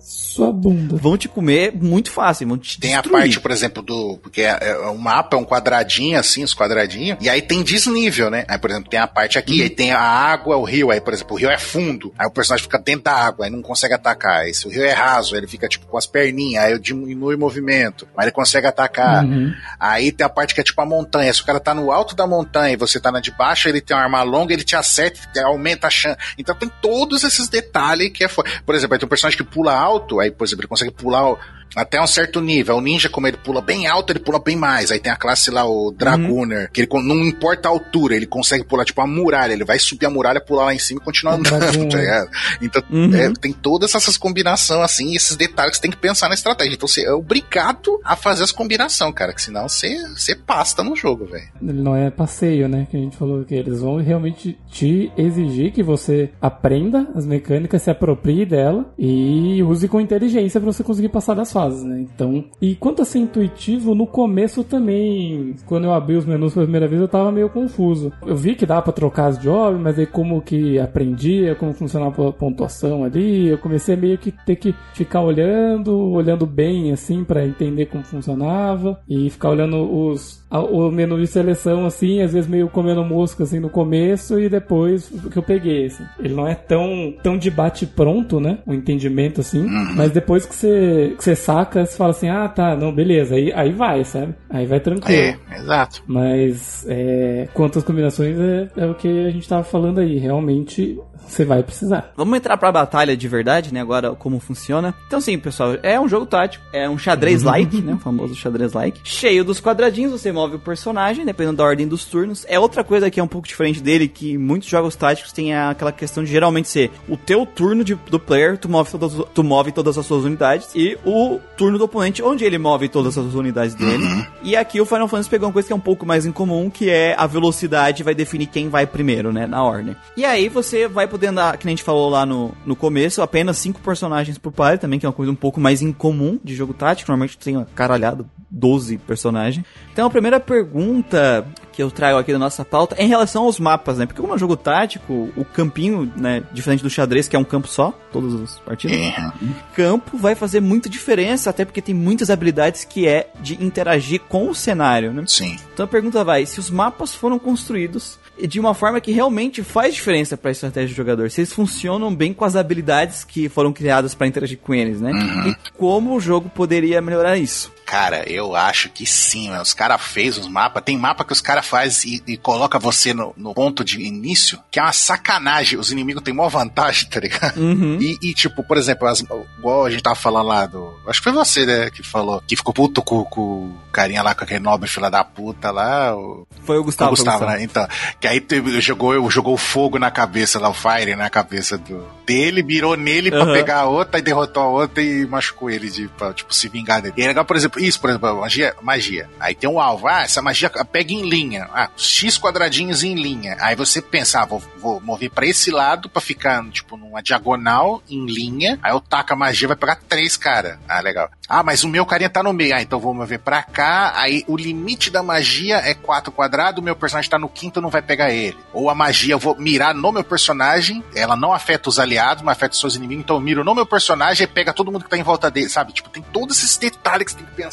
Sua bunda. Vão te comer muito fácil, vão te Tem a parte, por exemplo, do. Porque é, é um mapa, é um quadradinho, assim, os quadradinhos. E aí tem desnível, né? Aí, por exemplo, tem a parte aqui, aí tem a água, o rio. Aí, por exemplo, o rio é fundo. Aí o personagem fica dentro da água, aí não consegue atacar. Aí se o rio é raso, ele fica, tipo, com as perninhas, aí diminui o movimento. Mas ele consegue atacar. Uhum. Aí tem a parte que é tipo a montanha. Se o cara tá no alto da montanha e você tá na de baixo, ele tem uma arma longa, ele te acerta, aumenta a chance. Então tem todos esses detalhes que é foda. Por exemplo, aí tem um personagem que pula alto, aí, por exemplo, ele consegue pular Até um certo nível. O ninja, como ele pula bem alto, ele pula bem mais. Aí tem a classe lá, o Dragooner, uhum. que ele não importa a altura, ele consegue pular tipo a muralha. Ele vai subir a muralha, pular lá em cima e continuar andando, tá? Então, uhum. é, tem todas essas combinações, assim, esses detalhes que você tem que pensar na estratégia. Então, você é obrigado a fazer as combinações, cara, que senão você, você pasta no jogo, velho. Não é passeio, né? Que a gente falou que eles vão realmente te exigir que você aprenda as mecânicas, se aproprie dela e use com inteligência para você conseguir passar das fases, né? Então, e quanto a ser intuitivo, no começo também, quando eu abri os menus pela primeira vez, eu tava meio confuso. Eu vi que dá para trocar as jobs, mas aí como que aprendia, como funcionava a pontuação ali, eu comecei meio que ter que ficar olhando, olhando bem assim para entender como funcionava e ficar olhando os o menu de seleção assim, às vezes meio comendo mosca assim no começo e depois que eu peguei assim. Ele não é tão tão de bate pronto, né? O entendimento assim, uhum. mas depois que você que você saca, você fala assim: "Ah, tá, não, beleza". Aí aí vai, sabe? Aí vai tranquilo. É, exato. Mas é, quantas combinações é, é o que a gente tava falando aí, realmente você vai precisar. Vamos entrar pra batalha de verdade, né? Agora, como funciona. Então, sim, pessoal, é um jogo tático, é um xadrez-like, né? O famoso xadrez-like. Cheio dos quadradinhos, você move o personagem, dependendo da ordem dos turnos. É outra coisa que é um pouco diferente dele, que muitos jogos táticos têm aquela questão de geralmente ser o teu turno de, do player, tu move, todas, tu move todas as suas unidades, e o turno do oponente, onde ele move todas as unidades dele. Uhum. E aqui o Final Fantasy pegou uma coisa que é um pouco mais incomum, que é a velocidade vai definir quem vai primeiro, né? Na ordem. E aí você vai poder andar, que nem a gente falou lá no, no começo, apenas cinco personagens por party também, que é uma coisa um pouco mais incomum de jogo tático. Normalmente tem uma caralhada 12 personagens. Então a primeira pergunta que eu trago aqui da nossa pauta é em relação aos mapas, né? Porque como é um jogo tático, o campinho, né, diferente do xadrez, que é um campo só, todas as partidas, é. campo vai fazer muita diferença, até porque tem muitas habilidades que é de interagir com o cenário, né? Sim. Então a pergunta vai, se os mapas foram construídos de uma forma que realmente faz diferença para a estratégia do jogador. Se eles funcionam bem com as habilidades que foram criadas para interagir com eles, né? Uhum. E como o jogo poderia melhorar isso? Cara, eu acho que sim, Os caras fez os mapas. Tem mapa que os caras faz e, e, coloca você no, no, ponto de início, que é uma sacanagem. Os inimigos têm maior vantagem, tá ligado? Uhum. E, e, tipo, por exemplo, as, igual a gente tava falando lá do. Acho que foi você, né, que falou. Que ficou puto com, com o carinha lá, com aquele nobre fila da puta lá. O, foi o Gustavo. O Gustavo, né? Então. Que aí jogou, jogou fogo na cabeça lá, o Fire na cabeça do, dele, mirou nele uhum. pra pegar a outra e derrotou a outra e machucou ele de, pra, tipo, se vingar dele. E é legal, por exemplo, isso, por exemplo, magia, magia. Aí tem um alvo. Ah, essa magia pega em linha. Ah, X quadradinhos em linha. Aí você pensa, ah, vou, vou mover para esse lado para ficar, tipo, numa diagonal em linha. Aí eu taco a magia, vai pegar três, cara. Ah, legal. Ah, mas o meu carinha tá no meio. Ah, então vou mover pra cá. Aí o limite da magia é quatro quadrados, o meu personagem tá no quinto, não vai pegar ele. Ou a magia, eu vou mirar no meu personagem, ela não afeta os aliados, mas afeta os seus inimigos. Então eu miro no meu personagem e pega todo mundo que tá em volta dele, sabe? Tipo, tem todos esses detalhes que você tem que pensar.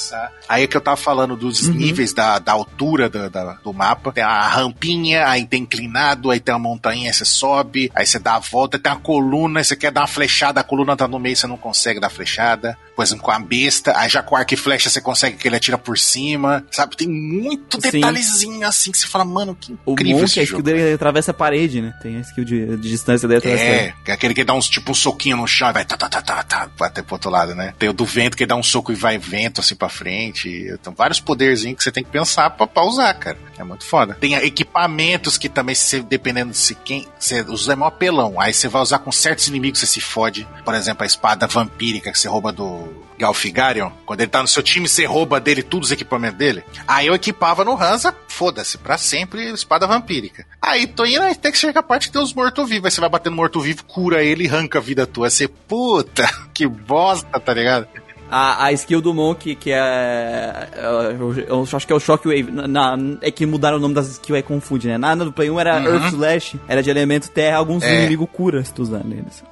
Aí é que eu tava falando dos uhum. níveis da, da altura da, da, do mapa. Tem a rampinha, aí tem inclinado, aí tem a montanha, você sobe, aí você dá a volta, tem a coluna, você quer dar uma flechada, a coluna tá no meio, você não consegue dar flechada. Por exemplo, com a besta, aí já com arco e flecha você consegue que ele atira por cima, sabe? Tem muito detalhezinho Sim. assim que você fala, mano, que incrível o esse é jogo. A skill dele atravessa a parede, né? Tem a skill de, de distância dele atravessa É, é aquele que dá uns, tipo um soquinho no chão e vai tá, tá, tá, tá, tá, vai até pro outro lado, né? Tem o do vento que dá um soco e vai vento assim pra frente. Então, vários poderzinhos que você tem que pensar pra, pra usar, cara. É muito foda. Tem equipamentos que também, se, dependendo de se quem. Você usa é mó apelão. Aí você vai usar com certos inimigos, você se fode. Por exemplo, a espada vampírica que você rouba do Galfigarion. Quando ele tá no seu time, você rouba dele todos os equipamentos dele. Aí eu equipava no Hansa, foda-se, pra sempre, espada vampírica. Aí tô indo, até que chega a parte que tem os mortos-vivos. Aí você vai batendo morto-vivo, cura ele e arranca a vida tua. Você, puta, que bosta, tá ligado? A, a skill do Monk, que é. é eu, eu, acho que é o Shockwave. Na, é que mudaram o nome das skills, é confunde, né? Na do Play 1 era uhum. Earth Slash, era de elemento terra, alguns é. inimigos cura se tu usando eles.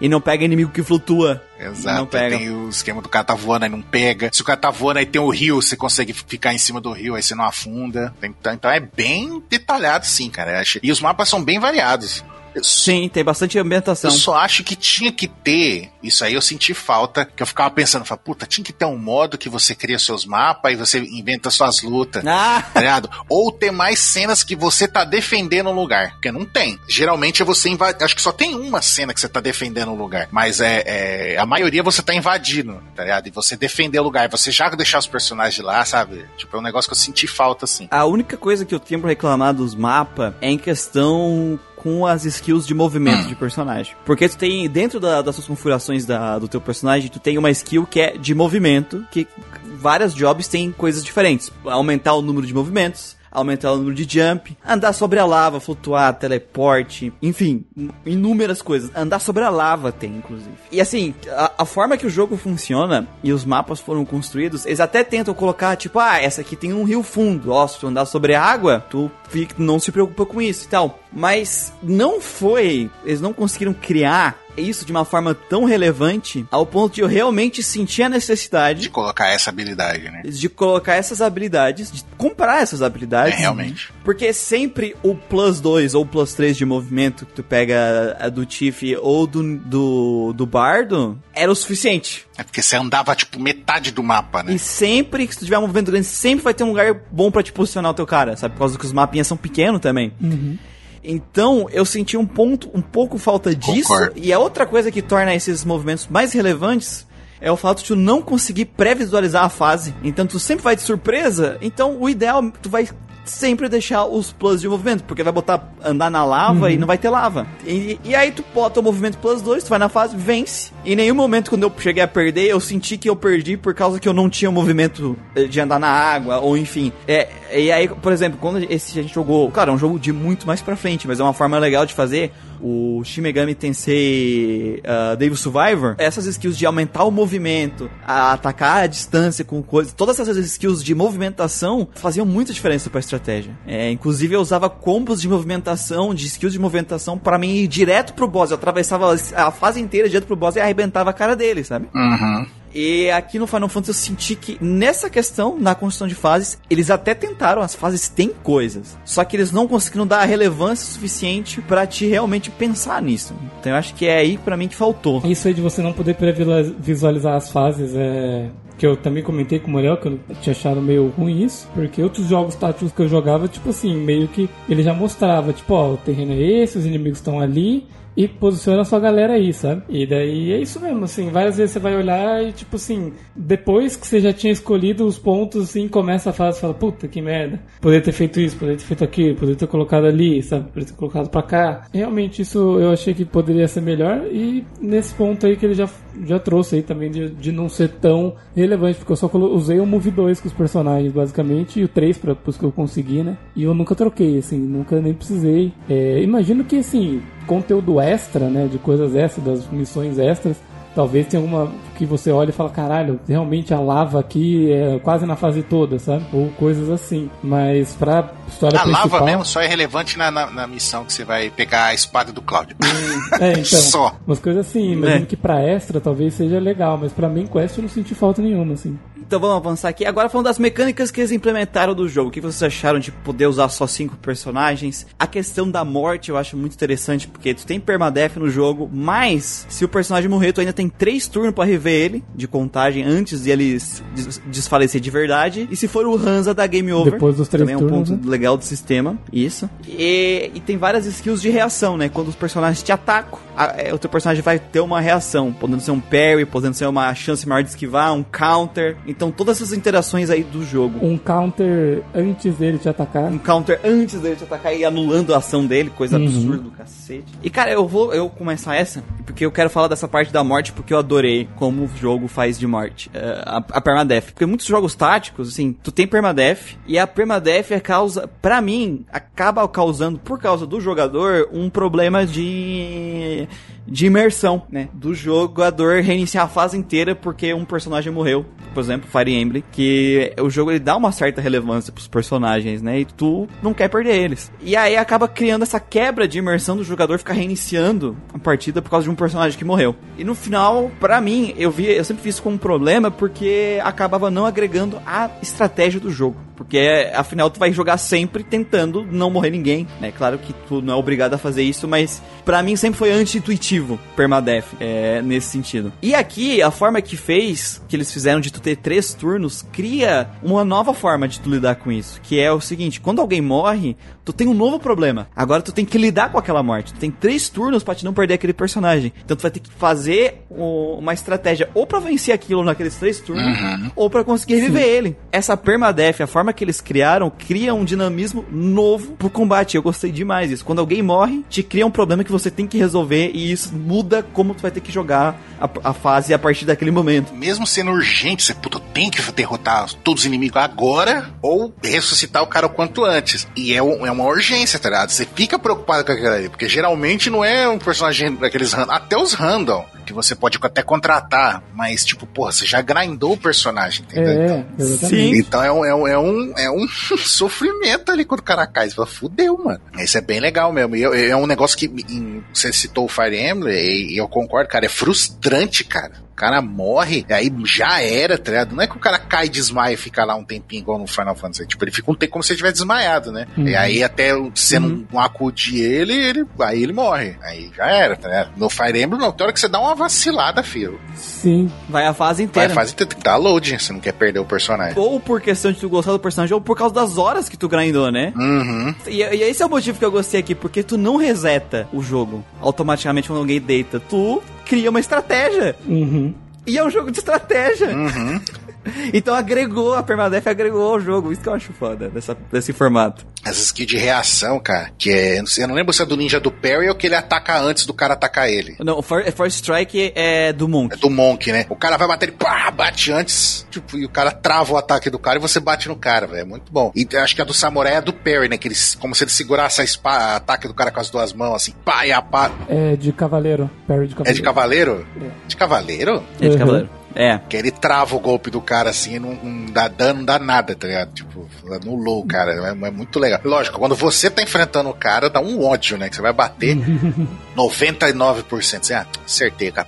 E não pega inimigo que flutua. Exato. Não pega. Tem o esquema do cara tá voando, aí não pega. Se o cara tá voando, aí tem o rio, você consegue ficar em cima do rio, aí você não afunda. Então, então é bem detalhado, sim, cara. E os mapas são bem variados. Sim, tem bastante ambientação. Eu só acho que tinha que ter, isso aí eu senti falta, que eu ficava pensando, falava, puta, tinha que ter um modo que você cria seus mapas e você inventa suas lutas, Ah, tá ligado? Ou ter mais cenas que você tá defendendo um lugar, porque não tem. Geralmente é você invadir, acho que só tem uma cena que você tá defendendo um lugar, mas é, é a maioria você tá invadindo, tá ligado? E você defender o lugar, você já deixar os personagens lá, sabe? Tipo, é um negócio que eu senti falta, assim. a única coisa que eu tenho pra reclamar dos mapas é em questão com as skills de movimento de personagem. Porque tu tem, dentro da- das suas configurações da- do teu personagem, tu tem uma skill que é de movimento, que várias jobs têm coisas diferentes. Aumentar o número de movimentos, aumentar o número de jump, andar sobre a lava, flutuar, teleporte, enfim, inúmeras coisas. Andar sobre a lava tem, inclusive. E assim, a, a forma que o jogo funciona e os mapas foram construídos, eles até tentam colocar, tipo, ah, essa aqui tem um rio fundo, ó, se tu andar sobre a água, tu fica, não se preocupa com isso e tal. Mas não foi, eles não conseguiram criar isso de uma forma tão relevante ao ponto de eu realmente sentir a necessidade De colocar essa habilidade, né? de colocar essas habilidades, de comprar essas habilidades. É, realmente. Porque sempre o plus 2 ou plus 3 de movimento que tu pega a do Tiff ou do, do, do Bardo era o suficiente. É porque você andava, tipo, metade do mapa, né? E sempre que tu tiver um movimento grande, sempre vai ter um lugar bom pra te posicionar o teu cara, sabe? Por causa que os mapinhas são pequenos também. Então, eu senti um ponto, um pouco falta disso. Concordo. E a outra coisa que torna esses movimentos mais relevantes é o fato de tu não conseguir pré-visualizar a fase. Então, tu sempre vai de surpresa. Então, o ideal, tu vai sempre deixar os plus de movimento, porque vai botar andar na lava e não vai ter lava. E, e aí tu bota o movimento plus 2, tu vai na fase, vence. Em nenhum momento quando eu cheguei a perder, eu senti que eu perdi por causa que eu não tinha o movimento eh, de andar na água, ou enfim. É, e aí, por exemplo, quando esse a gente jogou, claro, é um jogo de muito mais pra frente, mas é uma forma legal de fazer o Shin Megami Tensei uh, Devil Survivor, essas skills de aumentar o movimento, a atacar a distância com coisas, todas essas skills de movimentação faziam muita diferença pra estratégia. É, inclusive eu usava combos de movimentação, de skills de movimentação pra mim ir direto pro boss. Eu atravessava a fase inteira direto pro boss e arrebentava a cara dele, sabe? Uhum. E aqui no Final Fantasy eu senti que nessa questão, na construção de fases, eles até tentaram, as fases têm coisas. Só que eles não conseguiram dar a relevância suficiente pra te realmente pensar nisso. Então eu acho que é aí pra mim que faltou. Isso aí de você não poder pré-visualizar as fases é. Que eu também comentei com o Morel, que eu tinha achado meio ruim isso, porque outros jogos táticos que eu jogava, tipo assim, meio que ele já mostrava, tipo, ó, o terreno é esse, os inimigos estão ali, e posiciona sua galera aí, sabe? E daí é isso mesmo, assim, várias vezes você vai olhar e, tipo assim, depois que você já tinha escolhido os pontos, assim, começa a fase fala, puta que merda, poderia ter feito isso, poderia ter feito aquilo, poderia ter colocado ali, sabe? Poderia ter colocado pra cá. Realmente isso eu achei que poderia ser melhor e nesse ponto aí que ele já, já trouxe aí também de, de não ser tão relevante, porque eu só usei o Move 2 com os personagens, basicamente, e o 3 para os que eu consegui, né? E eu nunca troquei, assim, nunca nem precisei. É, imagino que, assim, conteúdo extra, né, de coisas extras, das missões extras, talvez tenha alguma que você olha e fala, caralho, realmente a lava aqui é quase na fase toda, sabe? Ou coisas assim. Mas pra história A principal... lava mesmo só é relevante na, na, na missão que você vai pegar a espada do Cláudio. É, então. Só. Umas coisas assim, imagino É. que pra extra talvez seja legal, mas pra main quest eu não senti falta nenhuma, assim. Então vamos avançar aqui. Agora falando das mecânicas que eles implementaram do jogo. O que vocês acharam de poder usar só cinco personagens? A questão da morte eu acho muito interessante, porque tu tem permadeath no jogo, mas se o personagem morrer, tu ainda tem três turnos pra rever ele, de contagem, antes de ele des- desfalecer de verdade. E se for o Hansa da Game Over, Depois dos três também é um turnos, ponto né? legal do sistema, isso. E, e tem várias skills de reação, né? Quando os personagens te atacam, a- é, o teu personagem vai ter uma reação, podendo ser um parry, podendo ser uma chance maior de esquivar, um counter. Então todas essas interações aí do jogo. Um counter antes dele te atacar. Um counter antes dele te atacar e anulando a ação dele, coisa Uhum. absurda do cacete. E cara, eu vou eu começar essa, porque eu quero falar dessa parte da morte, porque eu adorei como o jogo faz de morte. eh, a, a permadeath. Porque muitos jogos táticos, assim, tu tem permadeath, e a permadeath é causa, pra mim, acaba causando, por causa do jogador, um problema de de imersão, né? Do jogador reiniciar a fase inteira porque um personagem morreu. Por exemplo, Fire Emblem, que o jogo ele dá uma certa relevância pros personagens, né? E tu não quer perder eles. E aí acaba criando essa quebra de imersão do jogador ficar reiniciando a partida por causa de um personagem que morreu. E no final, para mim, eu vi, eu sempre vi isso como um problema porque acabava não agregando a estratégia do jogo. Porque afinal tu vai jogar sempre tentando não morrer ninguém, né? Claro que tu não é obrigado a fazer isso, mas para mim sempre foi anti-intuitivo permadeath, é, nesse sentido. E aqui, a forma que fez, que eles fizeram de tu ter três turnos, cria uma nova forma de tu lidar com isso, que é o seguinte, quando alguém morre, tu tem um novo problema. Agora tu tem que lidar com aquela morte. Tu tem três turnos para te não perder aquele personagem. Então tu vai ter que fazer uma estratégia ou para vencer aquilo naqueles três turnos, uhum. ou para conseguir reviver Sim. ele. Essa permadeath, a forma que eles criaram, cria um dinamismo novo pro combate. Eu gostei demais disso. Quando alguém morre, te cria um problema que você tem que resolver e isso muda como tu vai ter que jogar a, a fase a partir daquele momento. Mesmo sendo urgente, você puta, tem que derrotar todos os inimigos agora ou ressuscitar o cara o quanto antes. E é, um, é uma urgência, tá ligado? Você fica preocupado com aquilo ali, porque geralmente não é um personagem daqueles até os random que você pode até contratar, mas tipo, porra, você já grindou o personagem, entendeu? É, então, Sim. Então é um, é um, é um, é um sofrimento ali quando o cara cai. Você fala, fudeu, mano. Isso é bem legal mesmo. E é um negócio que em, você citou o Fire Emblem, e eu concordo, cara, é frustrante, cara. O cara morre, aí já era, tá ligado? Não é que o cara cai, desmaia e fica lá um tempinho igual no Final Fantasy. Tipo, ele fica um tempo como se ele tivesse desmaiado, né? Uhum. E aí até você uhum. não acudir ele, ele, aí ele morre. Aí já era, tá ligado? No Fire Emblem, não. Tem hora que você dá uma vacilada, filho. Sim. Vai a fase inteira. Vai a fase inteira. Tem que dar load, você não quer perder o personagem. Ou por questão de tu gostar do personagem, ou por causa das horas que tu grindou, né? Uhum. E, e esse é o motivo que eu gostei aqui, porque tu não reseta o jogo automaticamente quando alguém deita. Tu cria uma estratégia. Uhum. E é um jogo de estratégia. Uhum. então agregou, a permadeath agregou ao jogo. Isso que eu acho foda dessa, desse formato. Essa skill de reação, cara, que é. Eu não lembro se é do ninja do Perry ou que ele ataca antes do cara atacar ele. Não, o First Strike é do Monk. É do Monk, né? O cara vai bater ele, pá, bate antes, tipo, e o cara trava o ataque do cara e você bate no cara, velho. É muito bom. E acho que a do Samurai é do Perry, né? Que ele, como se ele segurasse a espada, ataque do cara com as duas mãos, assim, pá, e a pá. É de cavaleiro. Perry de cavaleiro. É de cavaleiro? É. De cavaleiro? É de uhum. cavaleiro. É. Que ele trava o golpe do cara assim e não, não dá dano, não dá nada, tá ligado? Tipo, anulou o cara. É, é, muito legal. Lógico, quando você tá enfrentando o cara, dá um ódio, né? Que você vai bater 99%. Você, ah, acertei, cara.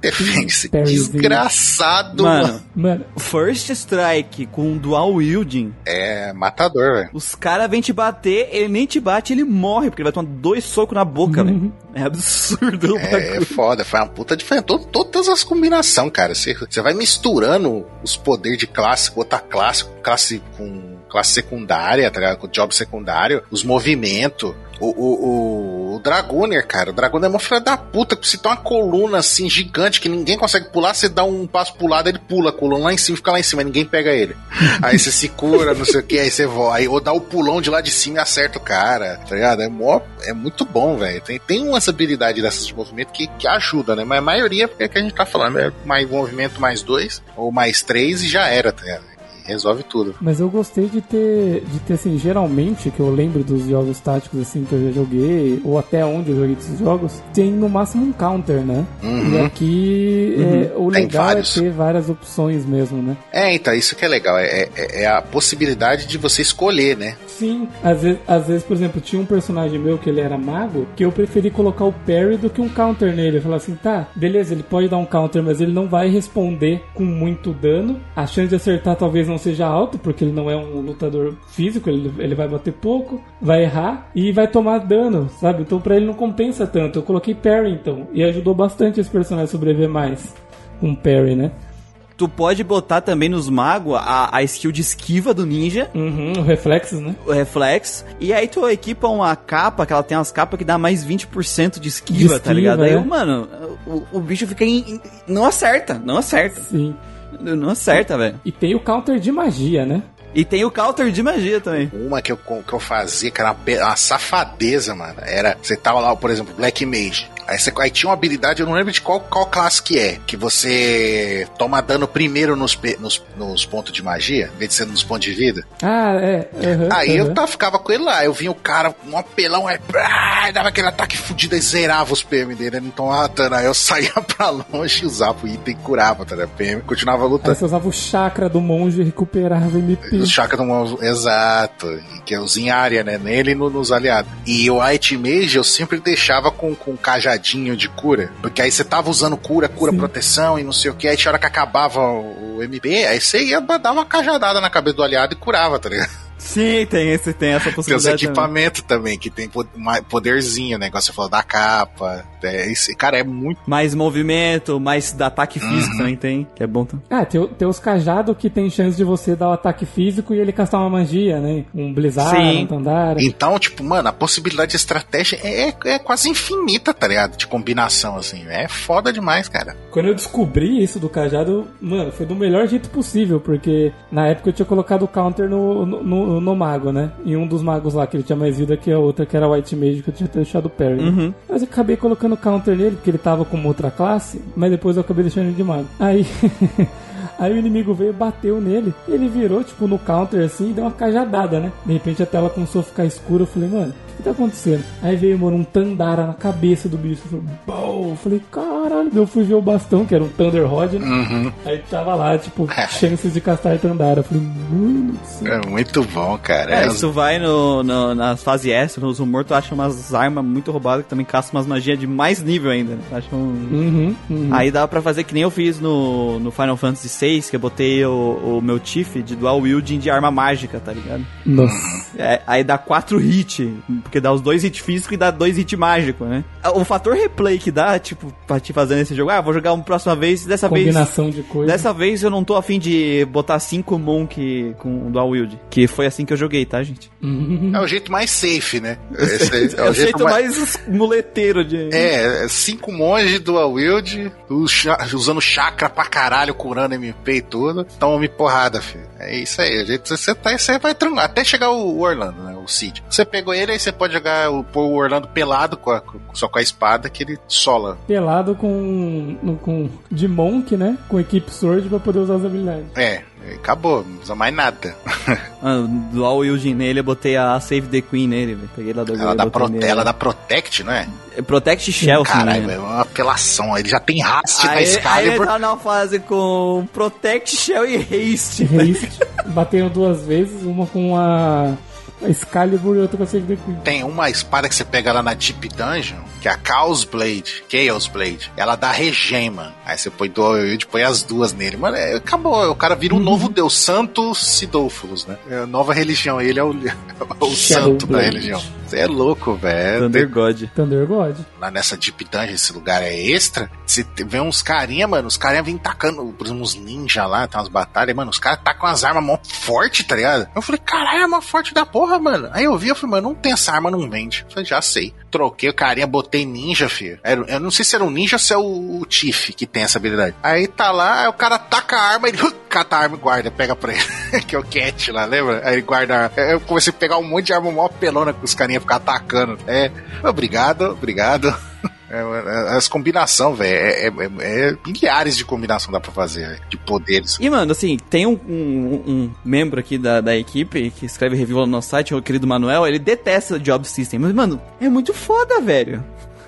Defense. Desgraçado, mano. mano. First Strike com dual wielding. É matador, velho. Os caras vêm te bater, ele nem te bate, ele morre, porque ele vai tomar dois socos na boca, velho. Uhum. É absurdo. É, é foda, foi uma puta diferença. Todas as combinações, cara. Você, vai misturando os poderes de classe com outra classe, classe com classe secundária, tá ligado? Com job secundário, os movimentos. O, o, o, o Dragoner, cara, o Dragoner é uma filha da puta, que você tem uma coluna assim gigante que ninguém consegue pular, você dá um passo pro lado, ele pula a coluna lá em cima, fica lá em cima, ninguém pega ele. Aí você se cura, não sei o que, aí você voa, aí, ou dá o pulão de lá de cima e acerta o cara, tá ligado? É, mó, é muito bom, velho. Tem, tem uma habilidade dessas de movimento que, que ajuda, né? Mas a maioria é que a gente tá falando, é mais movimento mais dois, ou mais três e já era, tá ligado? Resolve tudo. Mas eu gostei de ter, de ter assim, geralmente, que eu lembro dos jogos táticos assim que eu já joguei, ou até onde eu joguei esses jogos, tem no máximo um counter, né? Uhum. E aqui uhum. é, o tem legal é vários. é ter várias opções mesmo, né? É, então, isso que é legal, é, é, é a possibilidade de você escolher, né? Sim, às vezes, às vezes, por exemplo, tinha um personagem meu que ele era mago, que eu preferi colocar o parry do que um counter nele. Eu falei assim, tá, beleza, ele pode dar um counter, mas ele não vai responder com muito dano. A chance de acertar talvez não não seja alto, porque ele não é um lutador físico, ele, ele vai bater pouco, vai errar e vai tomar dano, sabe? Então pra ele não compensa tanto. Eu coloquei parry então, e ajudou bastante esse personagem a sobreviver mais com parry, né? Tu pode botar também nos magos a, a skill de esquiva do ninja. Uhum, o reflexo, né? O reflexo. E aí tu equipa uma capa, que ela tem umas capas que dá mais 20% de esquiva, de esquiva tá ligado? É. Aí, mano, o, o bicho fica em, em, Não acerta, não acerta. Sim. Não acerta, velho. E tem o counter de magia, né? E tem o counter de magia também. Uma que eu, que eu fazia, que era uma, uma safadeza, mano. Era, você tava lá, por exemplo, Black Mage. Aí, você, aí tinha uma habilidade, eu não lembro de qual, qual classe que é, que você toma dano primeiro nos, nos, nos pontos de magia, em vez de ser nos pontos de vida. Ah, é. Uhum, aí uhum. eu tava, ficava com ele lá, eu vinha o cara, um apelão, aí ah, dava aquele ataque fudido e zerava os PM dele, ele não tomava dano. Aí eu saía pra longe, usava o item e curava, tá ligado? PM, continuava lutando. Aí você usava o chakra do monge e recuperava MP. O chakra do monge, exato. Que eu uso em área, né? Nele e no, nos aliados. E o White Mage eu sempre deixava com, com um cajadinho de cura. Porque aí você tava usando cura, cura, Sim. proteção e não sei o que. Aí tinha hora que acabava o, o MP, aí você ia dar uma cajadada na cabeça do aliado e curava, tá ligado? Sim, tem, esse, tem essa possibilidade. Tem os equipamentos também. também, que tem poderzinho, né? Igual você falou da capa. É, esse, cara, é muito. Mais movimento, mais ataque físico uhum. também tem, que é bom também. Ah, tem, tem os cajados que tem chance de você dar o ataque físico e ele castar uma magia, né? Um Blizzard, Sim. um Tandara. Então, tipo, mano, a possibilidade de estratégia é, é quase infinita, tá ligado? De combinação, assim. É foda demais, cara. Quando eu descobri isso do cajado, mano, foi do melhor jeito possível, porque na época eu tinha colocado o counter no, no no, no, mago, né? E um dos magos lá, que ele tinha mais vida que a outra, que era White Mage, que eu tinha deixado o Perry. Uhum. Mas eu acabei colocando counter nele, porque ele tava com outra classe, mas depois eu acabei deixando ele de mago. Aí. Aí o inimigo veio, bateu nele, ele virou, tipo, no counter assim e deu uma cajadada, né? De repente a tela começou a ficar escura. Eu falei, mano, que tá acontecendo? Aí veio, mano, um Tandara na cabeça do bicho. Eu falei, Eu falei, caralho. Eu fui ver o bastão, que era um Thunder Rod, né? Uhum. Aí tava lá, tipo, chances de castar Tandara. Eu falei, mano do céu. É muito bom, cara. É, é isso vai no, no, na fase S, nos humor, tu acha umas armas muito roubadas que também caçam umas magias de mais nível ainda. Né? Acha um... Uhum, uhum. Aí dá pra fazer que nem eu fiz no, no Final Fantasy VI, que eu botei o, o meu Tiff de dual wielding de arma mágica, tá ligado? Nossa. É, aí dá quatro hits porque dá os dois hits físicos e dá dois hits mágicos, né? O fator replay que dá, tipo, pra te fazer nesse jogo, ah, vou jogar uma próxima vez, dessa Combinação vez... de coisas. Dessa vez eu não tô afim de botar cinco Monk com dual wield, que foi assim que eu joguei, tá, gente? Uhum. É o jeito mais safe, né? Esse é, é, é o, jeito, mais... mais muleteiro de... É, é cinco monge dual wield, usando chakra pra caralho, curando MP e tudo, toma-me porrada, filho. É isso aí, o jeito você tá, você vai tranquilo, até chegar o Orlando, né? O Cid. Você pegou ele, aí você pode jogar o, o Orlando pelado, com a, só com a espada, que ele sola. Pelado com, com de Monk, né? Com equipe Sword pra poder usar as habilidades. É, acabou, não usa mais nada. ah, dual Eugene nele, eu botei a Save the Queen nele, véio. Peguei lá do ela, dá prote ela dá Protect, não é? é Protect Shell, Caralho, é uma apelação. Ele já tem haste na Excalibur. Aí ele tá na fase com Protect Shell e Haste. Haste. Bateu duas vezes, uma com a Excalibur e a Save the Queen. Tem uma espada que você pega lá na Deep Dungeon, que é a Chaos Blade, Chaos Blade. Ela dá regema. Aí você põe do e põe as duas nele. Mano, é, acabou. O cara vira um uhum. novo deus, Santo Sidolfos, né? É a nova religião. Ele é o, o santo Blade. da religião. Você é louco, velho. Thunder God. Thunder God. Lá nessa Deep Dungeon, esse lugar é extra. Você vê uns carinha, mano. Os carinha vêm tacando, por exemplo, uns ninja lá, tem umas batalhas. Mano, os caras tacam as armas mó forte, tá ligado? Eu falei, caralho, arma forte da porra, mano. Aí eu vi, eu falei, mano, não tem essa arma, não vende. Eu falei, já sei. Troquei o carinha, botei ninja, filho. Era, eu não sei se era um ninja ou se é o, o Tiff que tem essa habilidade. Aí tá lá, o cara taca a arma, ele cata a arma e guarda, pega pra ele. que é o Cat lá, lembra? Aí ele guarda. Eu comecei a pegar um monte de arma mó pelona com os carinha ficar atacando. É, obrigado, obrigado. É, é, as combinação, velho, é, é, é, milhares de combinação dá pra fazer, de poderes. E, mano, assim, tem um, um, um, membro aqui da, da equipe que escreve review no nosso site, o querido Manuel, ele detesta Job System, mas, mano, é muito foda, velho.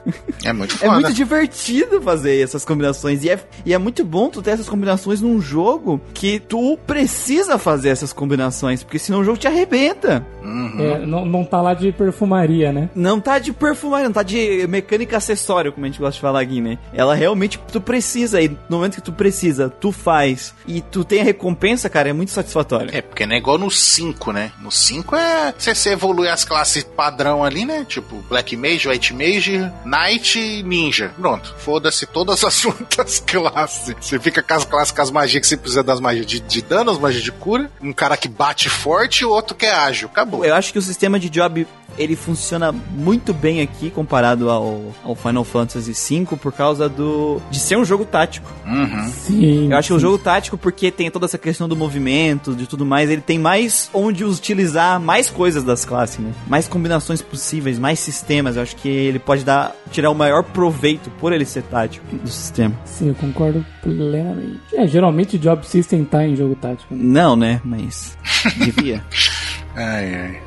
É muito foda. É muito divertido fazer essas combinações. E é, e é muito bom tu ter essas combinações num jogo que tu precisa fazer essas combinações, porque senão o jogo te arrebenta. Uhum. É, não, não tá lá de perfumaria, né? Não tá de perfumaria, não tá de mecânica acessório, como a gente gosta de falar aqui, né? Ela realmente tu precisa, e no momento que tu precisa, tu faz, e tu tem a recompensa, cara, é muito satisfatório. É, porque não é igual no 5, né? No 5 é você, você evolui as classes padrão ali, né? Tipo Black Mage, White Mage, Knight Ninja. Pronto. Foda-se todas as outras classes. Você fica com as classes com as magias que você precisa das magias de, de dano, as magias de cura. Um cara que bate forte e o outro que é ágil. Acabou. Eu acho que o sistema de job ele funciona muito bem aqui comparado ao, ao Final Fantasy V por causa do de ser um jogo tático. Uhum. Sim. Eu acho que o jogo tático, porque tem toda essa questão do movimento, de tudo mais, ele tem mais onde utilizar mais coisas das classes, né? Mais combinações possíveis, mais sistemas. Eu acho que ele pode dar tirar o maior proveito por ele ser tático do sistema. Sim, eu concordo plenamente. É, geralmente Job System tá em jogo tático. né? Não, né? Mas devia. Ai, ai.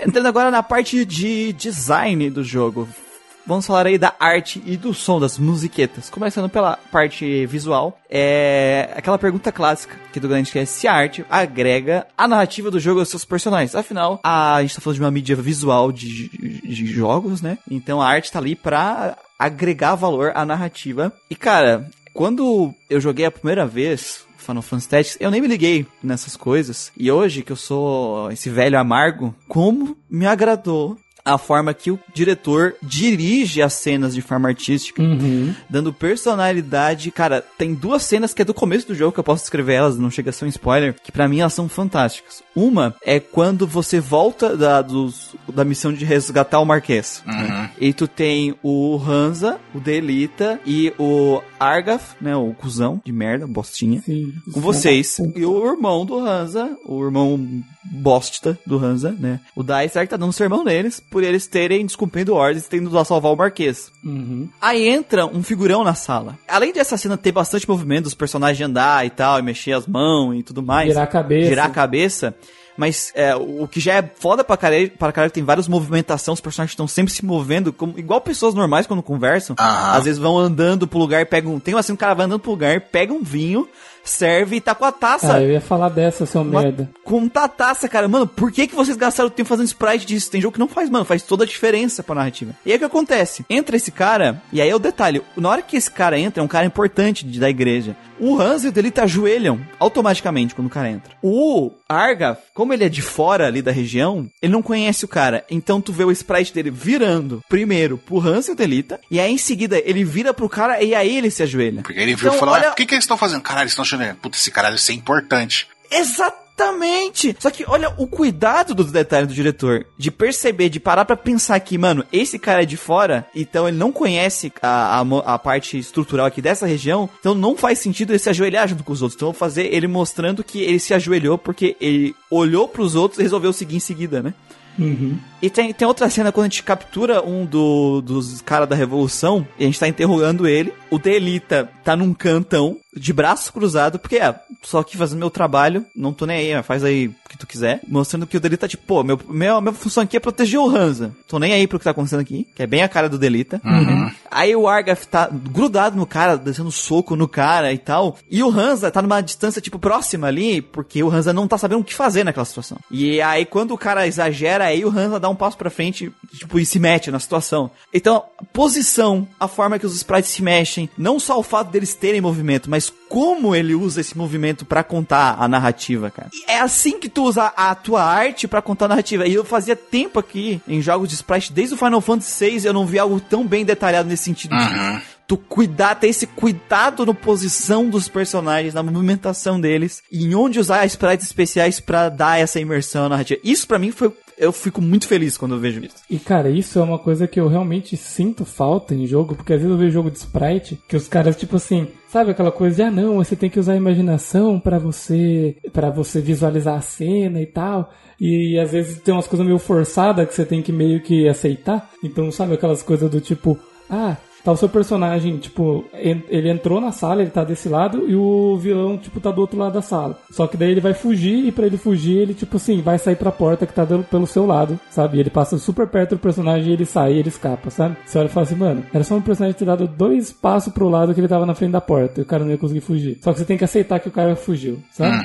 Entrando agora na parte de design do jogo. Vamos falar aí da arte e do som das musiquetas. Começando pela parte visual, é aquela pergunta clássica que do grande que é se a arte agrega a narrativa do jogo aos seus personagens. Afinal, a gente tá falando de uma mídia visual de, de jogos, né? Então a arte tá ali pra agregar valor à narrativa. E cara, quando eu joguei a primeira vez, Final Fantasy Tactics, eu nem me liguei nessas coisas. E hoje que eu sou esse velho amargo, como me agradou a forma que o diretor dirige as cenas de forma artística, Uhum. dando personalidade. Cara, tem duas cenas que é do começo do jogo que eu posso descrever elas, não chega a ser um spoiler, que pra mim elas são fantásticas. Uma é quando você volta da, dos- da missão de resgatar o Marquês. né? E tu tem o Hansa, o Delita e o Argaf, né, o cuzão de merda, bostinha Sim. com vocês. E o irmão do Hansa, o irmão bosta do Hansa, né? O Dysar tá dando sermão neles por eles terem descumprindo ordens, tendo lá salvar o Marquês. Uhum. Aí entra um figurão na sala. Além dessa cena ter bastante movimento, dos personagens andar e tal, e mexer as mãos e tudo mais. Girar a cabeça. Girar a cabeça. Mas é, o que já é foda pra caralho, pra caralho tem várias movimentações, os personagens estão sempre se movendo, como, igual pessoas normais quando conversam. Às vezes vão andando pro lugar, pegam. Tem uma cena, o cara vai andando pro lugar, pega um vinho, serve e tá com a taça. Ah, eu ia falar dessa, seu Uma- merda. Com tá taça, cara. Mano, por que, que vocês gastaram tempo fazendo sprite disso? Tem jogo que não faz, mano. Faz toda a diferença pra narrativa. E aí o que acontece? Entra esse cara, e aí é o detalhe. Na hora que esse cara entra, é um cara importante de- da igreja. O Hans e o Delita ajoelham automaticamente quando o cara entra. O Arga, como ele é de fora ali da região, ele não conhece o cara. Então tu vê o sprite dele virando primeiro pro Hans e o Delita, e aí em seguida ele vira pro cara e aí ele se ajoelha. Porque ele viu Então, e falou: olha- ah, o que, que eles estão fazendo? Caralho, eles estão achando. Puta, esse caralho isso é importante. Exatamente! Só que olha o cuidado dos detalhes do diretor. De perceber, de parar pra pensar que, mano, esse cara é de fora, então ele não conhece a, a, a parte estrutural aqui dessa região, então não faz sentido ele se ajoelhar junto com os outros. Então eu vou fazer ele mostrando que ele se ajoelhou porque ele olhou pros outros e resolveu seguir em seguida, né? Uhum. E tem, tem outra cena quando a gente captura um do- dos caras da Revolução e a gente tá interrogando ele. O Delita tá num cantão, de braços cruzados, porque é, só aqui fazendo meu trabalho, não tô nem aí, mas faz aí o que tu quiser. Mostrando que o Delita, tipo, pô, meu, meu, minha função aqui é proteger o Hansa. Tô nem aí pro que tá acontecendo aqui, que é bem a cara do Delita. Aí o Argaf tá grudado no cara, descendo soco no cara e tal. E o Hansa tá numa distância, tipo, próxima ali, porque o Hansa não tá sabendo o que fazer naquela situação. E aí, quando o cara exagera, aí o Hansa dá um passo pra frente, tipo, e se mete na situação. Então, a posição, a forma que os sprites se mexem, não só o fato deles terem movimento, mas como ele usa esse movimento pra contar a narrativa, cara. E é assim que tu usa a tua arte pra contar a narrativa. E eu fazia tempo aqui, em jogos de sprite, desde o Final Fantasy VI, eu não vi algo tão bem detalhado nesse sentido. Uhum. Tu cuidar, ter esse cuidado na posição dos personagens, na movimentação deles, e em onde usar sprites especiais pra dar essa imersão na narrativa. Isso pra mim foi. Eu fico muito feliz quando eu vejo isso. E cara, isso é uma coisa que eu realmente sinto falta em jogo, porque às vezes eu vejo jogo de sprite que os caras, tipo assim, sabe aquela coisa de, ah não, você tem que usar a imaginação pra você para você visualizar a cena e tal. E às vezes tem umas coisas meio forçadas que você tem que meio que aceitar. Então, sabe aquelas coisas do tipo, ah, tá o seu personagem, tipo, ele entrou na sala, ele tá desse lado, e o vilão, tipo, tá do outro lado da sala. Só que daí ele vai fugir, e pra ele fugir, ele, tipo assim, vai sair pra porta que tá dando pelo seu lado, sabe? E ele passa super perto do personagem e ele sai e ele escapa, sabe? Você olha e fala assim, mano, era só um personagem ter dado dois passos pro lado que ele tava na frente da porta, e o cara não ia conseguir fugir. Só que você tem que aceitar que o cara fugiu, sabe?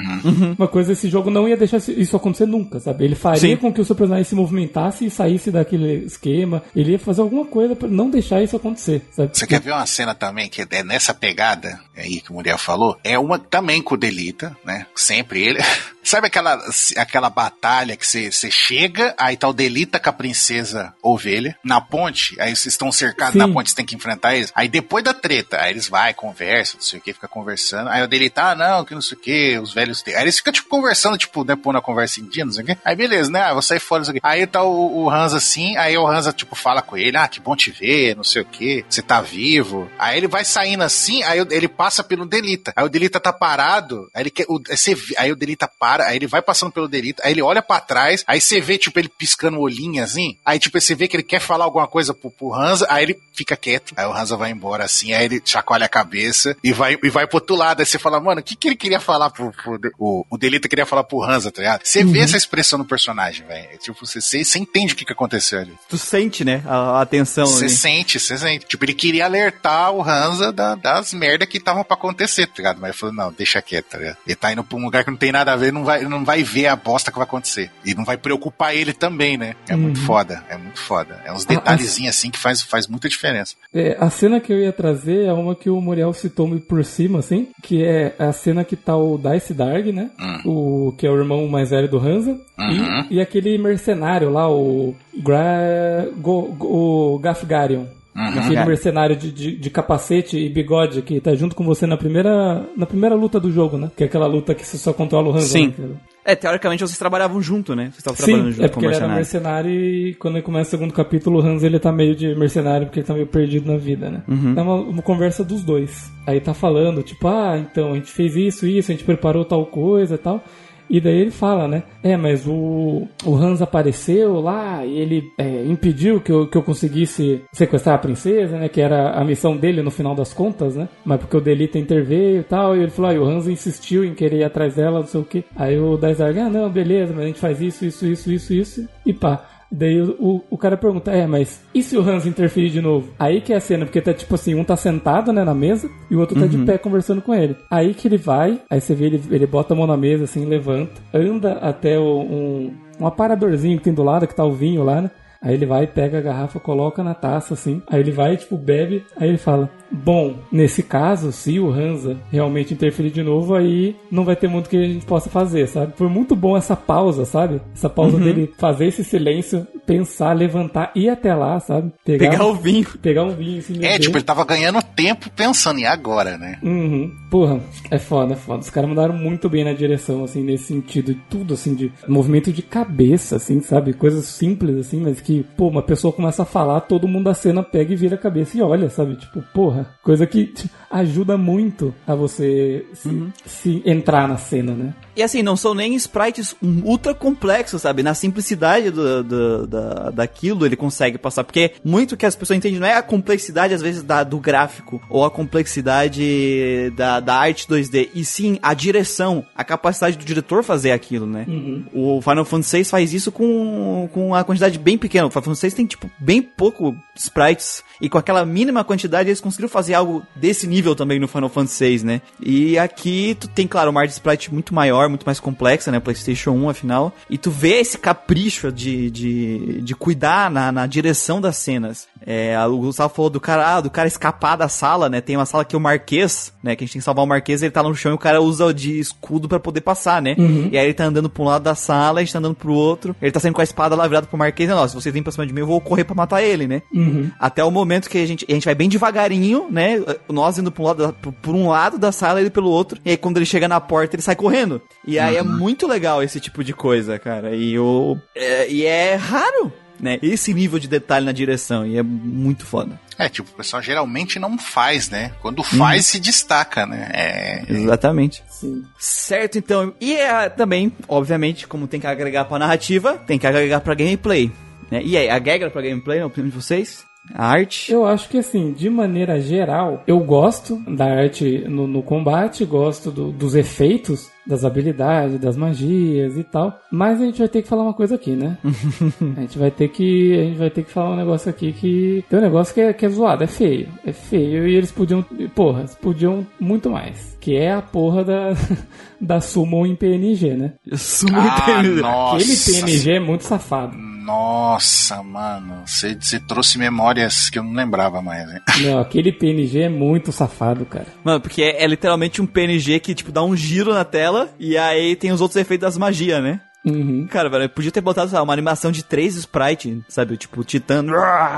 Uma coisa, esse jogo não ia deixar isso acontecer nunca, sabe? Ele faria Sim. com que o seu personagem se movimentasse e saísse daquele esquema. Ele ia fazer alguma coisa pra não deixar isso acontecer. Você quer ver uma cena também que é nessa pegada aí que o Muriel falou? É uma também com o Delita, né? Sempre ele. Sabe aquela, aquela batalha que você chega, aí tá o Delita com a princesa ovelha na ponte, aí vocês estão cercados Sim. na ponte, você tem que enfrentar eles. Aí depois da treta, aí eles vai, conversam, não sei o que, fica conversando. Aí o Delita, ah, não, que não sei o que, os velhos. Aí eles ficam, tipo, conversando, tipo, né, pondo a conversa em dia, não sei o que. Aí beleza, né? Ah, vou sair fora, não sei o que. Aí tá o, o Hansa assim, aí o Hansa, tipo, fala com ele, ah, que bom te ver, não sei o que, você tá vivo. Aí ele vai saindo assim, aí ele passa pelo Delita. Aí o Delita tá parado, aí ele quer, o, você, aí o Delita para, aí ele vai passando pelo Delita, aí ele olha para trás, aí você vê, tipo, ele piscando o olhinho assim, aí, tipo, você vê que ele quer falar alguma coisa pro, pro Hansa, aí ele fica quieto, aí o Hansa vai embora assim, aí ele chacoalha a cabeça e vai, e vai pro outro lado, aí você fala, mano, o que que ele queria falar pro, pro o, o Delita queria falar pro Hansa, tá ligado? Você uhum. vê essa expressão no personagem, velho, tipo, você, você, você entende o que que aconteceu ali. Tu sente, né, a, a atenção Você sente, você sente. Tipo, ele queria alertar o Hansa da, das merdas que estavam pra acontecer, tá ligado? Mas ele falou, não, deixa quieto, tá ligado? Ele tá indo pra um lugar que não tem nada a ver, não vai, não vai ver a bosta que vai acontecer. E não vai preocupar ele também, né? É uhum. muito foda, é muito foda. É uns detalhezinhos assim que faz, faz muita diferença. É, a cena que eu ia trazer é uma que o Muriel citou por cima, assim, que é a cena que tá o Dice Darg, né? Hum. O, que é o irmão mais velho do Hansa. Uhum. E, e, aquele mercenário lá, o, Gra, Go, o Gafgarion. Uhum, aquele é. mercenário de, de, de, capacete e bigode que tá junto com você na primeira, na primeira luta do jogo, né? Que é aquela luta que você só controla o Hanzo. Sim. Né? É, teoricamente vocês trabalhavam junto, né? Vocês estavam trabalhando junto é porque ele era mercenário e quando ele começa o segundo capítulo, o Hans ele tá meio de mercenário porque ele tá meio perdido na vida, né? Uhum. É uma, uma, conversa dos dois. Aí tá falando, tipo, ah, então a gente fez isso, isso, a gente preparou tal coisa e tal. E daí ele fala, né? É, mas o, o Hans apareceu lá e ele é, impediu que eu, que eu conseguisse sequestrar a princesa, né? Que era a missão dele no final das contas, né? Mas porque o Delita interveio e tal. E ele falou, ah, o Hans insistiu em querer ir atrás dela, não sei o que. Aí o Daisarg, ah, não, beleza, mas a gente faz isso, isso, isso, isso, isso. E pá. Daí o, o cara pergunta, é, mas e se o Hans interferir de novo? Aí que é a cena, porque tá tipo assim, um tá sentado, né, na mesa, e o outro tá uhum. de pé conversando com ele. Aí que ele vai, aí você vê ele, ele bota a mão na mesa, assim, levanta, anda até o, um, um aparadorzinho que tem do lado, que tá o vinho lá, né? Aí ele vai, pega a garrafa, coloca na taça, assim. Aí ele vai, tipo, bebe. Aí ele fala: Bom, nesse caso, se o Hansa realmente interferir de novo, aí não vai ter muito que a gente possa fazer, sabe? Foi muito bom essa pausa, sabe? Essa pausa uhum. dele fazer esse silêncio, pensar, levantar, ir até lá, sabe? Pegar, pegar o vinho. Pegar um vinho, assim. É, tipo, ele tava ganhando tempo pensando, e agora, né? Uhum. Porra, é foda, é foda. Os caras mandaram muito bem na direção, assim, nesse sentido. de Tudo, assim, de movimento de cabeça, assim, sabe? Coisas simples, assim, mas que, pô, uma pessoa começa a falar, todo mundo da cena pega e vira a cabeça e olha, sabe? Tipo, porra, coisa que ajuda muito a você se, uhum. se entrar na cena, né? E assim, não são nem sprites ultra complexos, sabe? Na simplicidade do, do, da, daquilo ele consegue passar. Porque muito que as pessoas entendem não é a complexidade, às vezes, da, do gráfico ou a complexidade da, da arte 2D, e sim a direção, a capacidade do diretor fazer aquilo, né? Uhum. O Final Fantasy VI faz isso com, com a quantidade bem pequena. O Final Fantasy VI tem, tipo, bem pouco sprites. E com aquela mínima quantidade eles conseguiram fazer algo desse nível também no Final Fantasy VI, né? E aqui tu tem, claro, uma arte sprite muito maior maior, muito mais complexa, né? PlayStation 1, afinal. E tu vê esse capricho de, de, de cuidar na, na direção das cenas. É, o Gustavo falou do cara, ah, do cara escapar da sala, né? Tem uma sala que o Marquês, né? Que a gente tem que salvar o Marquês, ele tá no chão e o cara usa de escudo para poder passar, né? Uhum. E aí ele tá andando pra um lado da sala, a gente tá andando pro outro. Ele tá saindo com a espada lá virada pro Marquês e, ó, se vocês vêm pra cima de mim, eu vou correr para matar ele, né? Uhum. Até o momento que a gente, a gente vai bem devagarinho, né? Nós indo pra um lado, por um lado da sala, ele pelo outro. E aí quando ele chega na porta, ele sai correndo. E aí é uhum. é muito legal esse tipo de coisa, cara. E, o, é, e é raro né? Esse nível de detalhe na direção, e é muito foda. É, tipo, o pessoal geralmente não faz, né? Quando faz, uhum. se destaca, né? É... Exatamente. Sim. Certo, então. E é, também, obviamente, como tem que agregar pra narrativa, tem que agregar pra gameplay. Né? E aí, agrega pra gameplay, na opinião de vocês? A arte? Eu acho que assim, de maneira geral, eu gosto da arte no, no combate, gosto do, dos efeitos, das habilidades, das magias e tal. Mas a gente vai ter que falar uma coisa aqui, né? a gente vai ter que. A gente vai ter que falar um negócio aqui que. Tem um negócio que é, que é zoado, é feio. É feio e eles podiam. Porra, eles podiam muito mais. Que é a porra da, da Summon em PNG, né? Summon ah, em PNG. Nossa. Aquele PNG é muito safado. Nossa, mano, você trouxe memórias que eu não lembrava mais, hein? Não, aquele PNG é muito safado, cara. Mano, porque é, é literalmente um PNG que, tipo, dá um giro na tela e aí tem os outros efeitos das magias, né? Uhum. Cara, velho, podia ter botado sabe, uma animação de três sprite, sabe? Tipo, Titã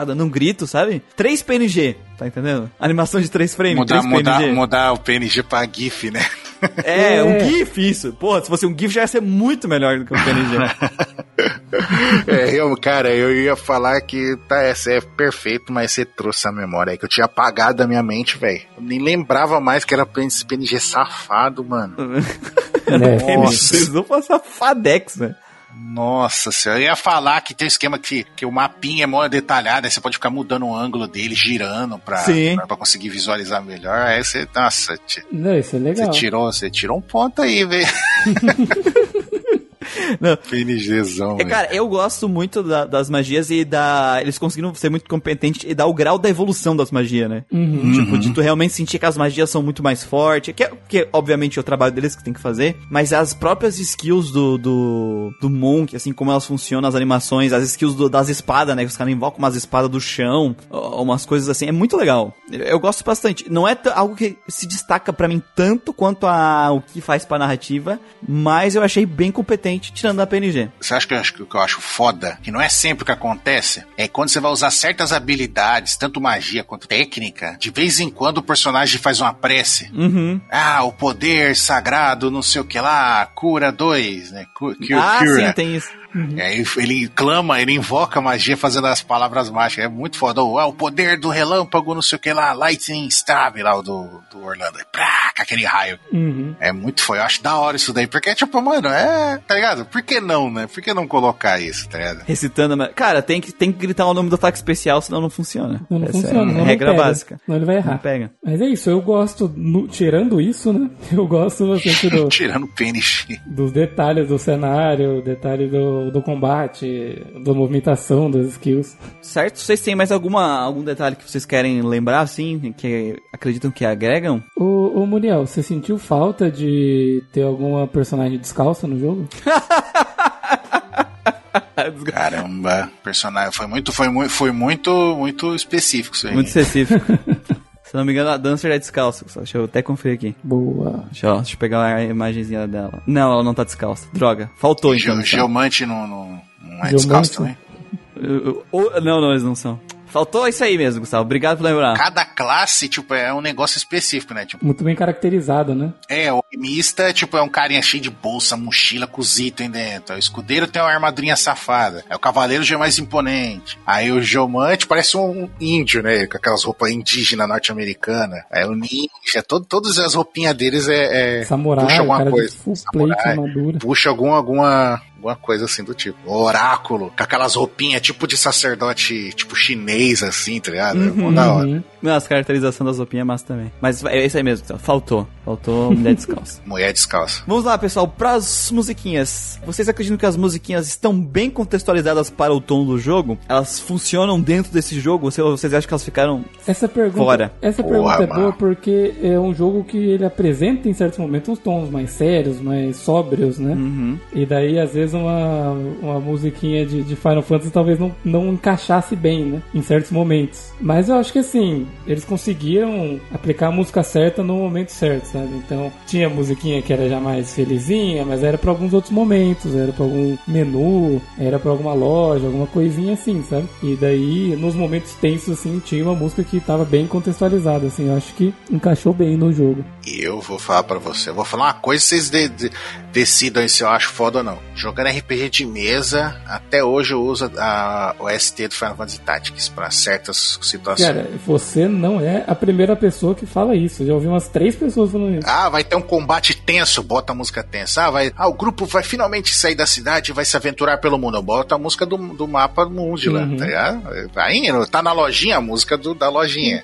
dando um grito, sabe? Três PNG, tá entendendo? Animação de três frames, mudar, três mudar, PNG. mudar o PNG pra GIF, né? É, É. um GIF, isso. Porra, se fosse um GIF já ia ser muito melhor do que um PNG. É, eu, cara, eu ia falar que tá, essa é perfeito, mas você trouxe a memória aí que eu tinha apagado da minha mente, velho. Eu nem lembrava mais que era esse PNG safado, mano. É, Nossa. Vocês vão passar Fadex, né? Nossa senhora, eu ia falar que tem um esquema que, que o mapinha é mó detalhado, aí você pode ficar mudando o ângulo dele, girando pra, pra, pra conseguir visualizar melhor. Aí você, nossa, te- Não, isso é legal. você tirou, você tirou um ponto aí, velho. Não. PNGzão, É, velho. cara, eu gosto muito da- das magias e da. Eles conseguiram ser muito competentes e dar o grau da evolução das magias, né? Uhum. Tipo, de tu realmente sentir que as magias são muito mais fortes. Que, é- que obviamente, é o trabalho deles que tem que fazer. Mas as próprias skills do, do, do Monk, assim, como elas funcionam, as animações, as skills do- das espadas, né? Que os caras invocam umas espadas do chão, umas coisas assim. É muito legal. Eu, gosto bastante. Não é algo que se destaca pra mim tanto quanto a, o que faz pra narrativa, mas eu achei bem competente, tirando da PNG. Você acha que eu acho que o que eu acho foda? Que não é sempre o que acontece. É quando você vai usar certas habilidades, tanto magia quanto técnica, de vez em quando o personagem faz uma prece. Uhum. Ah, o poder sagrado, não sei o que lá, cura 2, né? Cu- Cure, ah, cura. sim, tem isso. E aí ele clama, ele invoca a magia fazendo as palavras mágicas. É muito foda. Ou, Ah, o poder do relâmpago, não sei o que lá, Lightning Stab lá, o do, do Orlando. Prá, com aquele raio. Uhum. É muito foda. Eu acho da hora isso daí. Porque, tipo, mano, é. Tá ligado? Por que não, né? Por que não colocar isso, tá ligado? Recitando, cara, tem que, tem que gritar o nome do ataque especial, senão não funciona. Não, não Essa funciona. é não, não regra pega. básica. Não, ele vai Não errar. pega. Mas é isso, eu gosto, no- tirando isso, né? Eu gosto bastante do, Tirando o PNG. dos detalhes do cenário, detalhe do, do combate, da movimentação, das skills. Certo? Vocês têm mais alguma, algum detalhe que vocês querem lembrar, assim, que acreditam que agregam? Ô, ô Muriel, você sentiu falta de ter alguma personagem descalça no jogo? Caramba, personagem. Foi muito, foi muito, foi muito, muito específico isso aí. Muito específico. Se não me engano, a Dancer é descalça. só. Deixa eu até conferir aqui. Boa. Deixa eu, deixa eu pegar a imagenzinha dela. Não, ela não tá descalça. Droga. Faltou então. Geo- então. Geomante não, não, não é Geomante? descalço também. Eu- eu- ou- não, não, eles não são. Faltou isso aí mesmo, Gustavo. Obrigado por lembrar. Cada classe, tipo, é um negócio específico, né? Tipo, Muito bem caracterizado, né? é, o alquimista, tipo, é um carinha cheio de bolsa, mochila com os itens dentro. O escudeiro tem uma armadurinha safada. Aí o cavaleiro já é mais imponente. Aí o geomante parece um índio, né? Com aquelas roupas indígenas norte-americanas. Aí o ninja, todo, todas as roupinhas deles é. é Samurai, puxa alguma cara coisa. de full Samurai. plate, armadura. Puxa algum, alguma. Alguma coisa assim do tipo. Oráculo, com aquelas roupinhas tipo de sacerdote, tipo chinês, assim, tá ligado? É mó da hora. Uhum. Não, as caracterizações das roupinhas é massa também. Mas é isso aí mesmo, Gustavo. Faltou. Faltou mulher descalça. Mulher descalça. Vamos lá, pessoal, pras musiquinhas. Vocês acreditam que as musiquinhas estão bem contextualizadas para o tom do jogo? Elas funcionam dentro desse jogo? Ou vocês acham que elas ficaram. Essa pergunta, Fora. essa Porra, pergunta é mano. boa porque é um jogo que ele apresenta em certos momentos uns tons mais sérios, mais sóbrios, né? Uhum. E daí, às vezes, uma, uma musiquinha de, de Final Fantasy talvez não, não encaixasse bem, né? Em certos momentos. Mas eu acho que assim, eles conseguiram aplicar a música certa no momento certo, sabe? Então, tinha musiquinha que era já mais felizinha, mas era pra alguns outros momentos, era pra algum menu, era pra alguma loja, alguma coisinha assim, sabe? E daí, nos momentos tensos, assim, tinha uma música que tava bem contextualizada, assim, eu acho que encaixou bem no jogo. E eu vou falar pra você. Eu vou falar uma coisa vocês de- de- decidam se eu acho foda ou não jogando RPG de mesa, até hoje eu uso a, OST do Final Fantasy Tactics para certas situações. Cara, você não é a primeira pessoa que fala isso. Já ouvi umas três pessoas falando isso. Ah, vai ter um combate tenso, bota a música tensa. Ah, vai, ah o grupo vai finalmente sair da cidade e vai se aventurar pelo mundo. Bota a música do, do mapa do mundo lá, uhum. tá ligado? Aí, tá na lojinha a música do, da lojinha.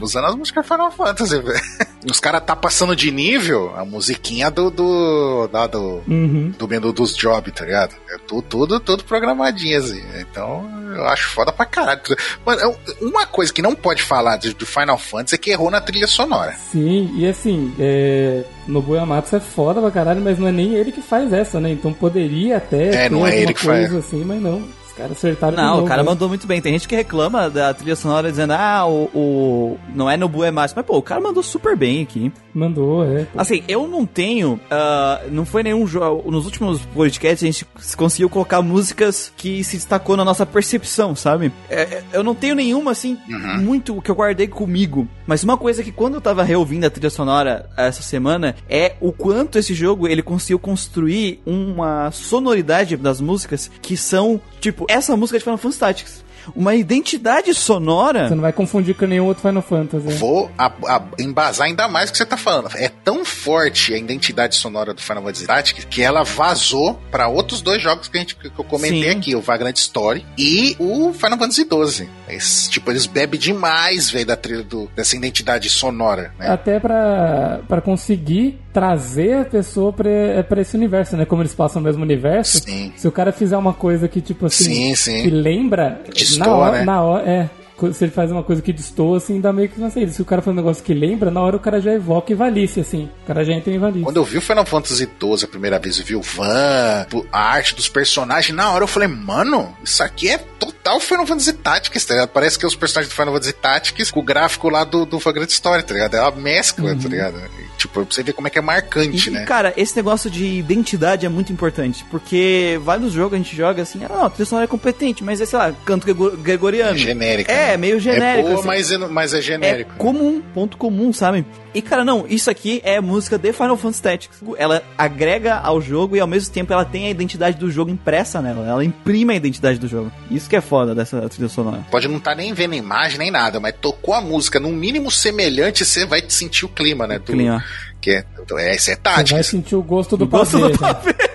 Usando as músicas Final Fantasy, velho. Os caras tá passando de nível, a musiquinha do. do. lá do. Uhum. do menu dos jobs, tá ligado? É tudo, tudo, tudo programadinho assim. Então, eu acho foda pra caralho. Mano, uma coisa que não pode falar do Final Fantasy é que errou na trilha sonora. Sim, e assim, é... Nobuo Yamatsu é foda pra caralho, mas não é nem ele que faz essa, né? Então poderia até é, não é ele que coisa faz. assim, mas não caras acertaram Não, novo, o cara né? mandou muito bem. Tem gente que reclama da trilha sonora dizendo, ah, o. o não é no Bue mais. Mas, pô, o cara mandou super bem aqui. Mandou, é. Assim, eu não tenho. ah, não foi nenhum jogo. Nos últimos podcasts a gente conseguiu colocar músicas que se destacou na nossa percepção, sabe? É, eu não tenho nenhuma, assim, muito que eu guardei comigo. Mas uma coisa que quando eu tava reouvindo a trilha sonora essa semana é o quanto esse jogo ele conseguiu construir uma sonoridade das músicas que são, tipo, essa música de Final Fantasy Tactics. Uma identidade sonora. Você não vai confundir com nenhum outro Final Fantasy. Vou a- a- embasar ainda mais o que você tá falando. É tão forte a identidade sonora do Final Fantasy Tactics que ela vazou pra outros dois jogos que, a gente, que eu comentei Sim. aqui, o Vagrant Story e o Final Fantasy XII. Esse, tipo, eles bebem demais, velho, da trilha do, dessa identidade sonora, né? Até pra, pra conseguir trazer a pessoa pra, é, pra esse universo, né? Como eles passam no mesmo universo. Sim. Se o cara fizer uma coisa que, tipo assim, Sim, sim. que lembra. Na hora, né? na hora, é. Se ele faz uma coisa que destoa, assim, dá meio que não sei. Se o cara faz um negócio que lembra, na hora o cara já evoca Ivalice, assim. O cara já entra em Ivalice. Quando eu vi o Final Fantasy XII a primeira vez, eu vi o Van, a arte dos personagens, na hora eu falei, mano, isso aqui é total Final Fantasy Tactics, tá ligado? Parece que é os personagens do Final Fantasy Tactics com o gráfico lá do, do Vagrant Story, tá ligado? É uma mescla, tá ligado? E, tipo, pra você ver como é que é marcante, E, né? cara, esse negócio de identidade é muito importante, porque vários jogos a gente joga assim, ah, não, a trilha sonora é competente, mas é, sei lá, canto grego- gregoriano. Genérica. É, né? Meio genérico. É boa, assim. mas, é, mas é É genérico. comum, ponto comum, sabe? E cara, não, isso aqui é música de Final Fantasy Tactics. Ela agrega ao jogo e ao mesmo tempo ela tem a identidade do jogo impressa nela. Ela imprime a identidade do jogo. Isso que é foda dessa trilha sonora. Pode não estar nem vendo a imagem nem nada, mas tocou a música no mínimo semelhante, você vai sentir o clima, né? Do, Clima. Que é, é, é Você vai sentir o gosto do O gosto pavê, do.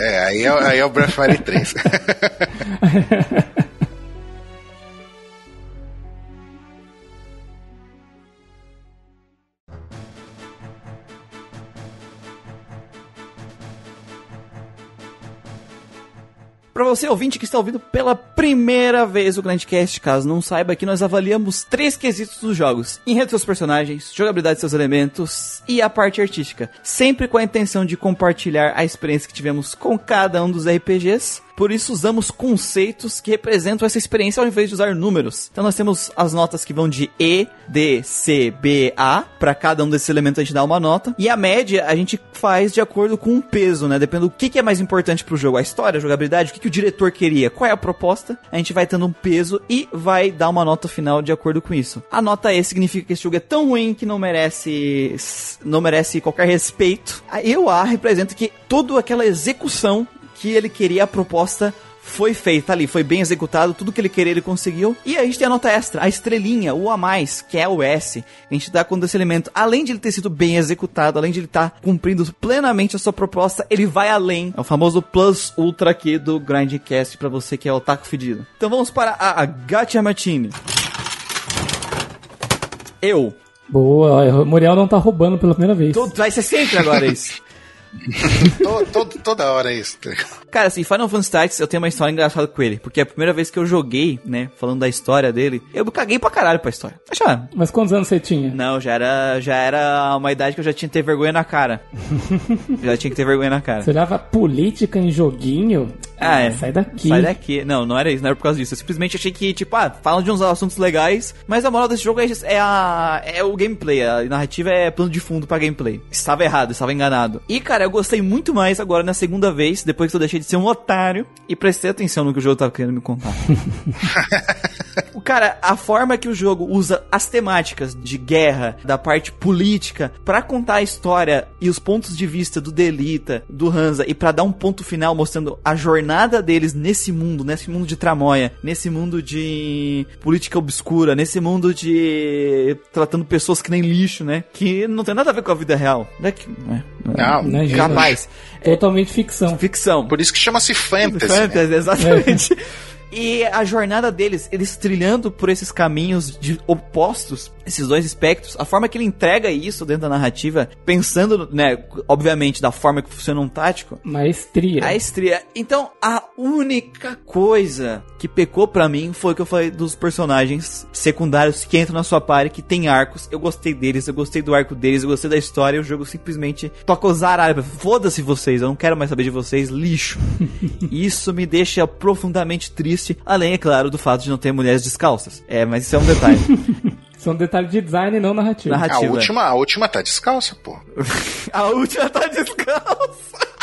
É, aí é, aí é o Breath of Fire 3. Pra você, ouvinte, que está ouvindo pela primeira vez o Grandcast, caso não saiba, que nós avaliamos três quesitos dos jogos. Enredo seus personagens, jogabilidade de seus elementos e a parte artística. Sempre com a intenção de compartilhar a experiência que tivemos com cada um dos RPGs. Por isso usamos conceitos que representam essa experiência ao invés de usar números. Então nós temos as notas que vão de E, D, C, B, A. Para cada um desses elementos a gente dá uma nota. E a média a gente faz de acordo com o peso, né? Depende do que, que é mais importante pro jogo. A história, a jogabilidade, o que, que o diretor queria, qual é a proposta. A gente vai tendo um peso e vai dar uma nota final de acordo com isso. A nota E significa que esse jogo é tão ruim que não merece, não merece qualquer respeito. A- E o A representa que toda aquela execução que ele queria, a proposta foi feita ali, foi bem executado, tudo que ele queria ele conseguiu. E a gente tem a nota extra, a estrelinha, o a mais, que é o S. A gente dá quando esse elemento, além de ele ter sido bem executado, além de ele estar cumprindo plenamente a sua proposta, ele vai além. É o famoso plus ultra aqui do Grindcast pra você que é o taco fedido. Então vamos para a, a Martini. Eu. Boa, o Muriel não tá roubando pela primeira vez. Todo, vai ser sempre agora isso. To- to- toda hora é isso. tá? Cara, assim, Final Fantasy Tactics, eu tenho uma história engraçada com ele. Porque a primeira vez que eu joguei, né, falando da história dele, eu caguei pra caralho pra história. Mas já, Mas quantos anos você tinha? não, já era, já era uma idade que eu já tinha que ter vergonha na cara. já tinha que ter vergonha na cara. Você olhava política em joguinho? Ah, é. Sai daqui. Sai daqui. Não, não era isso, não era por causa disso. Eu simplesmente achei que, tipo, ah, falam de uns assuntos legais, mas a moral desse jogo é, é, a, é o gameplay. A narrativa é plano de fundo pra gameplay. Estava errado, estava enganado. E, cara, eu gostei muito mais agora na segunda vez, depois que eu deixei de ser um otário e prestei atenção no que o jogo tava querendo me contar. Cara, a forma que o jogo usa as temáticas de guerra, da parte política, pra contar a história e os pontos de vista do Delita, do Hansa, e pra dar um ponto final mostrando a jornada deles nesse mundo, nesse mundo de tramóia, nesse mundo de política obscura, nesse mundo de tratando pessoas que nem lixo, né? Que não tem nada a ver com a vida real. Né? Que, né? Não, Né, gente? Capaz. Totalmente ficção. Ficção. Por isso que chama-se fantasy. né? Fantasy, exatamente. E a jornada deles, eles trilhando por esses caminhos de opostos, esses dois espectros, a forma que ele entrega isso dentro da narrativa, pensando, né, obviamente, da forma que funciona um tático. Maestria. Maestria. Então, a única coisa que pecou pra mim foi o que eu falei dos personagens secundários que entram na sua party, que tem arcos. Eu gostei deles, eu gostei do arco deles, eu gostei da história. O jogo simplesmente toca os zaralhos. Foda-se vocês, eu não quero mais saber de vocês, lixo. isso me deixa profundamente triste, além, é claro, do fato de não ter mulheres descalças. É, mas isso é um detalhe. São detalhes de design e não narrativa. A última, a última tá descalça, pô. a última tá descalça.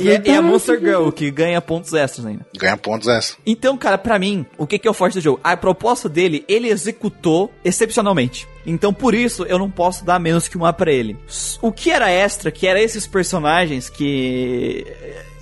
e, é, e a Monster Girl, que ganha pontos extras ainda. Ganha pontos extras. Então, cara, pra mim, o que, que é o forte do jogo? A proposta dele, ele executou excepcionalmente. Então, por isso, eu não posso dar menos que uma pra ele. O que era extra, que era esses personagens que...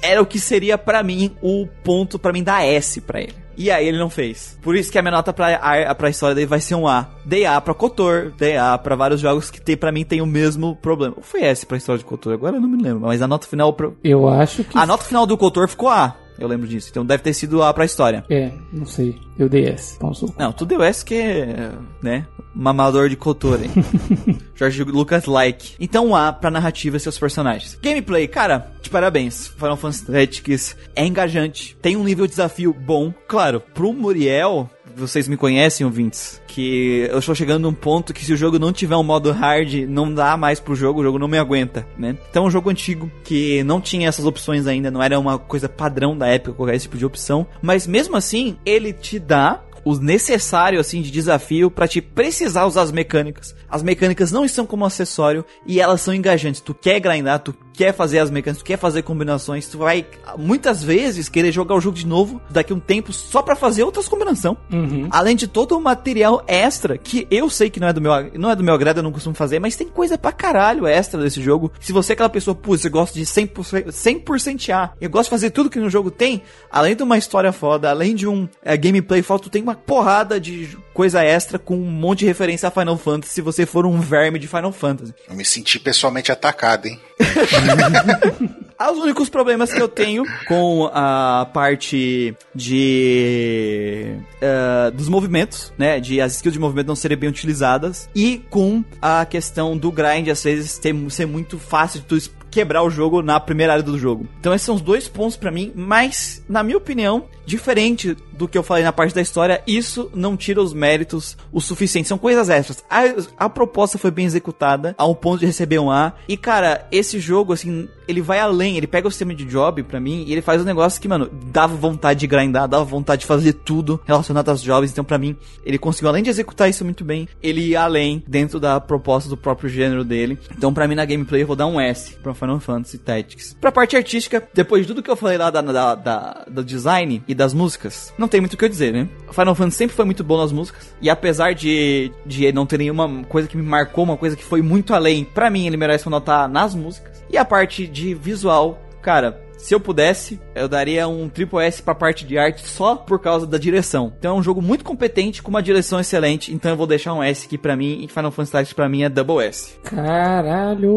Era o que seria para mim o ponto para mim dar S para ele. E aí ele não fez. Por isso que a minha nota pra, a, pra história dele vai ser um A. Dei A pra Kotor, dei A pra vários jogos que tem, pra mim tem o mesmo problema. Ou foi S pra história de Kotor? Agora eu não me lembro. Mas a nota final... Pro... Eu acho que... A nota final do Kotor ficou A. Eu lembro disso. Então deve ter sido A pra história. É, não sei. Eu dei S. Não, tu deu S que é, né? Mamador de Kotor, hein? Jorge Lucas like. Então A pra narrativa e seus personagens. Gameplay, cara, de parabéns. Final Fantasy Tactics é engajante. Tem um nível de desafio bom. Claro, pro Muriel, vocês me conhecem, ouvintes, que eu estou chegando num ponto que se o jogo não tiver um modo hard, não dá mais pro jogo, o jogo não me aguenta, né? Então é um jogo antigo que não tinha essas opções ainda, não era uma coisa padrão da época colocar esse tipo de opção, mas mesmo assim, ele te dá o necessário assim de desafio para te precisar usar as mecânicas. As mecânicas não estão como acessório e elas são engajantes. Tu quer grindar, tu quer fazer as mecânicas, tu quer fazer combinações, tu vai muitas vezes querer jogar o jogo de novo daqui a um tempo só para fazer outras combinações. Uhum. Além de todo o material extra que eu sei que não é do meu não é do meu agrado, eu não costumo fazer, mas tem coisa pra caralho extra desse jogo. Se você é aquela pessoa, putz, você gosta de 100%, 100 A, eu gosto de fazer tudo que no jogo tem, além de uma história foda, além de um é, gameplay foda, tu tem uma porrada de coisa extra com um monte de referência a Final Fantasy se você for um verme de Final Fantasy. Eu me senti pessoalmente atacado, hein? Os únicos problemas que eu tenho com a parte de. Uh, dos movimentos, né? De as skills de movimento não serem bem utilizadas. E com a questão do grind, às vezes, ter, ser muito fácil de tu quebrar o jogo na primeira área do jogo. Então esses são os dois pontos para mim, mas na minha opinião, diferente do que eu falei na parte da história, isso não tira os méritos o suficiente. São coisas extras. A, a proposta foi bem executada, a um ponto de receber um A. E, cara, esse jogo, assim, ele vai além. Ele pega o sistema de job pra mim e ele faz um negócio que, mano, dava vontade de grindar, dava vontade de fazer tudo relacionado aos jobs. Então, pra mim, ele conseguiu, além de executar isso muito bem, ele ia além dentro da proposta do próprio gênero dele. Então, pra mim, na gameplay, eu vou dar um S pra Final Fantasy Tactics. Pra parte artística, depois de tudo que eu falei lá da, da, da, do design e das músicas, não tem muito o que eu dizer, né? Final Fantasy sempre foi muito bom nas músicas. E apesar de, de não ter nenhuma coisa que me marcou, uma coisa que foi muito além, pra mim, ele merece uma nota nas músicas. E a parte de visual, cara, se eu pudesse, eu daria um triple S pra parte de arte só por causa da direção. Então é um jogo muito competente, com uma direção excelente. Então eu vou deixar um S aqui pra mim. E Final Fantasy Tactics pra mim é double S. Caralho!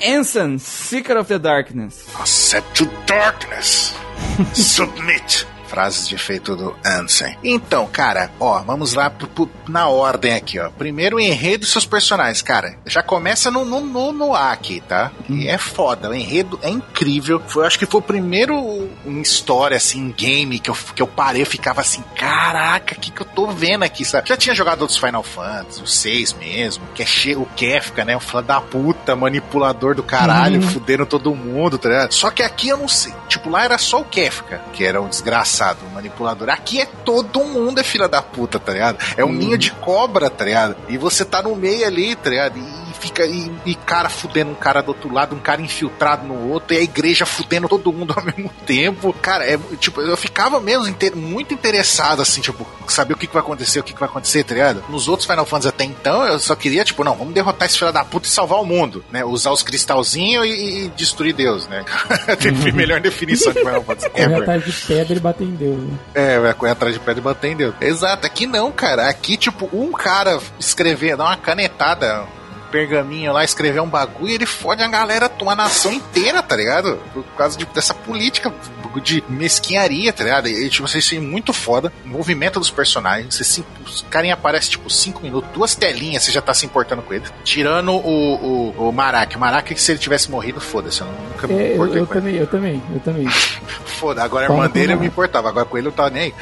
Ensign, Seeker of the Darkness. Accept to darkness. Submit frases de efeito do Ansem. Então, cara, ó, vamos lá pro, pro, na ordem aqui, ó. Primeiro o enredo dos seus personagens, cara. Já começa no, no, no, no A aqui, tá? E é foda, o enredo é incrível. Foi, acho que foi o primeiro em história, assim, em game que eu, que eu parei, eu ficava assim, caraca, o que, que eu tô vendo aqui, sabe? Já tinha jogado outros Final Fantasy, o 6 mesmo, que é cheio, o Kefka, né? O filho da puta, manipulador do caralho, uhum. fudendo todo mundo, tá ligado? Só que aqui eu não sei. Tipo, lá era só o Kefka, que era um desgraçado desgraçado, manipulador. Aqui é todo mundo é filha da puta, tá ligado? É um hum. ninho de cobra, tá ligado? E você tá no meio ali, tá ligado? E fica e, e, cara fudendo um cara do outro lado, um cara infiltrado no outro, e a igreja fudendo todo mundo ao mesmo tempo. Cara, é tipo, eu ficava mesmo inter, muito interessado, assim, tipo, saber o que, que vai acontecer, o que, que vai acontecer, tá ligado? Nos outros Final Fantasy até então, eu só queria, tipo, não, vamos derrotar esse filho da puta e salvar o mundo, né? Usar os cristalzinhos e, e destruir Deus, né? Tem melhor definição de Final Fantasy. Correr atrás de pedra e bater em Deus, né? É, vai correr atrás de pedra e bater em Deus. Exato, aqui não, cara. Aqui, tipo, um cara escrever, dar uma canetada pergaminho lá, escrever um bagulho e ele fode a galera, uma nação inteira, tá ligado? Por causa de, dessa política de mesquinharia, tá ligado? E tipo, vocês têm muito foda. O movimento dos personagens, você se, os carinha aparece tipo 5 minutos, duas telinhas, você já tá se importando com ele. Tirando o, o, o Marak. O Marak, se ele tivesse morrido, foda-se. Eu nunca me É, eu, importei eu também, eu também, eu também. Foda, agora a irmã dele eu me importava, agora com ele eu tava nem aí.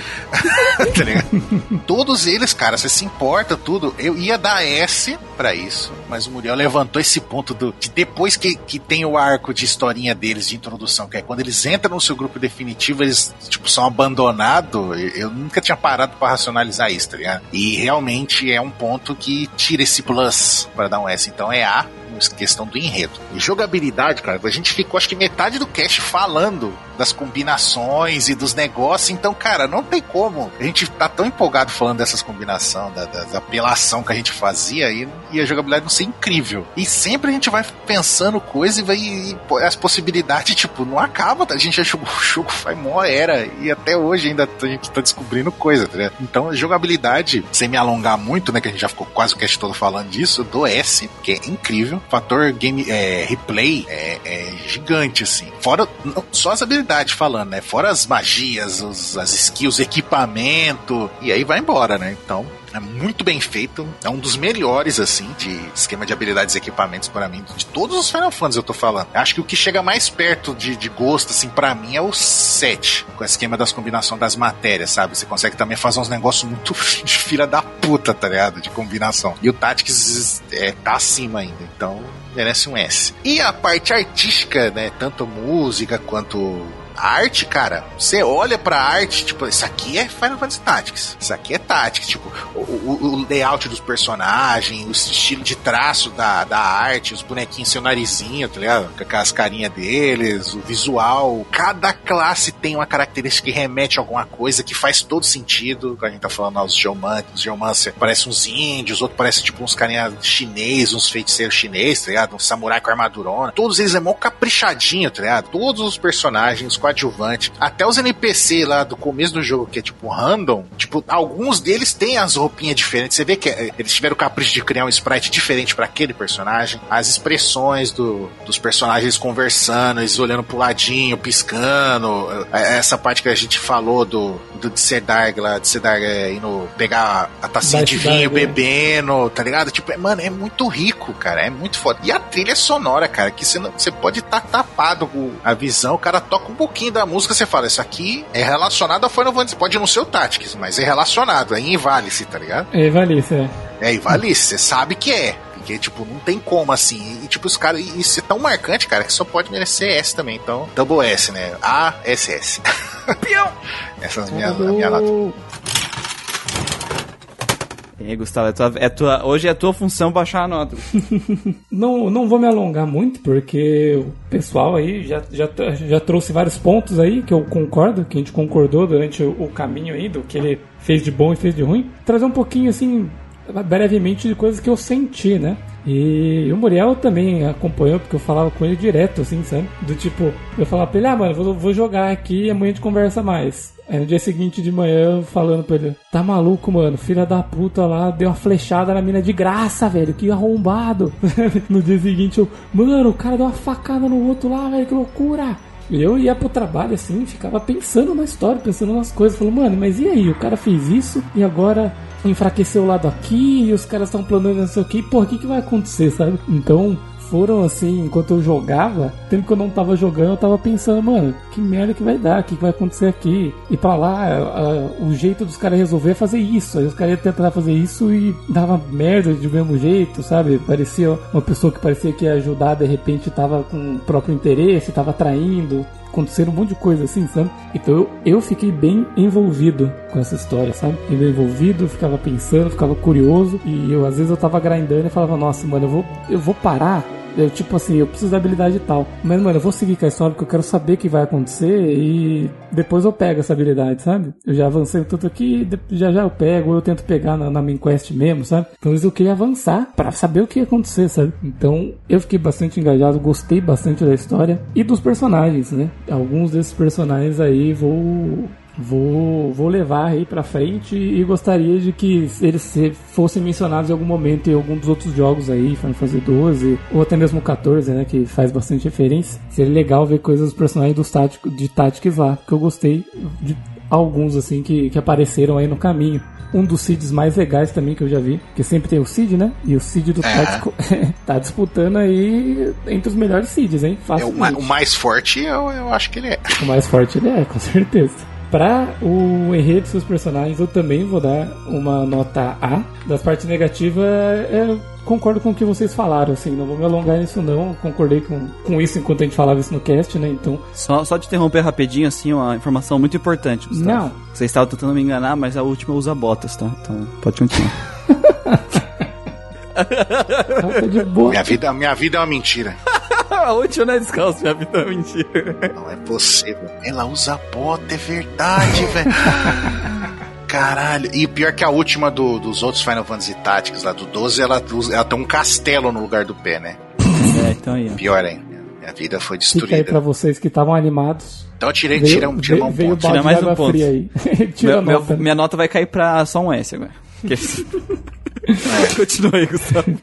tá ligado? Todos eles, cara, você se importa, tudo. Eu ia dar S pra isso, mas o Muriel levantou esse ponto do, de depois que, que tem o arco de historinha deles, de introdução, que é quando eles entram no seu grupo definitivo, eles, tipo, são abandonados. Eu, nunca tinha parado pra racionalizar isso, tá ligado? E realmente é um ponto que tira esse plus pra dar um S. Então é A, questão do enredo. E jogabilidade, cara, a gente ficou acho que metade do cast falando das combinações e dos negócios, então, cara, não tem como. A gente tá tão empolgado falando dessas combinações, da, da, da apelação que a gente fazia e, e a jogabilidade não ser incrível. E sempre a gente vai pensando coisa e vai. E, as possibilidades, tipo, não acaba. A gente já jogou o jogo faz mó era e até hoje ainda a gente tá descobrindo coisa, tá ligado? Então, jogabilidade, sem me alongar muito, né, que a gente já ficou quase o cast todo falando disso, dou S, que é incrível. Fator game é, replay é, é gigante, assim. Fora só as habilidades falando, né? Fora as magias, os, as skills, equipamento, e aí vai embora, né? Então, é muito bem feito. É um dos melhores, assim, de esquema de habilidades e equipamentos para mim. De todos os Final Fantasy eu tô falando. Acho que o que chega mais perto de, de gosto, assim, para mim é o 7. Com o esquema das combinações das matérias, sabe? Você consegue também fazer uns negócios muito de filha da puta, tá ligado? De combinação. E o Tactics é, tá acima ainda. Então, merece um S. E a parte artística, né? Tanto música quanto arte, cara, você olha pra arte, tipo, isso aqui é Final Fantasy Tactics. Isso aqui é Tactics. Tipo, o, o, o layout dos personagens, o estilo de traço da, da arte, os bonequinhos, seu narizinho, tá ligado? Com as carinhas deles, o visual. Cada classe tem uma característica que remete a alguma coisa que faz todo sentido. Quando a gente tá falando aos Geomancer, os Geomancer parecem uns índios, outro parece tipo uns carinhas chineses, uns feiticeiros chineses, tá ligado? Um samurai com armadurona. Todos eles é mó caprichadinho, tá ligado? Todos os personagens, coadjuvante, até os NPC lá do começo do jogo, que é tipo random, tipo, alguns deles têm as roupinhas diferentes. Você vê que eh, eles tiveram o capricho de criar um sprite diferente para aquele personagem. As expressões do, dos personagens conversando, eles olhando pro ladinho, piscando. eh, Essa parte que a gente falou do, do de Sedarg lá, de Sedarg é, indo pegar a tacinha de vinho, Vader. bebendo, tá ligado? Tipo, é, mano, é muito rico, cara. É muito foda. E a trilha sonora, cara, que você, não, você pode estar tapado com a visão, o cara toca um pouquinho da música, você fala, isso aqui é relacionado a Final Fantasy. Pode não ser o Tactics, mas é relacionado, é Invalice, tá ligado? É, Valícia, é. É Invalice, você sabe que é. Porque, tipo, não tem como assim. E, tipo, os caras. Isso é tão marcante, cara, que só pode merecer S também. Então, double S, né? A, S, S. Pião! Essas minhas minha nota. E aí, Gustavo, é tua, é tua, hoje é a tua função baixar a nota. Não, não vou me alongar muito, porque o pessoal aí já, já, já trouxe vários pontos aí que eu concordo, que a gente concordou durante o, o caminho aí, do que ele fez de bom e fez de ruim. Trazer um pouquinho, assim, brevemente de coisas que eu senti, né? E o Muriel também acompanhou, porque eu falava com ele direto, assim, sabe? Do tipo, eu falava pra ele, ah, mano, vou, vou jogar aqui e amanhã a gente conversa mais. Aí no dia seguinte de manhã, falando pra ele, tá maluco, mano, filha da puta lá, deu uma flechada na mina de graça, velho, que arrombado. no dia seguinte eu, mano, o cara deu uma facada no outro lá, velho, que loucura. Eu ia pro trabalho assim, ficava pensando na história, pensando nas coisas, falando, mano, mas e aí? O cara fez isso e agora enfraqueceu o lado aqui e os caras estão planejando não sei o que, porra, o que, que vai acontecer, sabe? Então foram assim, enquanto eu jogava, tempo que eu não tava jogando, eu tava pensando, mano, que merda que vai dar, o que, que vai acontecer aqui? E pra lá, a- a- o jeito dos caras resolver é fazer isso. Aí os caras iam tentar fazer isso e dava merda de mesmo jeito, sabe? Parecia uma pessoa que parecia que ia ajudar, de repente tava com o próprio interesse, tava traindo. Aconteceram um monte de coisa assim, sabe? Então eu, eu fiquei bem envolvido com essa história, sabe? Fiquei bem envolvido, ficava pensando, ficava curioso. E eu, às vezes eu tava grindando e falava, nossa, mano, eu vou, eu vou parar eu, tipo assim, eu preciso da habilidade tal. Mas, mano, eu vou seguir com a história porque eu quero saber o que vai acontecer e depois eu pego essa habilidade, sabe? Eu já avancei tanto aqui, já já eu pego, ou eu tento pegar na, na main quest mesmo, sabe? Então eu queria avançar pra saber o que ia acontecer, sabe? Então eu fiquei bastante engajado, gostei bastante da história e dos personagens, né? Alguns desses personagens aí vou Vou, vou levar aí pra frente e gostaria de que eles fossem mencionados em algum momento em algum dos outros jogos aí, Final Fantasy 12 ou até mesmo 14, né, que faz bastante referência. Seria legal ver coisas dos personagens dos tático, de Tactics lá, que eu gostei de alguns assim que, que apareceram aí no caminho um dos seeds mais legais também que eu já vi, que sempre tem o seed, né? E o seed do é. Tático tá disputando aí entre os melhores seeds, hein? É, o, o, mais forte eu, eu acho que ele é. O mais forte ele é, com certeza. Para o enredo dos seus personagens, eu também vou dar uma nota A. Das partes negativas, é, concordo com o que vocês falaram, assim, não vou me alongar nisso não, concordei com, com isso enquanto a gente falava isso no cast, né, então... Só, só te interromper rapidinho, assim, uma informação muito importante, Gustavo. Não. Vocês estavam tentando me enganar, mas a última usa botas, tá? Então, pode continuar. Tá de boa. Minha vida, minha vida é uma mentira. a última não é descalço, minha vida é mentira. Não é possível. Ela usa bota, é verdade, velho. Caralho. E pior que a última do, dos outros Final Fantasy Tactics, lá do 12, ela, ela tem um castelo no lugar do pé, né? É, então aí. Pior ainda. Minha vida foi destruída. Fica aí pra vocês que estavam animados. Então eu tirei, veio, tira, tira veio, um ponto. Tira mais um ponto. Aí. Tira meu, nota. Meu, minha nota vai cair pra só um S agora. é. Continua aí, Gustavo.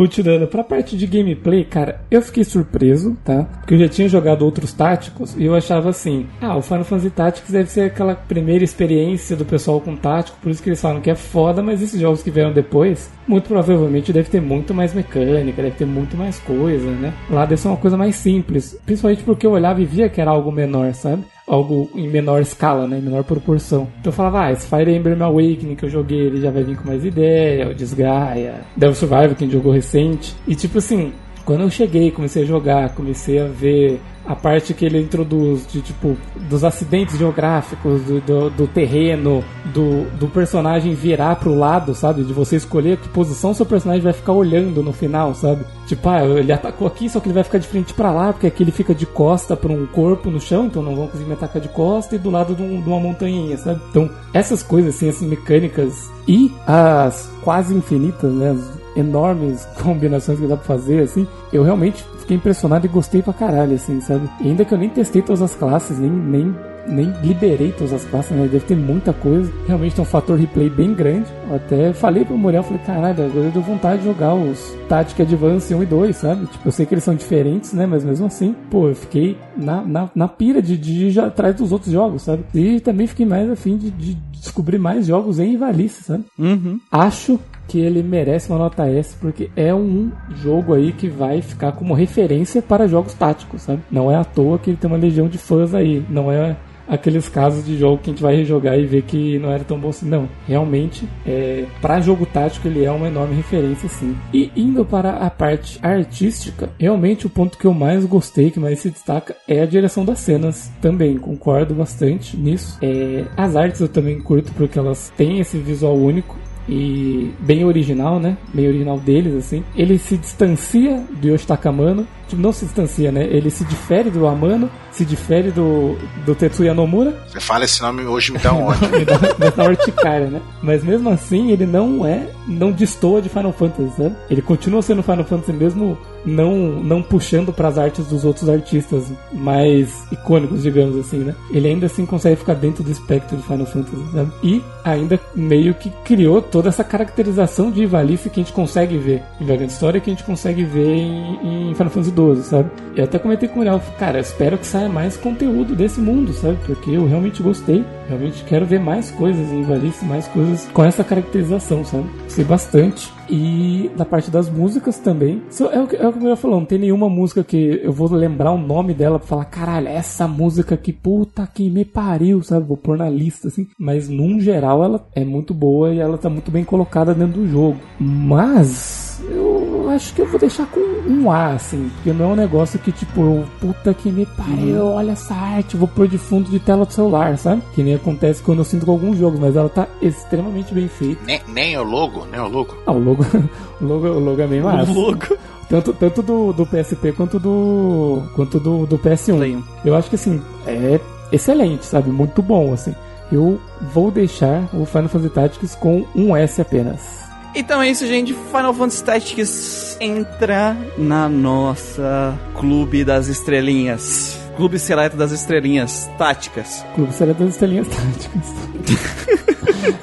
Continuando, pra parte de gameplay, cara, eu fiquei surpreso, tá? Porque eu já tinha jogado outros táticos e eu achava assim: ah, o Final Fantasy Tactics deve ser aquela primeira experiência do pessoal com tático, por isso que eles falam que é foda, mas esses jogos que vieram depois, muito provavelmente deve ter muito mais mecânica, deve ter muito mais coisa, né? Lá deve ser uma coisa mais simples, principalmente porque eu olhava e via que era algo menor, sabe? Algo em menor escala, né, em menor proporção. Então eu falava, ah, esse Fire Emblem Awakening que eu joguei, ele já vai vir com mais ideia, o Desgaia, Devil Survivor, que a gente jogou recente. E tipo assim, quando eu cheguei, comecei a jogar, comecei a ver a parte que ele introduz de tipo dos acidentes geográficos, do, do, do, terreno, do, do personagem virar pro lado, sabe? De você escolher que posição seu personagem vai ficar olhando no final, sabe? Tipo, ah, ele atacou aqui, só que ele vai ficar de frente para lá, porque aqui ele fica de costa para um corpo no chão, então não vão conseguir me atacar de costa e do lado de, um, de uma montanha, sabe? Então, essas coisas assim, essas mecânicas e as quase infinitas, né? As enormes combinações que dá pra fazer, assim, eu realmente fiquei impressionado e gostei pra caralho, assim, sabe? E ainda que eu nem testei todas as classes, nem, nem, nem liberei todas as classes, né? Deve ter muita coisa. Realmente tem um fator replay bem grande. Eu até falei pro Muriel, falei, caralho, agora eu deu vontade de jogar os Tactic Advance 1 e 2, sabe? Tipo, eu sei que eles são diferentes, né? Mas mesmo assim, pô, eu fiquei na, na, na pira de, de ir atrás dos outros jogos, sabe? E também fiquei mais afim de, de descobrir mais jogos em Ivalice, sabe? Uhum. Acho que ele merece uma nota S porque é um jogo aí que vai ficar como referência para jogos táticos, sabe? Não é à toa que ele tem uma legião de fãs aí, não é aqueles casos de jogo que a gente vai rejogar e ver que não era tão bom assim. Não, realmente, é, para jogo tático ele é uma enorme referência, sim. E indo para a parte artística, realmente o ponto que eu mais gostei, que mais se destaca, é a direção das cenas. Também concordo bastante nisso. É, as artes eu também curto porque elas têm esse visual único e bem original, né? Bem original deles, assim. Ele se distancia do Yoshitaka Amano, tipo, não se distancia, né? Ele se difere do Amano, se difere do, do Tetsuya Nomura. Você fala esse nome hoje me dá um ódio. me dá, me dá urticária, né? Mas mesmo assim, ele não é, não destoa de Final Fantasy, sabe? Ele continua sendo Final Fantasy mesmo não, não puxando para as artes dos outros artistas mais icônicos, digamos assim, né? Ele ainda assim consegue ficar dentro do espectro de Final Fantasy, sabe? E ainda meio que criou toda essa caracterização de Ivalice que a gente consegue ver em Vagant Story que a gente consegue ver em, em Final Fantasy XII, sabe? Eu até comentei com o Muriel, cara, espero que saia mais conteúdo desse mundo, sabe? Porque eu realmente gostei, realmente quero ver mais coisas em Ivalice, mais coisas com essa caracterização, sabe? Gostei bastante. E da parte das músicas também. É o que, é o que eu falou, não tem nenhuma música que eu vou lembrar o nome dela pra falar, caralho, essa música que puta que me pariu, sabe? Vou pôr na lista, assim. Mas num geral ela é muito boa e ela tá muito bem colocada dentro do jogo. Mas eu acho que eu vou deixar com um A, assim, porque não é um negócio que, tipo, puta que me pariu, uhum. olha essa arte, vou pôr de fundo de tela do celular, sabe? Que nem acontece quando eu sinto com alguns jogos, mas ela tá extremamente bem feita. Nem, nem o logo, nem o logo. Ah, o logo, o logo, o logo é bem massa. O logo. Tanto, tanto do, do PSP quanto do quanto do, do PS1. Play. Eu acho que assim, é excelente, sabe? Muito bom, assim. Eu vou deixar o Final Fantasy Tactics com um S apenas. Então é isso, gente. Final Fantasy Tactics entra na nossa clube das estrelinhas. Clube Seleto das Estrelinhas Táticas. Clube Seleto das Estrelinhas Táticas.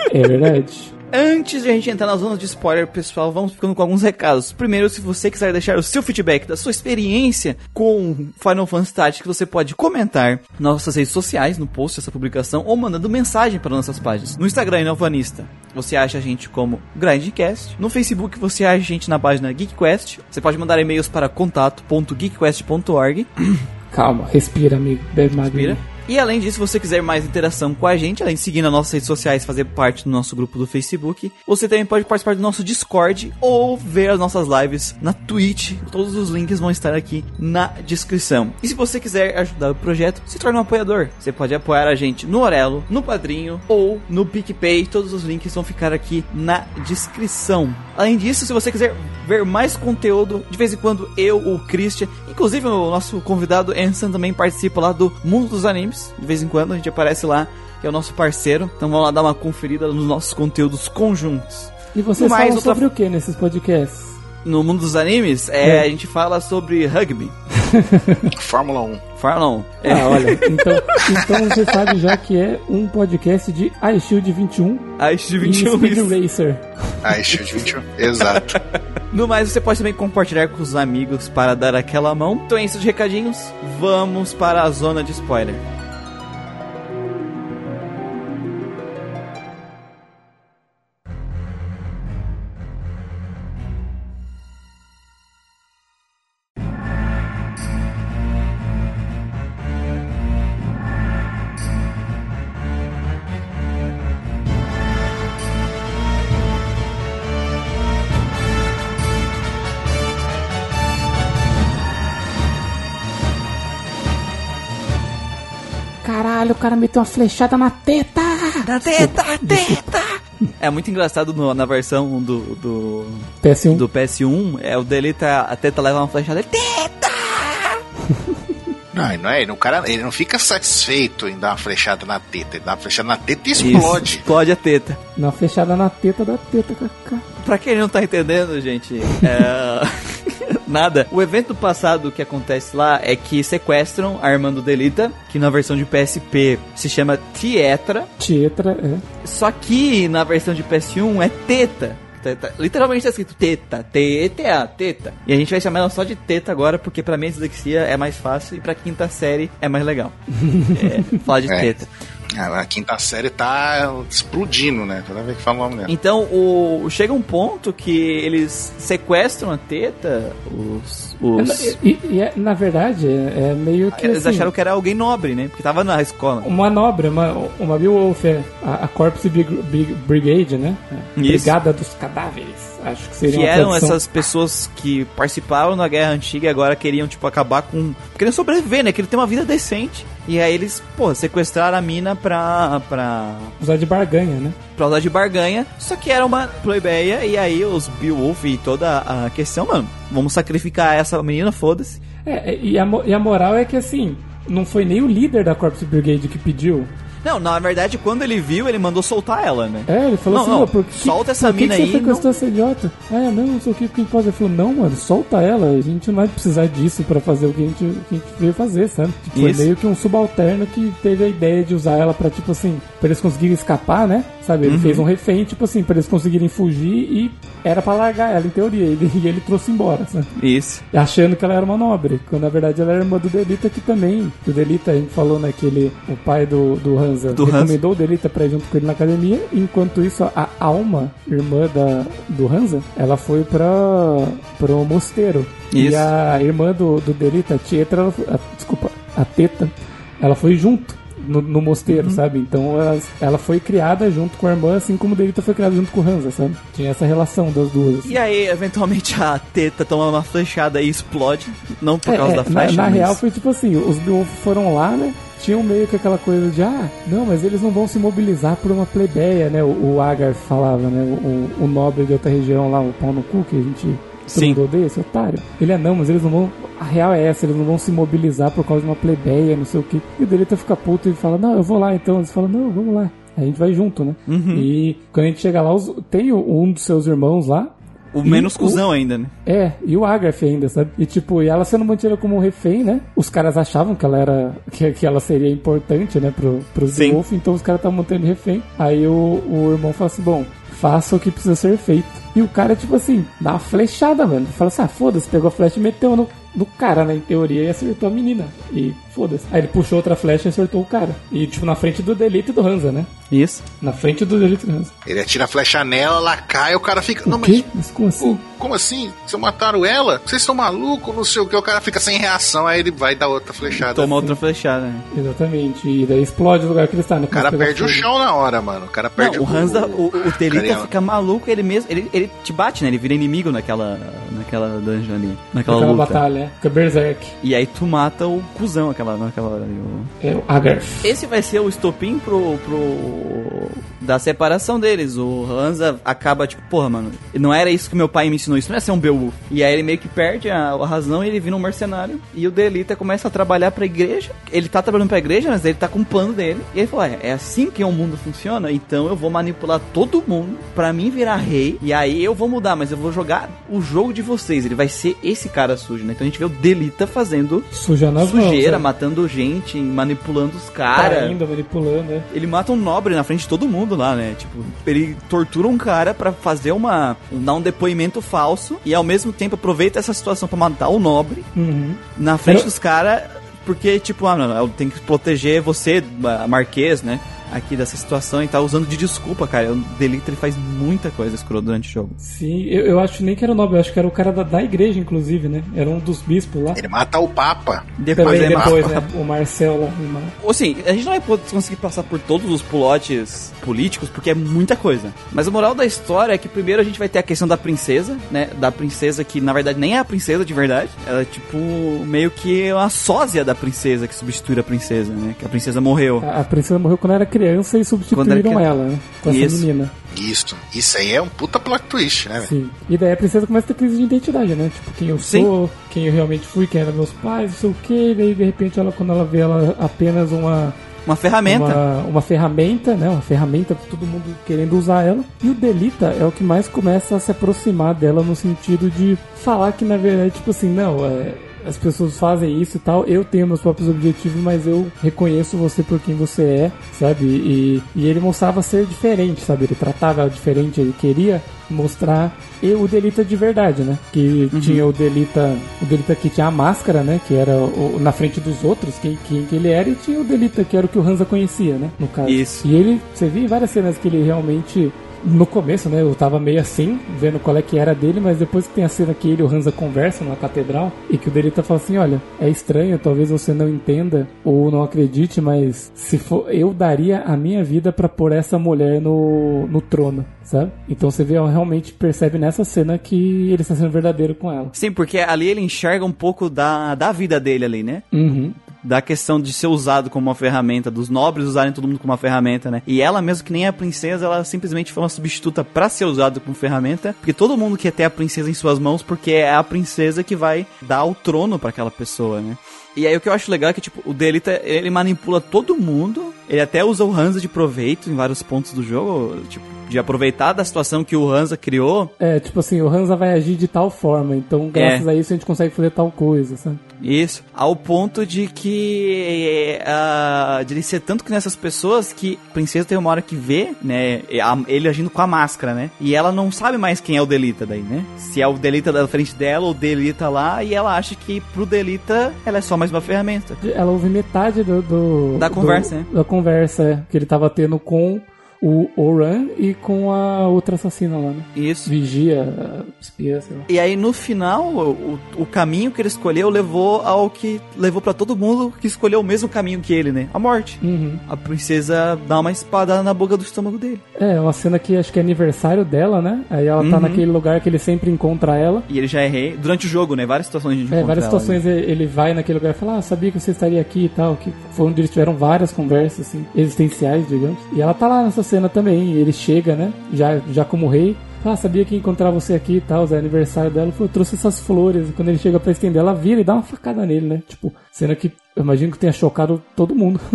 é verdade. Antes de a gente entrar na zona de spoiler, pessoal, vamos ficando com alguns recados. Primeiro, se você quiser deixar o seu feedback da sua experiência com Final Fantasy Tactics, você pode comentar nas nossas redes sociais, no post dessa publicação, ou mandando mensagem para nossas páginas. No Instagram, Inovanista, você acha a gente como Grindcast. No Facebook, você acha a gente na página GeekQuest. Você pode mandar e-mails para contato.geekquest.org. Calma, respira, amigo. Bebe Respira. E além disso, se você quiser mais interação com a gente, além de seguir nas nossas redes sociais, fazer parte do nosso grupo do Facebook, você também pode participar do nosso Discord ou ver as nossas lives na Twitch. Todos os links vão estar aqui na descrição. E se você quiser ajudar o projeto, se torne um apoiador. Você pode apoiar a gente no Orelo, no Padrinho ou no PicPay. Todos os links vão ficar aqui na descrição. Além disso, se você quiser ver mais conteúdo, de vez em quando eu, o Christian, inclusive o nosso convidado Ensan também participa lá do Mundo dos Animes de vez em quando a gente aparece lá, que é o nosso parceiro. Então vamos lá dar uma conferida nos nossos conteúdos conjuntos. E vocês falam outra... sobre o que nesses podcasts? No mundo dos animes, é, é. a gente fala sobre rugby. Fórmula 1. Fórmula 1. É. Ah, olha, então, então você sabe já que é um podcast de iShield 21 iShield 21 e Speed Racer. iShield 21, exato. No mais, você pode também compartilhar com os amigos para dar aquela mão. Então é isso de recadinhos. Vamos para a zona de spoiler. Cara meteu uma flechada na teta! Na teta, teta! É muito engraçado no, na versão do, do PS1. Do PS1, é o dele tá, a teta leva uma flechada, teta! Não, não é, o cara ele não fica satisfeito em dar uma flechada na teta, ele dá uma flechada na teta e explode. Isso, explode a teta. Dá uma flechada na teta da teta, kaká. Pra quem não tá entendendo, gente, é. Nada. O evento passado que acontece lá é que sequestram a irmã do Delita, que na versão de PSP se chama Tietra. Tietra, é. Só que na versão de PS1 é Teta. Literalmente tá escrito teta, T-E-T-A, teta. E a gente vai chamar ela só de teta agora, porque pra mim a dislexia é mais fácil e pra quinta série é mais legal. é, falar de é. teta. A quinta série tá explodindo, né? Toda vez que fala o nome dela. Então, o, chega um ponto que eles sequestram a teta, os. os... E, e é, na verdade, é, é meio que. Eles assim, acharam que era alguém nobre, né? Porque tava na escola. Uma nobre, uma, uma Beowulf, é, a, a Corpse Brigade, né? Brigada dos Cadáveres. Acho que seria Que eram essas pessoas que participaram da Guerra Antiga e agora queriam, tipo, acabar com. Queriam sobreviver, né? Queriam ter uma vida decente. E aí eles, pô, sequestraram a mina pra. pra. Usar de barganha, né? Pra usar de barganha. Só que era uma plebeia. E aí os Beowulf e toda a questão, mano, vamos sacrificar essa menina, foda-se. É, e a, e a moral é que assim, não foi nem o líder da Corpse Brigade que pediu. Não, na verdade, quando ele viu, ele mandou soltar ela, né? É, ele falou não, assim, não, porque, solta essa por mina que aí. Você sequestrou não... essa idiota? É, não, não sei o que, que pode. Ele falou, não, mano, solta ela, a gente não vai precisar disso pra fazer o que a gente, que a gente veio fazer, sabe? Tipo, foi meio que um subalterno que teve a ideia de usar ela pra, tipo assim, pra eles conseguirem escapar, né? Sabe? Ele uhum. fez um refém, tipo assim, pra eles conseguirem fugir e era pra largar ela, em teoria. Ele, e ele trouxe embora, sabe? Isso. Achando que ela era uma nobre, quando na verdade ela era irmã do Delita, que também. O Delita, a gente falou, né, que ele, o pai do, do Hansa, do recomendou Hans. o Delita pra ir junto com ele na academia. Enquanto isso, a Alma, irmã da, do Hansa, ela foi pra, pro mosteiro. Isso. E a irmã do, do Delita, a Tietra, ela, a, desculpa, a Teta, ela foi junto no, no mosteiro, uhum. sabe? Então ela, ela foi criada junto com a irmã, assim como o Delita foi criado junto com o Hansa, sabe? Tinha essa relação das duas. Assim. E aí, eventualmente, a teta toma uma flechada e explode, não por é, causa é, da flecha. Na, na mas... real, foi tipo assim: os Beowulf foram lá, né? Tinham meio que aquela coisa de, ah, não, mas eles não vão se mobilizar por uma plebeia, né? O, o Agar falava, né? O, o, nobre de outra região lá, o pau no cu, que a gente Sim. Odeia esse otário. Ele é não, mas eles não vão. A real é essa, eles não vão se mobilizar por causa de uma plebeia, não sei o que. E o Delita fica puto e fala, não, eu vou lá então. Eles falam, não, vamos lá. A gente vai junto, né? Uhum. E quando a gente chega lá, os... tem um dos seus irmãos lá, O E menos o- cuzão ainda, né? É, e o Agrath ainda, sabe? E tipo, e ela sendo mantida como refém, né? Os caras achavam que ela era. que, que ela seria importante, né, pro, pro. Wolf, então os caras estavam mantendo refém. Aí o, o irmão fala assim: bom, faça o que precisa ser feito. E o cara, tipo assim, dá uma flechada, mano. Fala assim: ah, foda-se, pegou a flecha e meteu no, no cara, né, em teoria, e acertou a menina. E foda-se. Aí ele puxou outra flecha e acertou o cara. E, tipo, na frente do Delito e do Hansa, né? Isso. Na frente do Delito e do Hansa. Ele atira a flecha nela, ela cai, o cara fica. Não, o mas. quê? Mas como assim? Pô, como assim? Vocês mataram ela? Vocês estão malucos? Não sei o que. O cara fica sem reação, aí ele vai dar outra flechada. Toma outra flechada, né? Exatamente. E daí explode o lugar que ele está, né? O cara perde o chão na hora, mano. O cara perde Não, o Hansa, o, o Delita Carinha- fica maluco, ele mesmo, ele, ele te bate, né? Ele vira inimigo naquela, naquela dungeon ali, naquela, Aquela luta. batalha, é. Fica Berserk. E aí tu mata o cuzão aquela, naquela hora ali. o- É o Agarth. Esse vai ser o estopim pro, pro. da separação deles. O Hansa acaba, tipo, porra, mano, não era isso que meu pai me ensinou, isso não é ser um Beowulf. E aí ele meio que perde a, a razão e ele vira um mercenário. E o Delita começa a trabalhar pra igreja. Ele tá trabalhando pra igreja, mas ele tá com o plano dele. E ele falou: é, é assim que o mundo funciona, então eu vou manipular todo mundo pra mim virar rei. E aí eu vou mudar, mas eu vou jogar o jogo de vocês. Ele vai ser esse cara sujo, né? Então a gente vê o Delita fazendo Suja nas mãos. sujeira, é. matando gente, manipulando os caras. Traindo, manipulando, né? Ele mata um nobre na frente de todo mundo lá, né? Tipo, ele tortura um cara pra fazer uma. dar um depoimento falso e ao mesmo tempo aproveita essa situação pra matar o nobre Uhum. na frente Eu- dos caras. Porque, tipo, ah, não, eu tenho que proteger você, Marquês, né? Aqui dessa situação e tá usando de desculpa, cara. O Delita ele faz muita coisa escrota durante o jogo. Sim, eu, eu acho nem que era o nobre, eu acho que era o cara da, da igreja, inclusive, né? Era um dos bispos lá. Ele mata o Papa. Depois Também depois, mata- né? O Marcel lá. o Mar- Assim, a gente não vai conseguir passar por todos os plots políticos, porque é muita coisa. Mas a moral da história é que primeiro a gente vai ter a questão da princesa, né? Da princesa que na verdade nem é a princesa de verdade. Ela é tipo meio que uma sósia da princesa que substitui a princesa, né? Que a princesa morreu. A, a princesa morreu quando era criança e substituíram era criança. ela, né? Com essa Isso. menina. Isso. Isso aí é um puta plot twist, né? Sim. E daí a princesa começa a ter crise de identidade, né? Tipo, quem eu Sim. sou, quem eu realmente fui, quem eram meus pais, não sei o quê. E daí, de repente, ela, quando ela vê ela apenas uma, Uma ferramenta. uma, uma ferramenta, né? Uma ferramenta pra todo mundo querendo usar ela. E o Delita é o que mais começa a se aproximar dela no sentido de falar que, na verdade, tipo assim, não, é, as pessoas fazem isso e tal, eu tenho meus próprios objetivos, mas eu reconheço você por quem você é, sabe? E, e ele mostrava ser diferente, sabe? Ele tratava diferente, ele queria mostrar e o Delita de verdade, né? Que tinha o Delita, o Delita que tinha a máscara, né? Que era o- na frente dos outros, quem, quem que ele era, e tinha o Delita que era o que o Hansa conhecia, né? No caso. Isso. E ele, você viu em várias cenas que ele realmente no começo, né, eu tava meio assim, vendo qual é que era dele, mas depois que tem a cena que ele e o Hansa conversam na catedral e que o Delita fala assim, olha, é estranho, talvez você não entenda ou não acredite, mas se for, eu daria a minha vida pra pôr essa mulher no, no trono, sabe? Então você vê, realmente percebe nessa cena que ele está sendo verdadeiro com ela. Sim, porque ali ele enxerga um pouco da, da vida dele ali, né? Uhum. Da questão de ser usado como uma ferramenta, dos nobres usarem todo mundo como uma ferramenta, né? E ela mesmo que nem é a princesa, ela simplesmente foi uma substituta pra ser usada como ferramenta, porque todo mundo quer ter a princesa em suas mãos, porque é a princesa que vai dar o trono pra aquela pessoa, né? E aí o que eu acho legal é que, tipo, o Delita, ele manipula todo mundo, ele até usa o Hansa de proveito em vários pontos do jogo, tipo, de aproveitar da situação que o Hansa criou É, tipo assim, o Hansa vai agir de tal forma, então graças É. a isso a gente consegue fazer tal coisa, sabe? Isso. Ao ponto de que. ah, de ele ser tanto que nessas pessoas que a princesa tem uma hora que vê, né? Ele agindo com a máscara, né? E ela não sabe mais quem é o Delita daí, né? Se é o Delita da frente dela ou o Delita lá, e ela acha que pro Delita ela é só mais uma ferramenta. Ela ouve metade do, do- Da do- conversa, né? Da conversa que ele tava tendo com o Oran e com a outra assassina lá, né? Isso. Vigia, espiã, sei lá. E aí no final, o, o caminho que ele escolheu levou ao que levou pra todo mundo que escolheu o mesmo caminho que ele, né? A morte. Uhum. A princesa dá uma espada na boca do estômago dele. É, uma cena que acho que é aniversário dela, né? Aí ela tá Uhum. naquele lugar que ele sempre encontra ela. E ele já é rei durante o jogo, né? Várias situações a gente É, várias situações ele ele vai naquele lugar e fala, ah, sabia que você estaria aqui e tal, que foi onde eles tiveram várias conversas, assim, existenciais, digamos. E ela tá lá nessa cena também, ele chega, né, já, já como rei, Ah, sabia que ia encontrar você aqui e tal, é aniversário dela. Eu trouxe essas flores. E quando ele chega pra estender, ela vira e dá uma facada nele, né? Tipo, cena que eu imagino que tenha chocado todo mundo.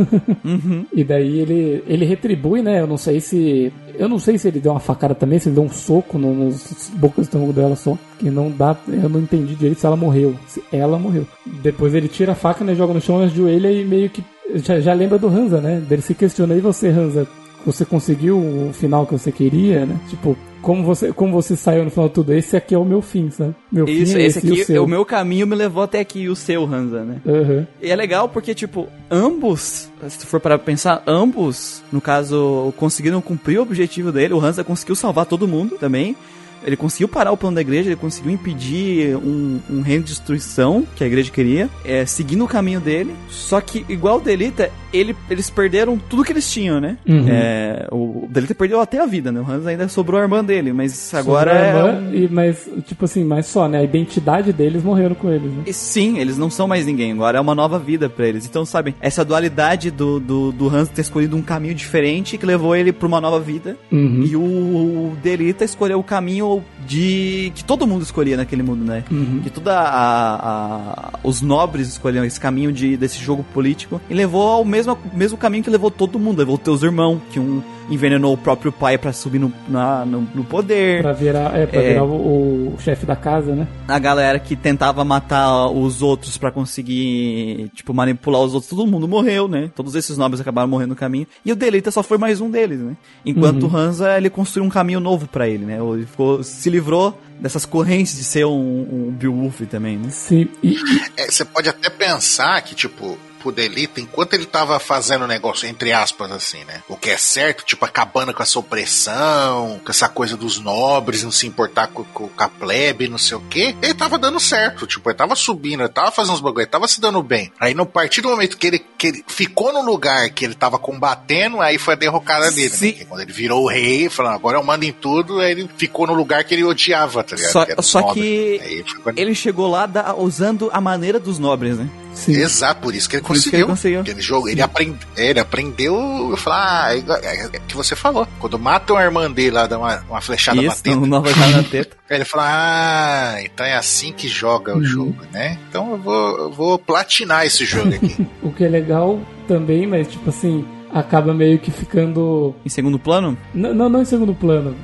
Uhum. E daí ele, ele retribui, né? Eu não sei se. Eu não sei se ele deu uma facada também, se ele deu um soco no, nos bocas do estômago dela só. Que não dá. Eu não entendi direito se ela morreu. Se ela morreu. Depois ele tira a faca, né? Joga no chão, ajoelha e meio que. Já, já lembra do Hansa, né? Ele se questiona, e você, Hansa? Você conseguiu o final que você queria, né? Tipo, como você, como você saiu no final de tudo, esse aqui é o meu fim, sabe? Meu Isso, fim é esse esse, e o aqui, seu. o meu caminho me levou até aqui, o seu, Hansa, né? Aham. E é legal porque, tipo, ambos, se tu for para pensar, ambos, no caso, conseguiram cumprir o objetivo dele. O Hansa conseguiu salvar todo mundo também. Ele conseguiu parar o plano da igreja, ele conseguiu impedir um, um reino de destruição que a igreja queria, é, seguindo o caminho dele. Só que, igual o Delita, ele, eles perderam tudo que eles tinham, né? Uhum. É, o Delita perdeu até a vida, né? O Hans ainda sobrou a irmã dele, mas agora Sobre a é. irmã, um- e, mas, tipo assim, mas só, né? A identidade deles morreram com eles, né? E Sim, eles não são mais ninguém, agora é uma nova vida pra eles. Então, sabe, essa dualidade do, do, do Hans ter escolhido um caminho diferente que levou ele pra uma nova vida. Uhum. E o Delita escolheu o caminho de. que todo mundo escolhia naquele mundo, né? Uhum. Que toda a, a- os nobres escolhiam esse caminho de, desse jogo político e levou ao mesmo, mesmo caminho que levou todo mundo, levou teus irmãos, que um envenenou o próprio pai pra subir no, na- no, no poder. Pra virar, é, pra É. virar o, o chefe da casa, né? a galera que tentava matar os outros pra conseguir, tipo, manipular os outros, todo mundo morreu, né? Todos esses nobres acabaram morrendo no caminho. E o Delita só foi mais um deles, né? Enquanto o Hansa, ele construiu um caminho novo pra ele, né? Ele ficou, se livrou dessas correntes de ser um, um Beowulf também, né? Sim. E, É, você pode até pensar que, tipo, pro Delita, enquanto ele tava fazendo o negócio, entre aspas, assim, né? O que é certo, tipo, acabando com essa opressão, com essa coisa dos nobres, não se importar com, com, com a plebe, não sei o quê, ele tava dando certo, tipo, ele tava subindo, ele tava fazendo uns bagulho, ele tava se dando bem. Aí, no partir do momento que ele, que ele ficou no lugar que ele tava combatendo, aí foi a derrocada dele, Sim. né? Que quando ele virou o rei, falando, agora eu mando em tudo, aí ele ficou no lugar que ele odiava, tá ligado? Só, os só que quando- ele chegou lá da- usando a maneira dos nobres, né? Sim. Exato, por isso que ele isso que ele conseguiu. conseguiu. Ele, jogou, ele, aprend, ele aprendeu a falar, ah, é, é, é o que você falou. Quando matam a irmã dele lá, dá uma, uma flechada na Isso, teta, Nova Cara na teta. aí ele fala, ah, então é assim que joga o Uhum. jogo, né? Então eu vou, eu vou platinar esse jogo aqui. O que é legal também, mas tipo assim, acaba meio que ficando. Em segundo plano, N- Não, não em segundo plano.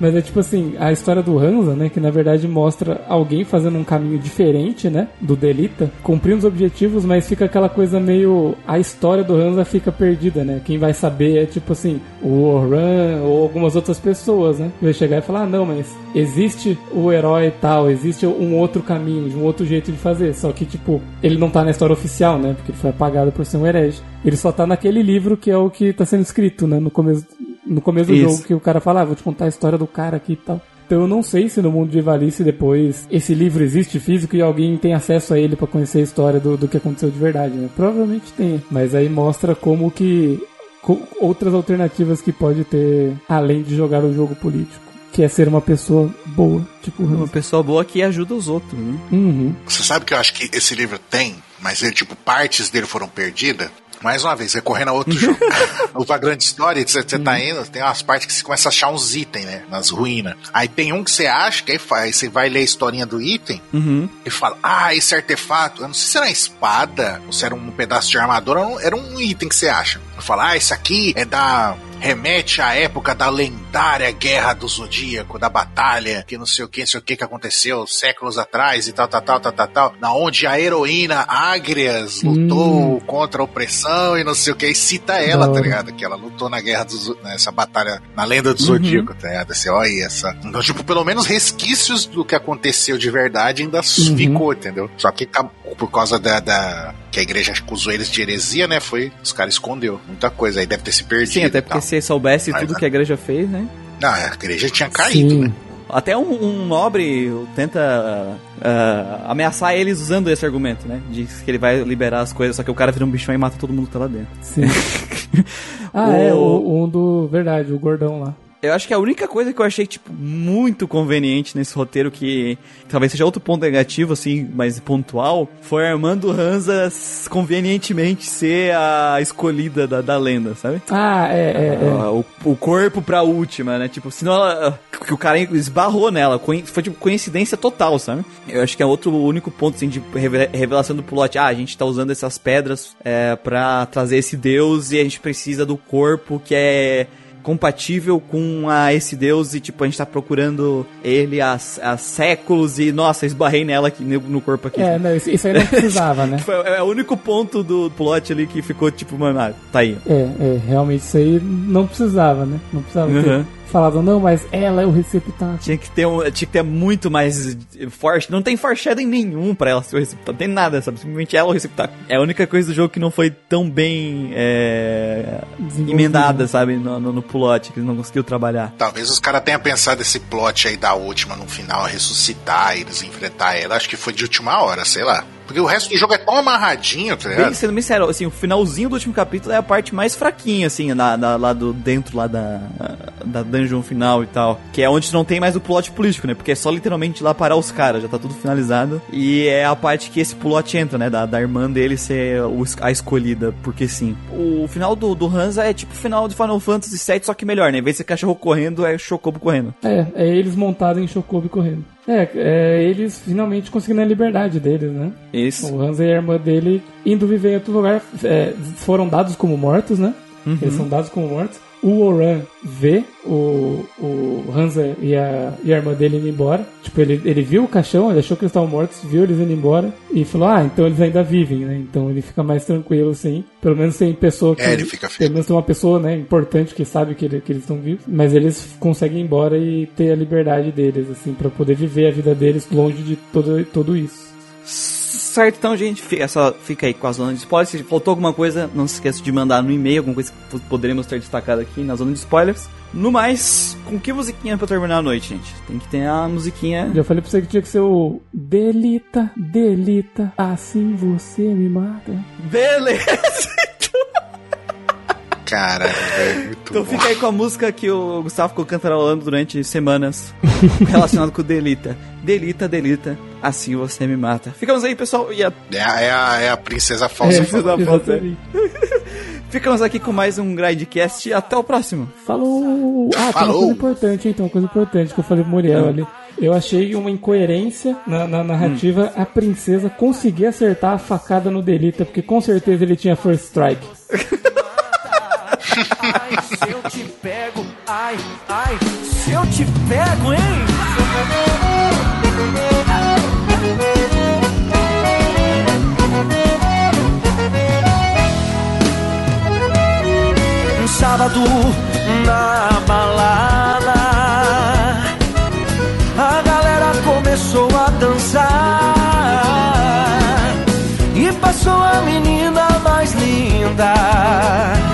Mas é tipo assim, a história do Hansa, né? Que na verdade mostra alguém fazendo um caminho diferente, né? Do Delita, cumprindo os objetivos, mas fica aquela coisa meio. A história do Hansa fica perdida, né? Quem vai saber é tipo assim, o Oran ou algumas outras pessoas, né? Que vai chegar e falar: ah, não, mas existe o herói tal, existe um outro caminho, um outro jeito de fazer. Só que, tipo, ele não tá na história oficial, né? Porque ele foi apagado por ser um herege. Ele só tá naquele livro que é o que tá sendo escrito, né? No começo, no começo do Isso. jogo, que o cara fala, ah, vou te contar a história do cara aqui e tal. Então eu não sei se no mundo de Ivalice depois esse livro existe físico e alguém tem acesso a ele pra conhecer a história do, do que aconteceu de verdade, né? Provavelmente tenha. Mas aí mostra como que. co- outras alternativas que pode ter além de jogar o jogo político. Que é ser uma pessoa boa, tipo uma pessoa boa que ajuda os outros, né? Uhum. Você sabe que eu acho que esse livro tem, mas ele, tipo, partes dele foram perdidas. Mais uma vez, recorrendo a outro jogo. o A Grande História, você, tá indo, tem umas partes que você começa a achar uns itens, né? Nas ruínas. Aí tem um que você acha, que aí faz, você vai ler a historinha do item Uhum. e fala, ah, esse artefato, eu não sei se era uma espada, ou se era um pedaço de armadura, era um item que você acha. Falo, ah, isso aqui é da. remete à época da lendária Guerra do Zodíaco, da batalha, que não sei o que, não sei o que que aconteceu séculos atrás e tal, tal, tal, tal, tal, tal, na onde a heroína Agrias lutou contra a opressão e não sei o que, e cita ela, Da tá ligado? Que ela lutou na Guerra do nessa batalha, na lenda do Zodíaco, tá ligado? Você olha essa. Então, tipo, pelo menos resquícios do que aconteceu de verdade ainda Uhum. ficou, entendeu? Só que por causa da, da- que a igreja acusou eles de heresia, né? Foi. Os caras escondeu muita coisa. Aí deve ter se perdido. Sim, até porque tal. se soubesse Mas, tudo que a igreja fez, né? Não, a igreja tinha caído, Sim. né? Até um, um nobre tenta ah, ameaçar eles usando esse argumento, né? Diz que ele vai liberar as coisas, só que o cara vira um bichão e mata todo mundo que tá lá dentro. Sim. ah, é, O- o, um do. Verdade, o gordão lá. Eu acho que a única coisa que eu achei, tipo, muito conveniente nesse roteiro, que talvez seja outro ponto negativo, assim, mais pontual, foi a irmã do Hansa convenientemente ser a escolhida da, da lenda, sabe? Ah, é, é, é. Ah, O, o corpo pra última, né? Tipo, senão ela. Que o cara esbarrou nela. Foi tipo coincidência total, sabe? Eu acho que é outro único ponto, assim, de reve- revelação do plot. Ah, a gente tá usando essas pedras é, pra trazer esse deus e a gente precisa do corpo que é compatível com a esse deus e tipo a gente tá procurando ele há, há séculos e nossa esbarrei nela aqui no, corpo aqui É, não, isso, aí não precisava, né? Foi é o único ponto do plot ali que ficou tipo mano ah, tá aí É, é, realmente isso aí não precisava, né? Não precisava ter Falado, não, mas ela é o receptáculo. Tinha que ter um, tinha que ter muito mais forte. Não tem foreshadowing nenhum pra ela ser o receptáculo. Não tem nada, sabe? Simplesmente ela é o receptáculo. É a única coisa do jogo que não foi tão bem é, emendada, sabe? No, no, no plot, que não conseguiu trabalhar. Talvez os caras tenham pensado esse plot aí da última no final, ressuscitar eles, enfrentar ela. Acho que foi de última hora, sei lá. Porque o resto do jogo é tão amarradinho, tá Bem, ligado? sendo bem sério, assim, o finalzinho do último capítulo é a parte mais fraquinha, assim, na, na- lá do dentro lá da, da dungeon final e tal. Que é onde não tem mais o plot político, né? Porque é só literalmente lá parar os caras, já tá tudo finalizado. E é a parte que esse plot entra, né? Da, da irmã dele ser a escolhida, porque sim. O final do, do Hansa é tipo o final de Final Fantasy VII, só que melhor, né? Em vez de ser cachorro correndo, é Chocobo correndo. É, é eles montados em Chocobo correndo. É, é eles finalmente conseguindo a liberdade deles, né? Isso. O Hansa e a irmã dele indo viver em outro lugar é, foram dados como mortos, né? Eles são dados como mortos. O Oran vê o, o Hansa e a, e a irmã dele indo embora. Tipo, ele, ele viu o caixão, ele achou que eles estavam mortos, viu eles indo embora e falou: Ah, então eles ainda vivem, né? Então ele fica mais tranquilo, assim. Pelo menos tem pessoa que. É, ele fica Pelo menos tem uma pessoa, né, importante que sabe que, ele- que eles estão vivos. Mas eles conseguem ir embora e ter a liberdade deles, assim, pra poder viver a vida deles longe de todo, tudo isso. Certo, então, gente, fica, só fica aí com a zona de spoilers. Se faltou alguma coisa, não se esqueça de mandar no e-mail, alguma coisa que poderemos ter destacado aqui na zona de spoilers. No mais, com que musiquinha pra terminar a noite, gente? Tem que ter a musiquinha. Já falei pra você que tinha que ser o Delita, Delita, assim você me mata. Beleza! Cara, é muito Então bom. fica aí com a música que o Gustavo ficou cantarolando durante semanas relacionado com o Delita. Delita, Delita, assim você me mata. Ficamos aí, pessoal, e a... É, a- é a, é a princesa falsa É, falando. Exatamente. ficamos aqui com mais um Grindcast e até o próximo. Falou! Ah, tem uma Falou. coisa importante, então, uma coisa importante que eu falei pro Muriel ali. Eu achei uma incoerência na, na narrativa a princesa conseguir acertar a facada no Delita, porque com certeza ele tinha first strike. ai, ai, se eu te pego, hein? Um sábado na balada, a galera começou a dançar e passou a menina mais linda.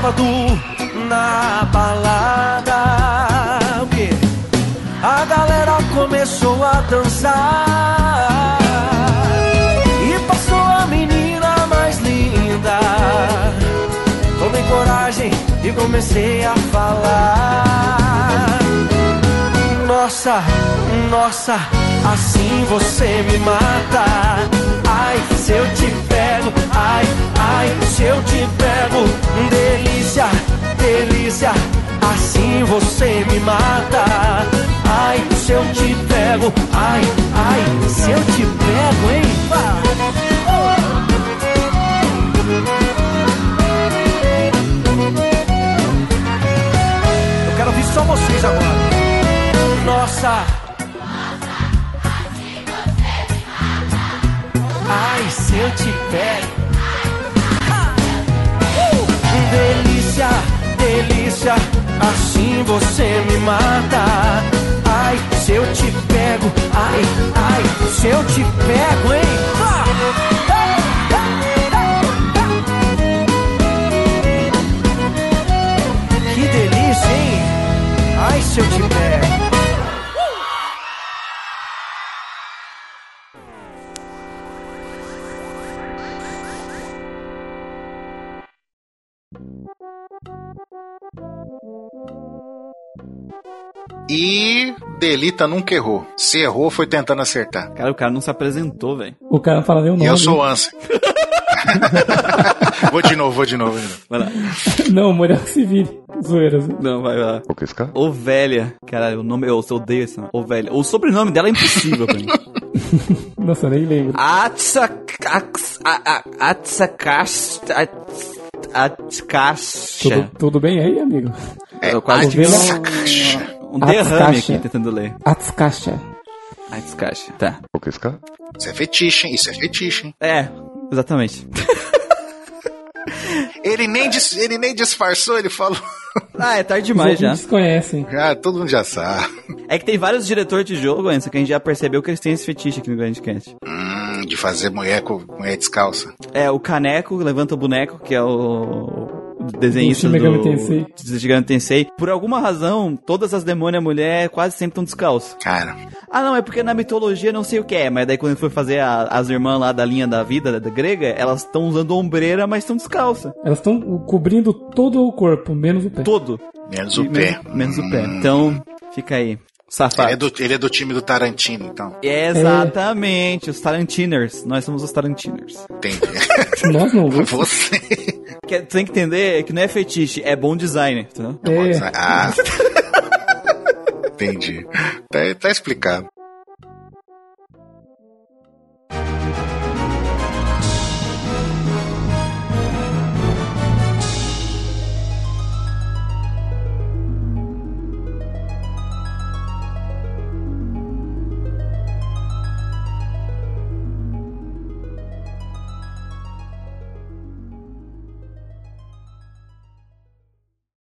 Sábado na balada? A galera começou a dançar e passou a menina mais linda. Tomei coragem e comecei a falar. Nossa, nossa, assim você me mata. Ai, se eu te pego, ai, ai, se eu te pego, delícia, delícia, assim você me mata. Ai, se eu te pego, ai, ai, se eu te pego, hein? Eu quero ouvir só vocês agora nossa. Nossa, assim você me mata. Ai, se eu te pego. Uh! Delícia, delícia, assim você me mata. Ai, se eu te pego, ai, ai, se eu te pego, hein? Ah! Que delícia, hein? Ai, se eu te pego. E Delita nunca errou. Se errou, foi tentando acertar. Cara, o cara não se apresentou, velho. O cara não fala nem o E nome. eu sou o Ansem. vou de novo, vou de novo. Vai lá. Não, Muriel que se vire. Zoeiras. Não, vai lá. O que é esse cara? Ovelha. Cara, o nome, eu odeio esse nome. Ovelha. O sobrenome dela é impossível pra mim. Nossa, eu nem lembro. Atsakash. Atsakash. Tudo, tudo bem aí, amigo? É, Eu quase tive um, um derrame aqui tentando ler. Atsukashi. Atsakash. Tá. O que é? Isso é fetiche, hein? Isso é fetiche, hein? É, exatamente. Ele nem, dis- ele nem disfarçou, ele falou. Ah, é tarde Os demais já. ouvintes conhecem. Já, todo mundo já sabe. É que tem vários diretores de jogo, Anson, que a gente já percebeu que eles têm esse fetiche aqui no Grande Cast. Hum, de fazer mulher com mulher descalça. É, o Caneco levanta o boneco, que é o desenhista Do do, Shin Megami Tensei. do Shin Megami Tensei. Por alguma razão, todas as demônias mulher quase sempre estão descalças. Cara, Ah, não, é porque na mitologia não sei o que é, mas daí quando foi fazer a- as irmãs lá da linha da vida, da, da grega, elas estão usando ombreira, mas estão descalças. Elas estão cobrindo todo o corpo, menos o pé. Todo. menos o E pé. Menos, menos o pé. Então, fica aí. Safado. Ele é, do, ele é do time do Tarantino, então. Exatamente, os Tarantiners. Nós somos os Tarantiners. Entendi. Nós não, Lúcio. Você. Que, tem que entender que não é fetiche, é bom design, entendeu? É, Ah. Entendi. Tá, tá explicado.